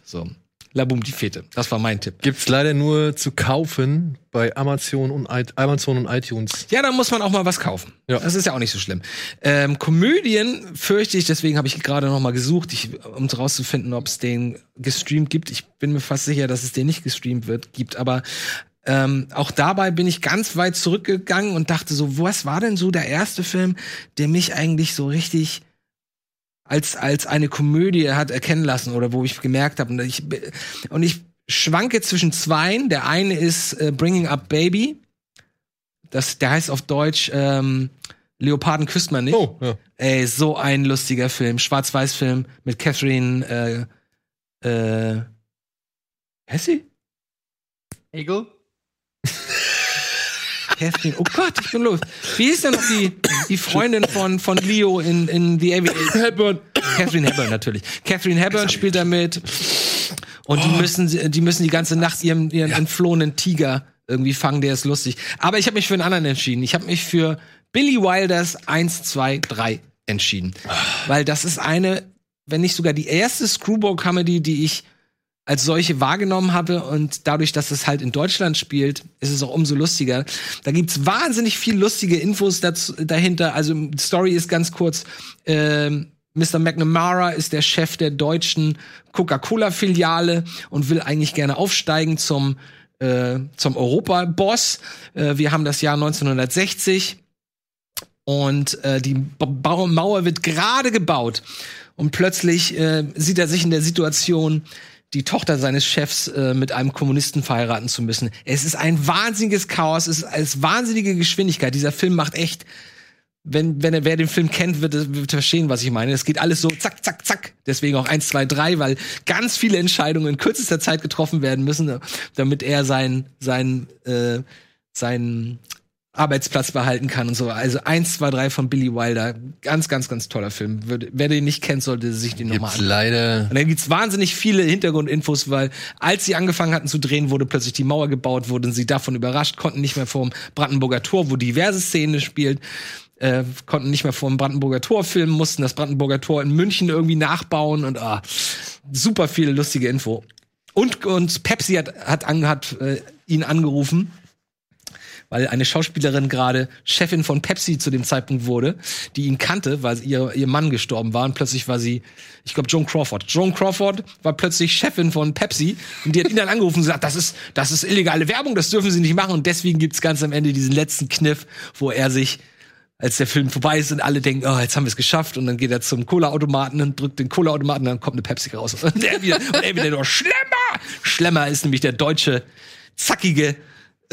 So. Laboom, die Fete. Das war mein Tipp. Gibt's leider nur zu kaufen bei Amazon und, Amazon und iTunes. Ja, da muss man auch mal was kaufen. Ja. Das ist ja auch nicht so schlimm. Ähm, Komödien fürchte ich, deswegen habe ich gerade noch mal gesucht, ich, um herauszufinden, ob es den gestreamt gibt. Ich bin mir fast sicher, dass es den nicht gestreamt wird, gibt. Aber ähm, auch dabei bin ich ganz weit zurückgegangen und dachte so, was war denn so der erste Film, der mich eigentlich so richtig als als eine Komödie hat erkennen lassen oder wo ich gemerkt habe und ich und ich schwanke zwischen zweien. Der eine ist äh, Bringing Up Baby. Das, der heißt auf Deutsch ähm, Leoparden küsst man nicht. Oh, ja. Ey, so ein lustiger Film, Schwarz-Weiß-Film mit Catherine äh, äh, Hessi? Egel? Catherine, oh Gott, ich bin los. Wie hieß denn noch die, die Freundin von, von Leo in, in The Aviator? Hepburn. Catherine Hepburn, natürlich. Catherine Hepburn spielt da mit. Und die müssen, die müssen die ganze Nacht ihren, ihren entflohenen Tiger irgendwie fangen, der ist lustig. Aber ich habe mich für einen anderen entschieden. Ich habe mich für Billy Wilders 1, 2, 3 entschieden. Weil das ist eine, wenn nicht sogar die erste Screwball-Comedy, die ich als solche wahrgenommen habe und dadurch, dass es halt in Deutschland spielt, ist es auch umso lustiger. Da gibt's wahnsinnig viel lustige Infos dazu, dahinter. Also die Story ist ganz kurz. Ähm, Mr. McNamara ist der Chef der deutschen Coca-Cola-Filiale und will eigentlich gerne aufsteigen zum äh, zum Europa-Boss. Äh, wir haben das Jahr 1960 und äh, die ba Mauer wird gerade gebaut und plötzlich äh, sieht er sich in der Situation, die Tochter seines Chefs äh, mit einem Kommunisten verheiraten zu müssen. Es ist ein wahnsinniges Chaos, es ist als wahnsinnige Geschwindigkeit. Dieser Film macht echt, wenn, wenn er, wer den Film kennt, wird, wird verstehen, was ich meine. Es geht alles so zack, zack, zack. Deswegen auch eins, zwei, drei, weil ganz viele Entscheidungen in kürzester Zeit getroffen werden müssen, damit er sein, sein, äh, seinen Arbeitsplatz behalten kann und so. Also eins, zwei, drei von Billy Wilder. Ganz, ganz, ganz toller Film. Würde, wer den nicht kennt, sollte sich den nochmal anschauen. leider. Und dann gibt's wahnsinnig viele Hintergrundinfos, weil als sie angefangen hatten zu drehen, wurde plötzlich die Mauer gebaut, wurden sie davon überrascht, konnten nicht mehr vorm Brandenburger Tor, wo diverse Szenen spielt, äh, konnten nicht mehr vorm Brandenburger Tor filmen, mussten das Brandenburger Tor in München irgendwie nachbauen und ah, super viele lustige Info. Und, und Pepsi hat, hat, an, hat äh, ihn angerufen weil eine Schauspielerin gerade Chefin von Pepsi zu dem Zeitpunkt wurde, die ihn kannte, weil ihr, ihr Mann gestorben war und plötzlich war sie, ich glaube, Joan Crawford. Joan Crawford war plötzlich Chefin von Pepsi und die hat ihn dann angerufen und gesagt, das ist, das ist illegale Werbung, das dürfen sie nicht machen und deswegen gibt's ganz am Ende diesen letzten Kniff, wo er sich als der Film vorbei ist und alle denken, oh, jetzt haben wir es geschafft und dann geht er zum Cola-Automaten und drückt den Cola-Automaten und dann kommt eine Pepsi raus und er wieder, und er wieder nur Schlemmer! Schlemmer ist nämlich der deutsche, zackige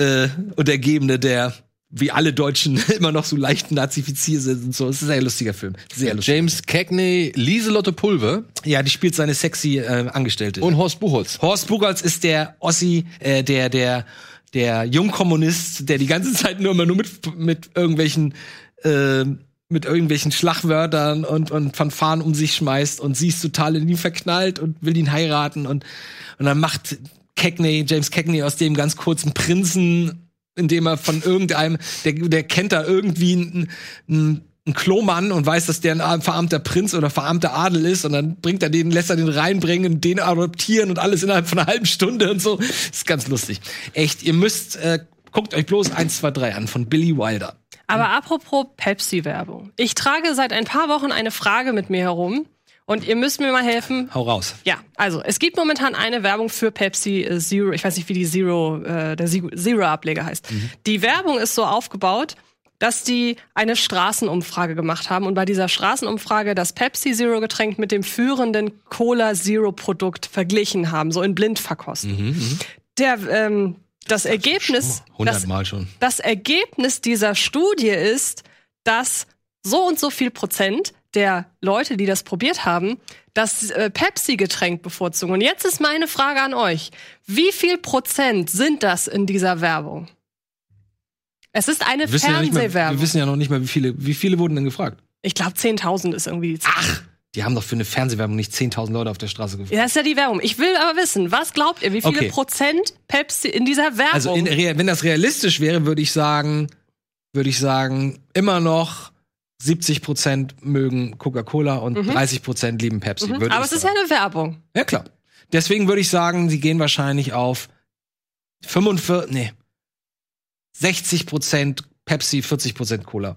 äh, Untergebene, der wie alle Deutschen immer noch so leicht nazifiziert sind und so. Es ist ein sehr lustiger Film. Sehr lustig. James Cagney, Lieselotte Pulver Ja, die spielt seine sexy äh, Angestellte. und Horst Buchholz. Horst Buchholz ist der Ossi, äh, der, der, der Jungkommunist, der die ganze Zeit nur immer nur mit, mit irgendwelchen, äh, mit irgendwelchen Schlagwörtern und, und Fanfaren um sich schmeißt und sie ist total in ihn verknallt und will ihn heiraten und, und dann macht Cagney, James Cagney aus dem ganz kurzen Prinzen, indem er von irgendeinem, der, der kennt da irgendwie einen, einen ein Klomann und weiß, dass der ein verarmter Prinz oder verarmter Adel ist und dann bringt er den, lässt er den reinbringen, den adoptieren und alles innerhalb von einer halben Stunde und so. ist ganz lustig. Echt, ihr müsst, äh, guckt euch bloß 1, 2, 3 an von Billy Wilder. Aber apropos Pepsi-Werbung. Ich trage seit ein paar Wochen eine Frage mit mir herum. Und ihr müsst mir mal helfen. Hau raus. Ja, also es gibt momentan eine Werbung für Pepsi äh, Zero. Ich weiß nicht, wie die Zero, äh, der Zero- Zero-Ableger heißt. Die Werbung ist so aufgebaut, dass die eine Straßenumfrage gemacht haben und bei dieser Straßenumfrage das Pepsi Zero Getränk mit dem führenden Cola Zero Produkt verglichen haben, so in Blindverkostung. Der ähm, das Ergebnis, das, Hundertmal schon. das Ergebnis dieser Studie ist, dass so und so viel Prozent der Leute, die das probiert haben, das äh, Pepsi-Getränk bevorzugen. Und jetzt ist meine Frage an euch. Wie viel Prozent sind das in dieser Werbung? Es ist eine Wir wissen, ja Fernsehwerbung. wir wissen ja noch nicht mal, wie viele, wie viele wurden denn gefragt. ich glaube, 10.000 ist irgendwie die Zahl. Ach, die haben doch für eine Fernsehwerbung nicht 10.000 Leute auf der Straße gefragt. Ja, das ist ja die Werbung. Ich will aber wissen, was glaubt ihr, wie viele Okay. Prozent Pepsi in dieser Werbung? Also in, wenn das realistisch wäre, würde ich sagen, würde ich sagen, immer noch 70% mögen Coca-Cola und 30% lieben Pepsi. Mhm. würde Aber es ist ja eine Werbung. ja klar. Deswegen würde ich sagen, sie gehen wahrscheinlich auf 45, nee, 60% Pepsi, 40% Cola.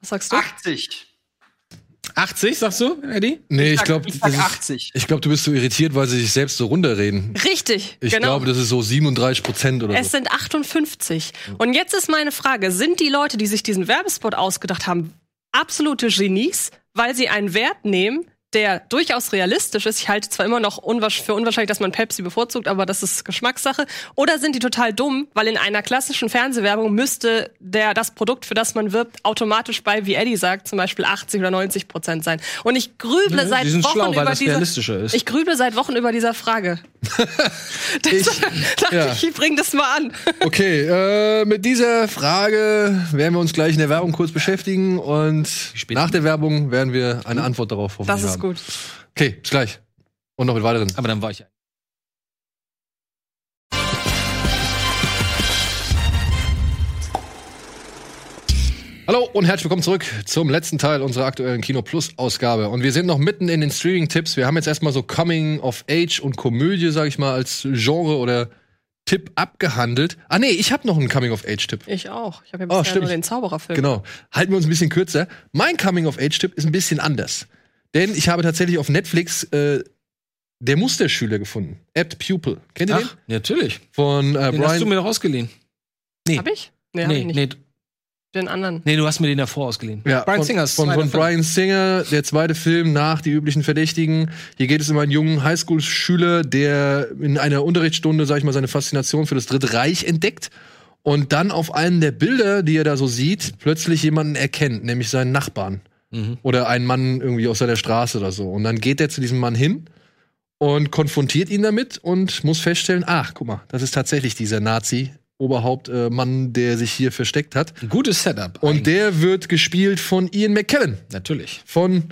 Was sagst du? 80. 80, sagst du, Eddie? Nee, ich sag- glaube, ich sag 80. ich glaub, du bist so irritiert, weil sie sich selbst so runterreden. Richtig, Ich genau. glaube, das ist so 37 Prozent oder Es so. sind 58. Und jetzt ist meine Frage, sind die Leute, die sich diesen Werbespot ausgedacht haben, absolute Genies, weil sie einen Wert nehmen, der durchaus realistisch ist. Ich halte zwar immer noch unwahrsch für unwahrscheinlich, dass man Pepsi bevorzugt, aber das ist Geschmackssache. Oder sind die total dumm, weil in einer klassischen Fernsehwerbung müsste der, das Produkt, für das man wirbt, automatisch bei, wie Eddie sagt, zum Beispiel 80 oder 90 Prozent sein. Und ich grüble Ja, seit Wochen schlau, über diese. Ich grüble seit Wochen über dieser Frage. Deshalb dachte ja. ich, ich bring das mal an. Okay, äh, mit dieser Frage werden wir uns gleich in der Werbung kurz beschäftigen und nach der Werbung werden wir eine Antwort darauf Das hoffentlich ist haben. gut. Okay, bis gleich. Und noch mit weiteren. Aber dann war ich. Hallo und herzlich willkommen zurück zum letzten Teil unserer aktuellen Kino Plus Ausgabe. Und wir sind noch mitten in den Streaming-Tipps. Wir haben jetzt erstmal so Coming of Age und Komödie, sag ich mal, als Genre oder Tipp abgehandelt. Ah nee, ich habe noch einen Coming of Age-Tipp. Ich auch. Ich habe ja Oh, bisher stimmt. nur den Zaubererfilm. Genau. Halten wir uns ein bisschen kürzer. Mein Coming of Age-Tipp ist ein bisschen anders. Denn ich habe tatsächlich auf Netflix äh, der Musterschüler gefunden. Apt Pupil. Kennt ihr Ach, natürlich. den? Von äh, Den hast du Brian. mir doch ausgeliehen. Nee. Hab ich? Nee, hab Nee, ich nicht. nee, Den anderen. nee, du hast mir den davor ausgeliehen. Ja, Brian von, Singers Von, von. Brian Singer, der zweite Film nach Die üblichen Verdächtigen. Hier geht es um einen jungen Highschool-Schüler, der in einer Unterrichtsstunde, sag ich mal, seine Faszination für das Dritte Reich entdeckt und dann auf einen der Bilder, die er da so sieht, plötzlich jemanden erkennt, nämlich seinen Nachbarn. Mhm. Oder einen Mann irgendwie aus seiner Straße oder so. Und dann geht er zu diesem Mann hin und konfrontiert ihn damit und muss feststellen, ach, guck mal, das ist tatsächlich dieser Nazi. Oberhauptmann, der sich hier versteckt hat. Ein gutes Setup. Und eigentlich. der wird gespielt von Ian McKellen Natürlich. von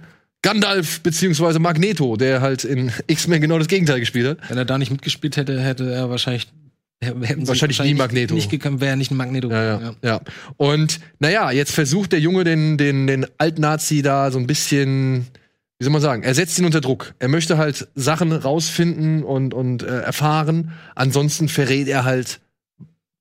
Gandalf beziehungsweise Magneto, der halt in X-Men genau das Gegenteil gespielt hat. Wenn er da nicht mitgespielt hätte, hätte er wahrscheinlich. Sie Wahrscheinlich nie Magneto. Nicht gekommen, wäre nicht ein Magneto. Ja, ja, gekommen, ja. Und naja, jetzt versucht der Junge den, den, den Altnazi da so ein bisschen, wie soll man sagen, er setzt ihn unter Druck. Er möchte halt Sachen rausfinden und, und äh, erfahren. Ansonsten verrät er halt,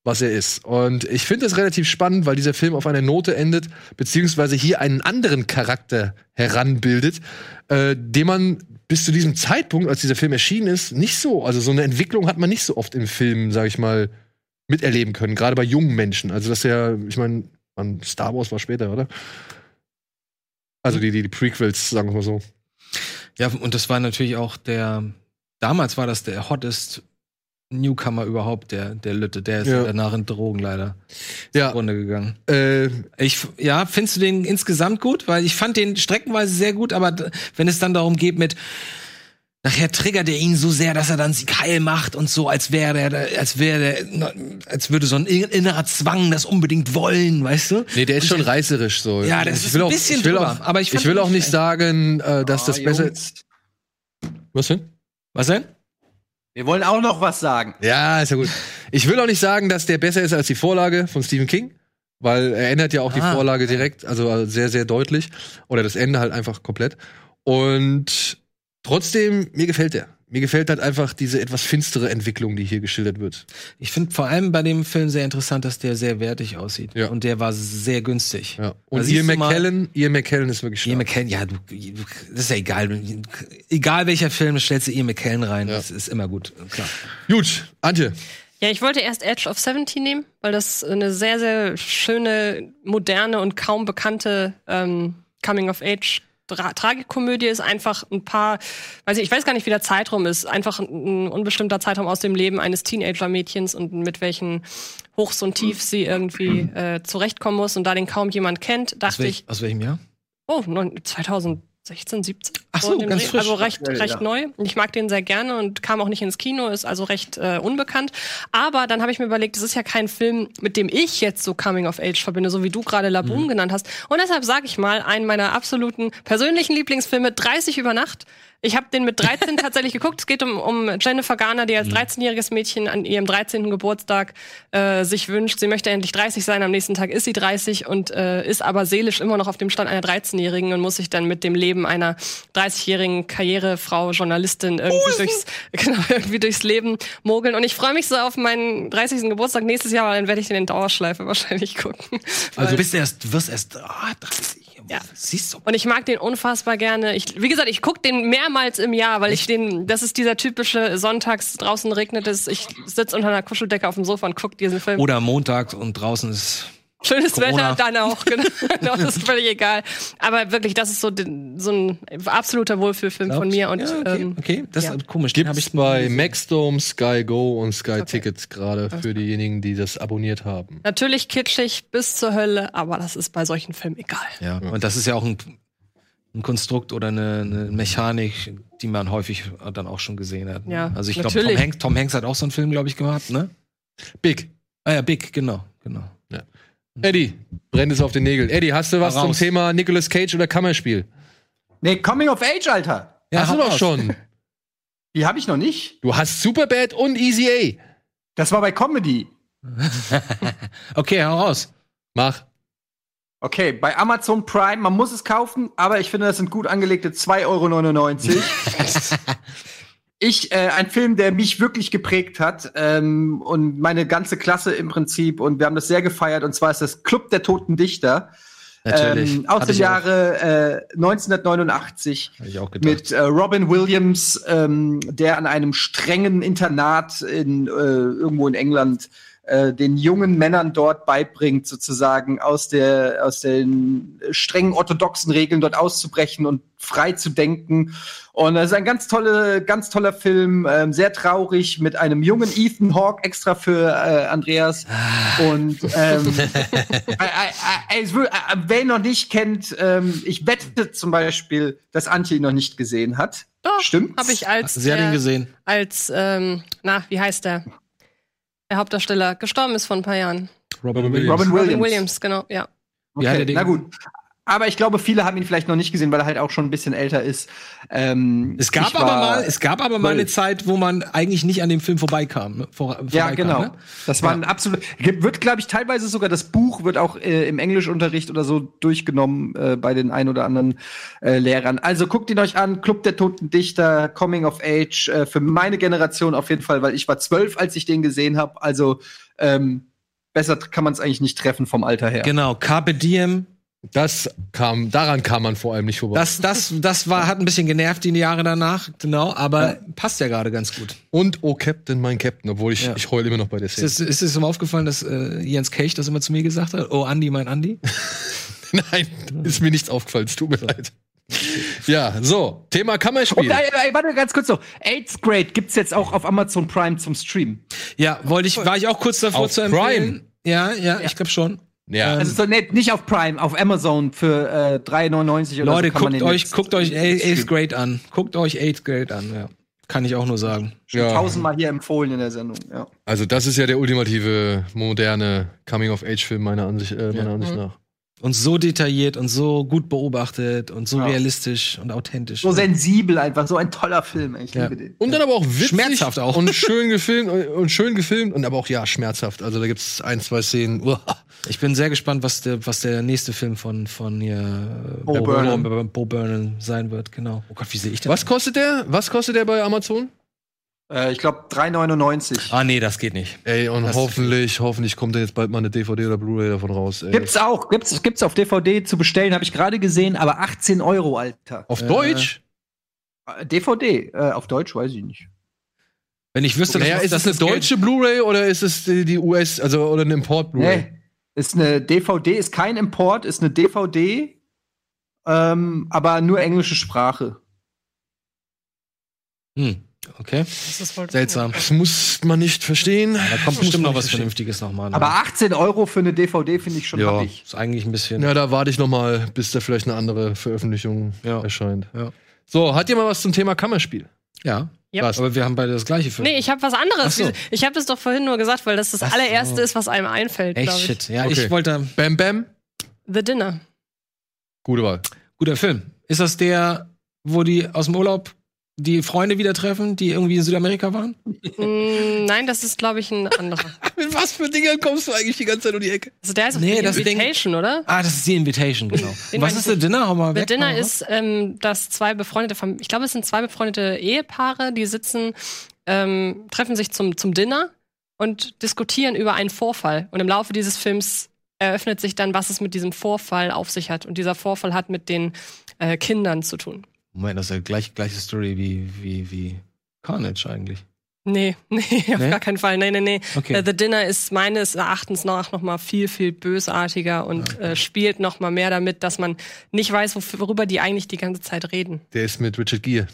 was er ist. Und ich finde das relativ spannend, weil dieser Film auf einer Note endet, beziehungsweise hier einen anderen Charakter heranbildet, äh, den man bis zu diesem Zeitpunkt, als dieser Film erschienen ist, nicht so, also so eine Entwicklung hat man nicht so oft im Film, sag ich mal, miterleben können, gerade bei jungen Menschen. Also das ist ja, ich meine, Star Wars war später, oder? Also die, die, die Prequels, sagen wir mal so. Ja, und das war natürlich auch der. Damals war das der hottest Newcomer überhaupt, der, der Lütte. Der ist Ja. danach in Drogen leider Ja, Runde gegangen. äh, Ich, ja, findest du den insgesamt gut? Weil ich fand den streckenweise sehr gut, aber wenn es dann darum geht mit, nachher triggert er ihn so sehr, dass er dann sich heil macht und so, als wäre der, als wäre der, als würde so ein in- innerer Zwang das unbedingt wollen, weißt du? nee, der ist Und schon der- reißerisch so. Ja, das ich ist will ein auch, bisschen ich will drüber, auch, aber ich ich, will auch nicht sagen, äh, dass das Ah, besser Jungs, Was denn? Was denn? Wir wollen auch noch was sagen. Ja, ist ja gut. Ich will auch nicht sagen, dass der besser ist als die Vorlage von Stephen King, weil er ändert ja auch die Ah, Vorlage direkt, also äh, sehr, sehr deutlich. Oder das Ende halt einfach komplett. Und trotzdem, mir gefällt der. Mir gefällt halt einfach diese etwas finstere Entwicklung, die hier geschildert wird. Ich finde vor allem bei dem Film sehr interessant, dass der sehr wertig aussieht. Ja. Und der war sehr günstig. Ja. Und Ian McKellen, Ian McKellen ist wirklich Ian stark. McKellen, ja, du, du, das ist ja egal. Egal welcher Film, stellst du Ian McKellen rein. Ja. Das ist immer gut. Klar. Gut, Antje. Ja, ich wollte erst Edge of 70 nehmen, weil das eine sehr, sehr schöne, moderne und kaum bekannte ähm, Coming-of-Age Tra Tragikomödie ist einfach ein paar, weiß ich, ich weiß gar nicht, wie der Zeitraum ist, einfach ein, unbestimmter Zeitraum aus dem Leben eines Teenager-Mädchens und mit welchen Hochs und Tiefs sie irgendwie äh, zurechtkommen muss und da den kaum jemand kennt, dachte aus welch, ich. Aus welchem Jahr? Oh, 2000. 16, 17. Ach so, ganz frisch. Also recht, recht ja. neu. Ich mag den sehr gerne und kam auch nicht ins Kino, ist also recht äh, unbekannt. Aber dann habe ich mir überlegt, das ist ja kein Film, mit dem ich jetzt so Coming of Age verbinde, so wie du gerade Laboom mhm. genannt hast. Und deshalb sage ich mal, einen meiner absoluten persönlichen Lieblingsfilme, 30 über Nacht, ich habe den mit 13 tatsächlich geguckt. Es geht um, um Jennifer Garner, die als Mhm. 13-jähriges Mädchen an ihrem 13. Geburtstag äh, sich wünscht, sie möchte endlich 30 sein. Am nächsten Tag ist sie 30 und äh, ist aber seelisch immer noch auf dem Stand einer 13-Jährigen und muss sich dann mit dem Leben einer 30-jährigen Karrierefrau, Journalistin irgendwie durchs, genau, irgendwie durchs Leben mogeln. Und ich freue mich so auf meinen 30. Geburtstag nächstes Jahr, weil dann werde ich den in Dauerschleife wahrscheinlich gucken. Also Weil- du bist erst, wirst erst ah, 30. Ja. Siehst du. und ich mag den unfassbar gerne. Ich, wie gesagt, ich gucke den mehrmals im Jahr, weil ich den, das ist dieser typische Sonntags draußen regnet es, ich sitze unter einer Kuscheldecke auf dem Sofa und gucke diesen Film. Oder Montag und draußen ist. Schönes Corona. Wetter dann auch, genau. genau, das ist völlig egal. Aber wirklich, das ist so, so ein absoluter Wohlfühlfilm von mir und ja, okay, ähm, okay. das ja. ist komisch. Den hab Gibt's ich bei Maxdome, Sky Go und Sky Okay. Tickets gerade für diejenigen, die das abonniert haben. natürlich kitschig bis zur Hölle, aber das ist bei solchen Filmen egal. Ja, und das ist ja auch ein, ein Konstrukt oder eine, eine Mechanik, die man häufig dann auch schon gesehen hat. Ja, also ich glaube, Tom Tom Hanks hat auch so einen Film, glaube ich, gemacht, ne? Big. Ah ja, Big, genau, genau. Eddie, brennt es auf den Nägeln. Eddie, hast du was zum. Thema Nicolas Cage oder Kammerspiel? Nee, Coming of Age, Alter. hast du doch schon. Die habe ich noch nicht. Du hast Superbad und Easy A. Das war bei Comedy. Okay, hau raus. Mach. Okay, bei Amazon Prime, man muss es kaufen, aber ich finde, das sind gut angelegte 2,99 Euro. ich, äh, ein Film, der mich wirklich geprägt hat ähm, und meine ganze Klasse im Prinzip und wir haben das sehr gefeiert und zwar ist das Club der Toten Dichter Natürlich. ähm, aus dem Jahre äh, 1989 Hab ich auch gedacht. mit äh, Robin Williams, ähm, der an einem strengen Internat in äh, irgendwo in England äh, den jungen Männern dort beibringt, sozusagen aus der aus den strengen orthodoxen Regeln dort auszubrechen und frei zu denken. Und das ist ein ganz tolle, ganz toller Film, ähm, sehr traurig mit einem jungen Ethan Hawke extra für äh, Andreas. Und ähm, äh, wer ihn noch nicht kennt, ähm, ich wette zum Beispiel, dass Antje ihn noch nicht gesehen hat. Doch, Stimmt's? Habe ich als Sie hat ihn gesehen. als ähm, na, wie heißt der? Der Hauptdarsteller gestorben ist vor ein paar Jahren. Robin Williams. Robin Williams. Robin Williams, genau, ja. Er den- na gut. Aber ich glaube, viele haben ihn vielleicht noch nicht gesehen, weil er halt auch schon ein bisschen älter ist. Ähm, Es gab aber mal, es gab aber mal eine. Zeit, wo man eigentlich nicht an dem Film vorbeikam. Ne? Vor, Ja, vorbeikam, genau. Ne? Das war ein absolut. Wird, glaube ich, teilweise sogar das Buch wird auch äh, im Englischunterricht oder so durchgenommen äh, bei den ein oder anderen äh, Lehrern. Also guckt ihn euch an. Club der Toten Dichter, Coming of Age. Äh, für meine Generation auf jeden Fall, weil ich war zwölf, als ich den gesehen habe. Also ähm, besser kann man es eigentlich nicht treffen vom Alter her. Genau, Carpe Diem. Das kam, daran kam man vor allem nicht vorbei. Das, das, das war, hat ein bisschen genervt die Jahre danach, genau, aber passt ja gerade ganz gut. und Oh Captain, mein Captain, obwohl ich, Ja. ich heule immer noch bei der Ist Szene. es, ist es ihm aufgefallen, dass äh, Jens Cage das immer zu mir gesagt hat? Oh, Andi, mein Andi? Nein, ist mir nichts aufgefallen, es tut mir leid. Ja, so, Thema Und Kammerspiel. äh, äh, warte ganz kurz noch. Eighth Grade gibt's jetzt auch auf Amazon Prime zum Stream. Ja, wollte ich, war ich auch kurz davor Auf zu empfehlen. Prime? Ja, ja, ich glaube schon. Ja, Also so, nee, nicht auf Prime, auf Amazon für äh, 3,99 oder Leute, so kann man guckt euch, guckt euch streamen. Eighth Grade an. Guckt euch Eighth Grade an, ja. Kann ich auch nur sagen. ja. tausendmal hier empfohlen in der Sendung. Ja. Also das ist ja der ultimative moderne Coming-of-Age-Film meiner Ansicht, äh, meiner Ansicht nach. Und so detailliert und so gut beobachtet und so Ja. realistisch und authentisch. So sensibel einfach, so ein toller Film. Ich Ja. liebe den. Und dann aber auch witzig Schmerzhaft auch. und schön gefilmt und schön gefilmt und aber auch ja schmerzhaft. Also da gibt's ein, zwei Szenen. Uah. Ich bin sehr gespannt, was der, was der nächste Film von, von hier, Bo äh, Burnham. Bo, Bo Burnham sein wird. Genau. Oh Gott, wie sehe ich das? Was kostet der? Was kostet der bei Amazon? Äh, ich glaube 3,99. Ah, nee, das geht nicht. Ey, und Das- hoffentlich, hoffentlich kommt da jetzt bald mal eine DVD oder Blu-ray davon raus. Ey. Gibt's auch, gibt's, gibt's auf DVD zu bestellen, habe ich gerade gesehen, aber 18 Euro, Alter. Auf Deutsch? Äh, DVD, äh, auf Deutsch weiß ich nicht. Wenn ich wüsste, Naja, dass ist das eine deutsche Blu-ray oder ist es die, die US, also oder eine Import-Blu-ray? Nee. Ist eine DVD, ist kein Import, ist eine DVD, ähm, aber nur englische Sprache. Hm, okay. Das Seltsam. Das muss man nicht verstehen. Da kommt Das bestimmt noch was. Vernünftiges nochmal. Aber 18 Euro für eine DVD finde ich schon Ja. happig. ist eigentlich ein bisschen. Ja, da warte ich noch mal, bis da vielleicht eine andere Veröffentlichung Ja. erscheint. Ja. So, hat jemand was zum Thema Kammerspiel? ja. Ja. Was? Aber wir haben beide das gleiche Film. Nee, ich habe was anderes. Ach so. Ich habe das doch vorhin nur gesagt, weil das das Ach so. allererste ist, was einem einfällt, Echt ich. shit. Ja, Okay. ich wollte. Bam Bam? The Dinner. Gute Wahl. Guter Film. Ist das der, wo die aus dem Urlaub die Freunde wieder treffen, die irgendwie in Südamerika waren? Mm, nein, das ist, glaube ich, ein anderer. Mit was für Dingern kommst du eigentlich die ganze Zeit um die Ecke? Also der ist Nee, nee, Ding- Invitation, oder? Ah, das ist die Invitation, genau. Was ist der Dinner? Hau mal The weg. Dinner hau mal ist, ähm, dass zwei befreundete, Fam ich glaube, es sind zwei befreundete Ehepaare, die sitzen, ähm, treffen sich zum, zum Dinner und diskutieren über einen Vorfall. Und im Laufe dieses Films eröffnet sich dann, was es mit diesem Vorfall auf sich hat. Und dieser Vorfall hat mit den äh, Kindern zu tun. Moment, das ist ja gleich, gleiche Story wie, wie, wie Carnage eigentlich. Nee, nee, auf Nee? gar keinen Fall. Nee, nee, nee. Okay. Äh, The Dinner ist meines Erachtens nach noch mal viel, viel bösartiger und äh, spielt noch mal mehr damit, dass man nicht weiß, worüber die eigentlich die ganze Zeit reden. Der ist mit Richard Gere.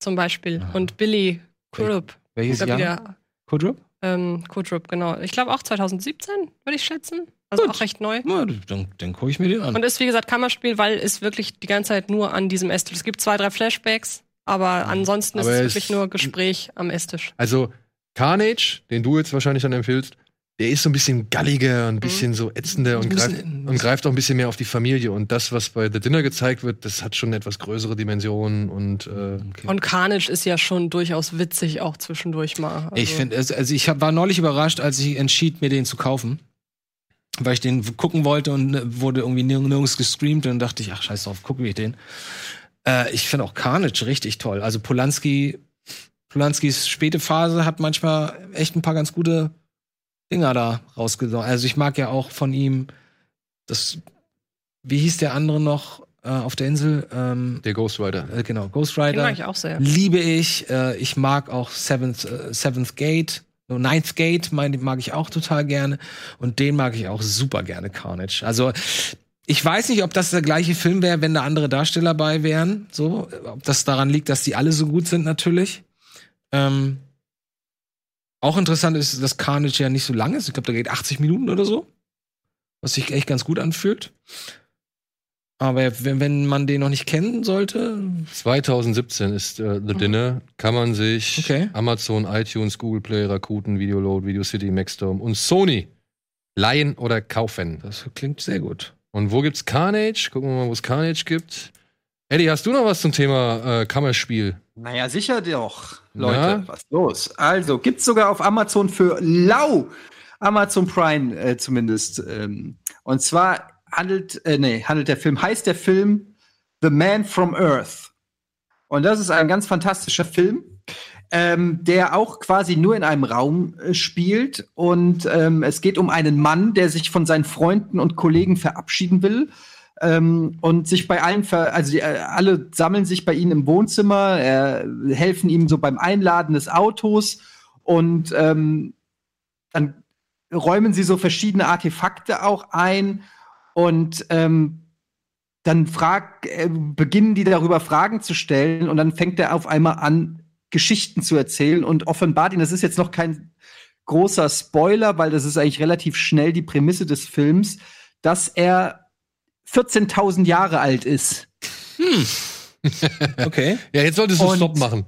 Zum Beispiel. Aha. Und Billy Crudup. Welches Jahr? Kudrup? ähm, Crudup, genau. Ich glaube auch 2017, würde ich schätzen. Also Gut. auch recht neu. Na, dann, dann gucke ich mir den an. Und ist, wie gesagt, Kammerspiel, weil es wirklich die ganze Zeit nur an diesem Esstisch. Es gibt zwei, drei Flashbacks, aber ansonsten Aber ist es- wirklich nur Gespräch am Esstisch. Also Carnage, den du jetzt wahrscheinlich dann empfiehlst, der ist so ein bisschen galliger, ein bisschen so ätzender und greift, und greift auch ein bisschen mehr auf die Familie. Und das, was bei The Dinner gezeigt wird, das hat schon eine etwas größere Dimensionen und äh, Und Carnage ist ja schon durchaus witzig, auch zwischendurch mal. Also, Ich finde, also ich hab, war neulich überrascht, als ich entschied, mir den zu kaufen. Weil ich den gucken wollte und äh, wurde irgendwie nirg nirgends gestreamt und dann dachte ich, ach scheiß drauf, gucke ich den. Äh, ich finde auch Carnage richtig toll. Also Polanski, Polanskis späte Phase hat manchmal echt ein paar ganz gute Dinger da rausgenommen. Also ich mag ja auch von ihm das, wie hieß der andere noch äh, auf der Insel? Ähm, der Ghost Rider. äh, genau, Ghost den Rider mag ich auch sehr. liebe ich. Äh, ich mag auch Seventh, äh, Seventh Gate. No, Ninth Gate mein, mag ich auch total gerne. Und den mag ich auch super gerne, Carnage. Also, ich weiß nicht, ob das der gleiche Film wäre, wenn da andere Darsteller bei wären. So, ob das daran liegt, dass die alle so gut sind, natürlich. Ähm, auch interessant ist, dass Carnage ja nicht so lang ist. Ich glaube, da geht 80 Minuten oder so. Was sich echt ganz gut anfühlt. Aber wenn, wenn man den noch nicht kennen sollte, 2017 ist äh, The Dinner. Kann man sich Okay. Amazon, iTunes, Google Play, Rakuten, Videoload, Video City, Maxdome und Sony leihen oder kaufen. das klingt sehr gut. Und wo gibt's Carnage? Gucken wir mal, wo es Carnage gibt. Eddie, hast du noch was zum Thema äh, Kammerspiel? Naja, sicher doch, Leute. Na? Was los? Also, gibt's sogar auf Amazon für lau. Amazon Prime äh, zumindest. Ähm, und zwar handelt, äh, nee, handelt der Film, heißt der Film The Man from Earth. Und das ist ein ganz fantastischer Film, ähm, der auch quasi nur in einem Raum äh, spielt. Und ähm, es geht um einen Mann, der sich von seinen Freunden und Kollegen verabschieden will. Ähm, und sich bei allen, also die, äh, alle sammeln sich bei ihm im Wohnzimmer, äh, helfen ihm so beim Einladen des Autos und ähm, dann räumen sie so verschiedene Artefakte auch ein und ähm, dann frag, äh, beginnen die darüber Fragen zu stellen und dann fängt er auf einmal an, Geschichten zu erzählen und offenbart ihn, das ist jetzt noch kein großer Spoiler, weil das ist eigentlich relativ schnell die Prämisse des Films, dass er 14.000 Jahre alt ist. Okay. Ja, jetzt solltest du Und- Stopp machen.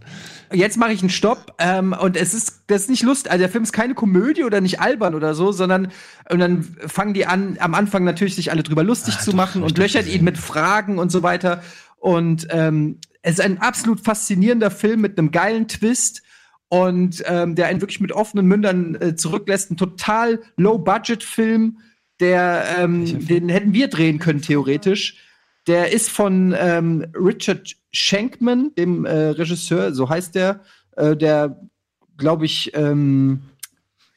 Jetzt mache ich einen Stopp ähm, und es ist das ist nicht lustig. Also der Film ist keine Komödie oder nicht albern oder so, sondern und dann fangen die an am Anfang natürlich sich alle drüber lustig zu machen und löchern ihn mit Fragen und so weiter. Und ähm, es ist ein absolut faszinierender Film mit einem geilen Twist und ähm, der einen wirklich mit offenen Mündern äh, zurücklässt. Ein total Low-Budget-Film, der ähm, den hätten wir drehen können theoretisch. Der ist von ähm, Richard Shankman, dem äh, Regisseur, so heißt der, äh, der, glaube ich, ähm,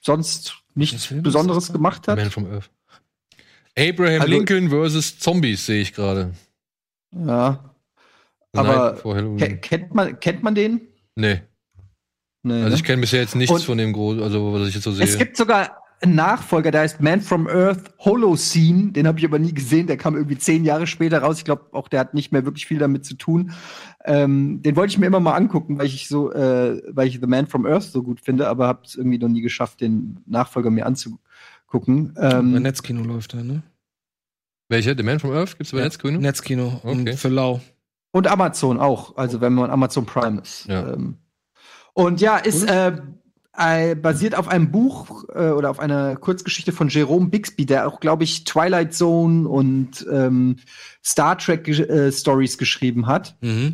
sonst nichts Besonderes gemacht hat. Man from Earth. Abraham Also- Lincoln versus Zombies sehe ich gerade. Ja. Aber kennt, man, kennt man den? Nee. Nee, Also ne? ich kenne bisher jetzt nichts von dem Groß, also was ich jetzt so sehe. Es gibt sogar einen Nachfolger, der heißt Man from Earth Holocene. Den habe ich aber nie gesehen. Der kam irgendwie zehn Jahre später raus. Ich glaube, auch der hat nicht mehr wirklich viel damit zu tun. Ähm, den wollte ich mir immer mal angucken, weil ich so, äh, weil ich The Man from Earth so gut finde, aber habe es irgendwie noch nie geschafft, den Nachfolger mir anzugucken. Bei Ähm, Netzkino läuft er, ne? Welche? The Man from Earth? Gibt's bei Ja. Netzkino? Netzkino und Okay. für Lau. Und Amazon auch, also wenn man Amazon Prime ist. Ja. Ähm, und ja, ist äh, basiert auf einem Buch äh, oder auf einer Kurzgeschichte von Jerome Bixby, der auch, glaube ich, Twilight Zone und ähm, Star Trek äh, Stories geschrieben hat. Mhm.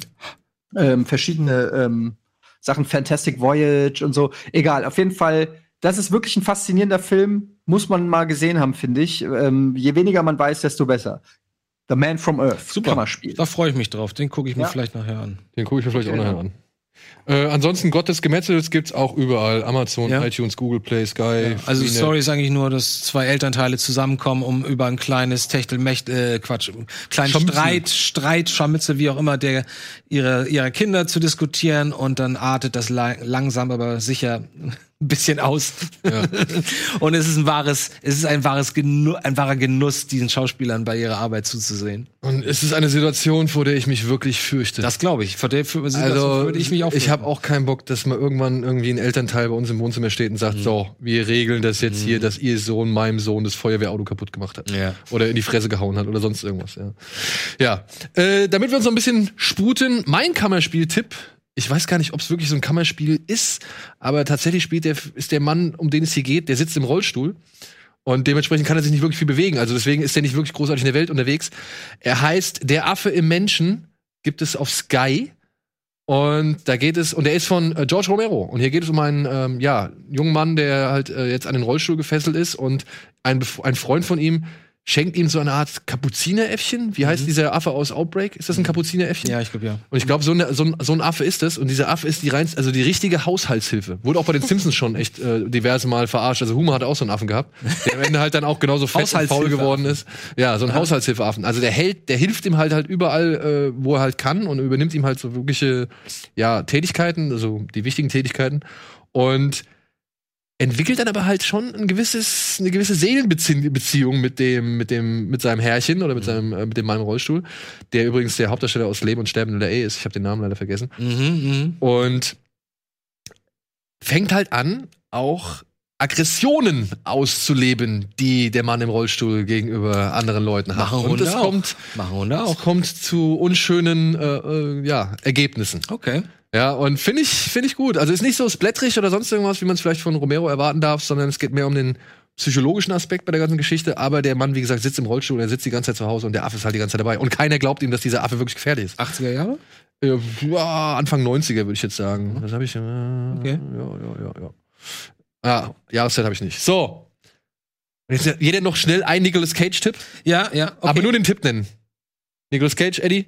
Ähm, verschiedene ähm, Sachen, Fantastic Voyage und so. Egal, auf jeden Fall, das ist wirklich ein faszinierender Film. Muss man mal gesehen haben, finde ich. Ähm, je weniger man weiß, desto besser. The Man from Earth. Super. Kammerspiel. Da freue ich mich drauf. Den gucke ich mir Ja. vielleicht nachher an. Den gucke ich mir vielleicht auch Genau. nachher an. Äh, ansonsten Gott des Gemetzels gibt's auch überall. Amazon, Ja. iTunes, Google Play, Sky. Also die Freenet. Story ist eigentlich nur, dass zwei Elternteile zusammenkommen, um über ein kleines Techtelmecht, äh, Quatsch, einen kleinen Scharmützel. Streit, Streit, Scharmützel, wie auch immer, der ihre ihrer Kinder zu diskutieren und dann artet das la langsam, aber sicher ein bisschen aus. Ja. und es ist ein wahres, es ist ein wahres Genu ein wahrer Genuss, diesen Schauspielern bei ihrer Arbeit zuzusehen. Und es ist eine Situation, vor der ich mich wirklich fürchte. Das glaube ich. Vor der für, also, würde ich mich auch. ich habe auch keinen Bock, dass mal irgendwann irgendwie ein Elternteil bei uns im Wohnzimmer steht und Mhm. sagt, so, wir regeln das jetzt hier, dass ihr Sohn meinem Sohn das Feuerwehrauto kaputt gemacht hat. Ja. Oder in die Fresse gehauen hat oder sonst irgendwas, ja. Ja. Äh, damit wir uns noch ein bisschen sputen, mein Kammerspiel-Tipp. Ich weiß gar nicht, ob es wirklich so ein Kammerspiel ist, aber tatsächlich spielt der, ist der Mann, um den es hier geht, der sitzt im Rollstuhl. Und dementsprechend kann er sich nicht wirklich viel bewegen. Also deswegen ist er nicht wirklich großartig in der Welt unterwegs. Er heißt Der Affe im Menschen, gibt es auf Sky. Und da geht es, und er ist von äh, George Romero. Und hier geht es um einen ähm, ja, jungen Mann, der halt äh, jetzt an den Rollstuhl gefesselt ist und ein, ein Freund von ihm schenkt ihm so eine Art Kapuzineräffchen. Wie heißt dieser Affe aus Outbreak? Ist das ein Kapuzineräffchen? Ja, ich glaube ja. Und ich glaube, so, eine- so, ein, so ein Affe ist das. Und dieser Affe ist die rein, also die richtige Haushaltshilfe. Wurde auch bei den Simpsons schon echt äh, diverse Mal verarscht. Also Homer hat auch so einen Affen gehabt, der am Ende halt dann auch genauso fett und faul geworden ist. Ja, so ein Haushaltshilfeaffen. Also der hält, der hilft ihm halt halt überall, äh, wo er halt kann und übernimmt ihm halt so wirkliche ja, Tätigkeiten, also die wichtigen Tätigkeiten. Und entwickelt dann aber halt schon ein gewisses, eine gewisse Seelenbeziehung mit dem, mit dem, mit seinem Herrchen oder mit seinem, äh, mit dem Mann im Rollstuhl, der übrigens der Hauptdarsteller aus Leben und Sterben in der ist. Ich habe den Namen leider vergessen. Mhm, mhm. Und fängt halt an, auch Aggressionen auszuleben, die der Mann im Rollstuhl gegenüber anderen Leuten hat. Machen und es kommt, Machen Hunde auch. kommt zu unschönen äh, äh, ja, Ergebnissen. Okay. Ja, und finde ich, finde ich gut. Also ist nicht so splättrig oder sonst irgendwas, wie man es vielleicht von Romero erwarten darf, sondern es geht mehr um den psychologischen Aspekt bei der ganzen Geschichte. Aber der Mann, wie gesagt, sitzt im Rollstuhl, er sitzt die ganze Zeit zu Hause und der Affe ist halt die ganze Zeit dabei. Und keiner glaubt ihm, dass dieser Affe wirklich gefährlich ist. 80er Jahre? Äh, ja, Anfang 90er würde ich jetzt sagen. Das habe ich. Äh, Okay. Ja, ja, ja, ja. Ja, Jahreszeit habe ich nicht. So. Jetzt jeder noch schnell ein Nicolas Cage-Tipp, Ja, ja. Okay. aber nur den Tipp nennen. Nicolas Cage, Eddie?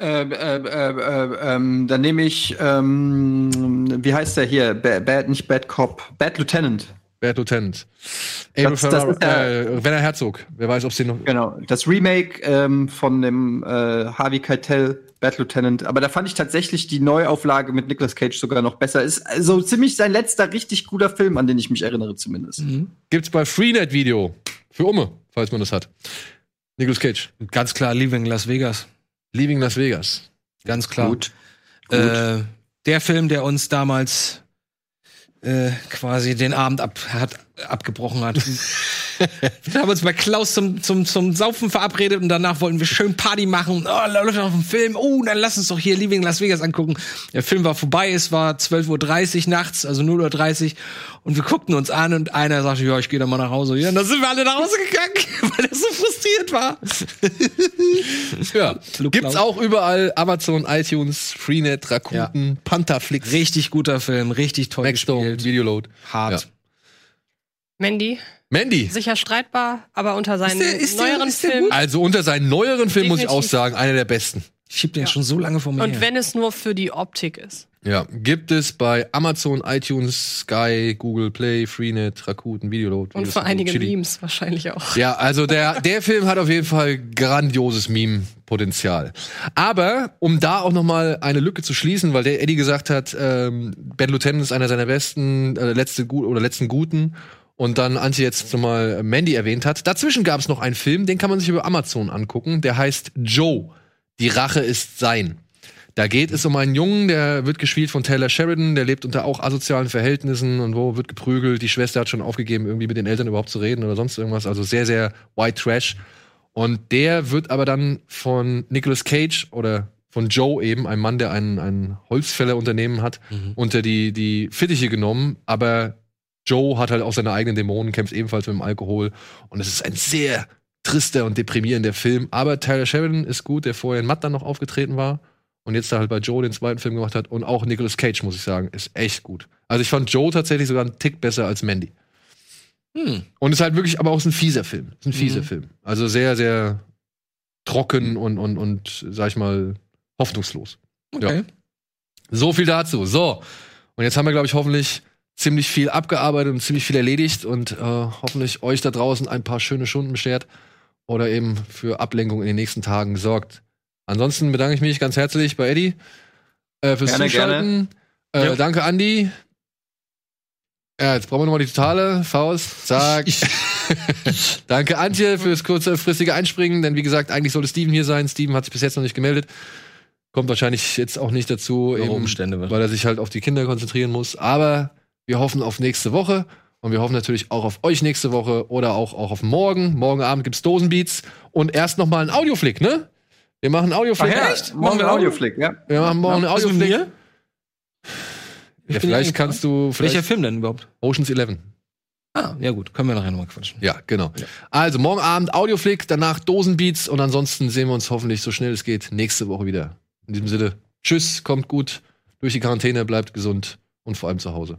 Ähm, ähm, ähm, ähm, ähm, dann nehme ich, ähm, wie heißt der hier? Ba Bad, nicht Bad Cop, Bad Lieutenant. Bad Lieutenant. Abel Das- das äh, Werner Herzog. Wer weiß, ob es den noch. Genau, das Remake ähm, von dem äh, Harvey Keitel, Bad Lieutenant. Aber da fand ich tatsächlich die Neuauflage mit Nicolas Cage sogar noch besser. Ist also ziemlich sein letzter richtig guter Film, an den ich mich erinnere zumindest. Gibt's bei Freenet Video. Für Umme, falls man das hat. Nicolas Cage. Ganz klar, Leaving Las Vegas. Leaving Las Vegas. Ganz klar. Gut. Äh, der Film, der uns damals äh, quasi den Abend ab hat abgebrochen hat. wir haben uns bei Klaus zum, zum, zum Saufen verabredet und danach wollten wir schön Party machen. Oh, da läuft noch ein Film. Oh, dann lass uns doch hier Leaving Las Vegas angucken. Der Film war vorbei, es war 12.30 Uhr nachts, also 0.30 Uhr. Und wir guckten uns an und einer sagte, ja, ich gehe dann mal nach Hause. Ja, und dann sind wir alle nach Hause gegangen, weil er so frustriert war. Ja. Luke Gibt's auch überall Amazon, iTunes, Freenet, Rakuten, Pantherflix, Richtig guter Film, richtig toll Maxdome, gespielt. Videoload. Hart. Ja. Mandy, Mandy. sicher streitbar, aber unter seinen der- ist der- neueren ist der Filmen. Also unter seinen neueren Filmen muss ich auch sagen, einer der besten. Ich schieb den schon so lange vor mir Und her. wenn es nur für die Optik ist. Ja, gibt es bei Amazon, iTunes, Sky, Google Play, Freenet, Rakuten, Videoload. Und Videos- für einige Chili. Memes wahrscheinlich auch. Ja, also der, der Film hat auf jeden Fall grandioses Meme-Potenzial. Aber um da auch noch mal eine Lücke zu schließen, weil der Eddie gesagt hat, ähm, Ben Lieutenant ist einer seiner besten, äh, letzte gut oder letzten guten. Und dann Antje jetzt nochmal Mandy erwähnt hat. Dazwischen gab es noch einen Film, den kann man sich über Amazon angucken. Der heißt Joe. Die Rache ist sein. Da geht es um einen Jungen, der wird gespielt von Taylor Sheridan, der lebt unter auch asozialen Verhältnissen und wo wird geprügelt. Die Schwester hat schon aufgegeben, irgendwie mit den Eltern überhaupt zu reden oder sonst irgendwas. Also sehr, sehr white trash. Und der wird aber dann von Nicolas Cage oder von Joe eben, einem Mann, der ein, ein Holzfällerunternehmen hat, unter die, die Fittiche genommen. Aber Joe hat halt auch seine eigenen Dämonen, kämpft ebenfalls mit dem Alkohol. Und es ist ein sehr trister und deprimierender Film. Aber Tyler Sheridan ist gut, der vorher in Matt dann noch aufgetreten war. Und jetzt da halt bei Joe den zweiten Film gemacht hat. Und auch Nicolas Cage, muss ich sagen, ist echt gut. Also ich fand Joe tatsächlich sogar einen Tick besser als Mandy. Hm. Und ist halt wirklich, aber auch ein fieser Film. Ist ein fieser Film. Also sehr, sehr trocken und, und, und, sag ich mal, hoffnungslos. Okay. So viel dazu. So. Und jetzt haben wir, glaube ich, hoffentlich ziemlich viel abgearbeitet und ziemlich viel erledigt und äh, hoffentlich euch da draußen ein paar schöne Stunden beschert oder eben für Ablenkung in den nächsten Tagen gesorgt. Ansonsten bedanke ich mich ganz herzlich bei Eddie äh, fürs Gerne, Zuschalten. Äh, Ja. Danke, Andi. Ja, jetzt brauchen wir nochmal die totale Faust. Zack. Danke, Antje, fürs kurzfristige Einspringen, denn wie gesagt, eigentlich sollte Steven hier sein. Steven hat sich bis jetzt noch nicht gemeldet. Kommt wahrscheinlich jetzt auch nicht dazu, eben, Umstände. weil er sich halt auf die Kinder konzentrieren muss. Aber wir hoffen auf nächste Woche und wir hoffen natürlich auch auf euch nächste Woche oder auch, auch auf morgen. Morgen Abend gibt's Dosenbeats und erst noch mal ein Audioflick, ne? Wir machen einen Audioflick. Morgen ein Audioflick, ja. Wir machen morgen einen Was mit Audioflick. Ja, vielleicht ja kannst du vielleicht Welcher Film denn überhaupt? Ocean's 11. Ah, ja gut, können wir nachher nochmal quatschen. Ja, genau. Also morgen Abend Audioflick, danach Dosenbeats und ansonsten sehen wir uns hoffentlich so schnell es geht nächste Woche wieder. In diesem Sinne, tschüss, kommt gut durch die Quarantäne, bleibt gesund und vor allem zu Hause.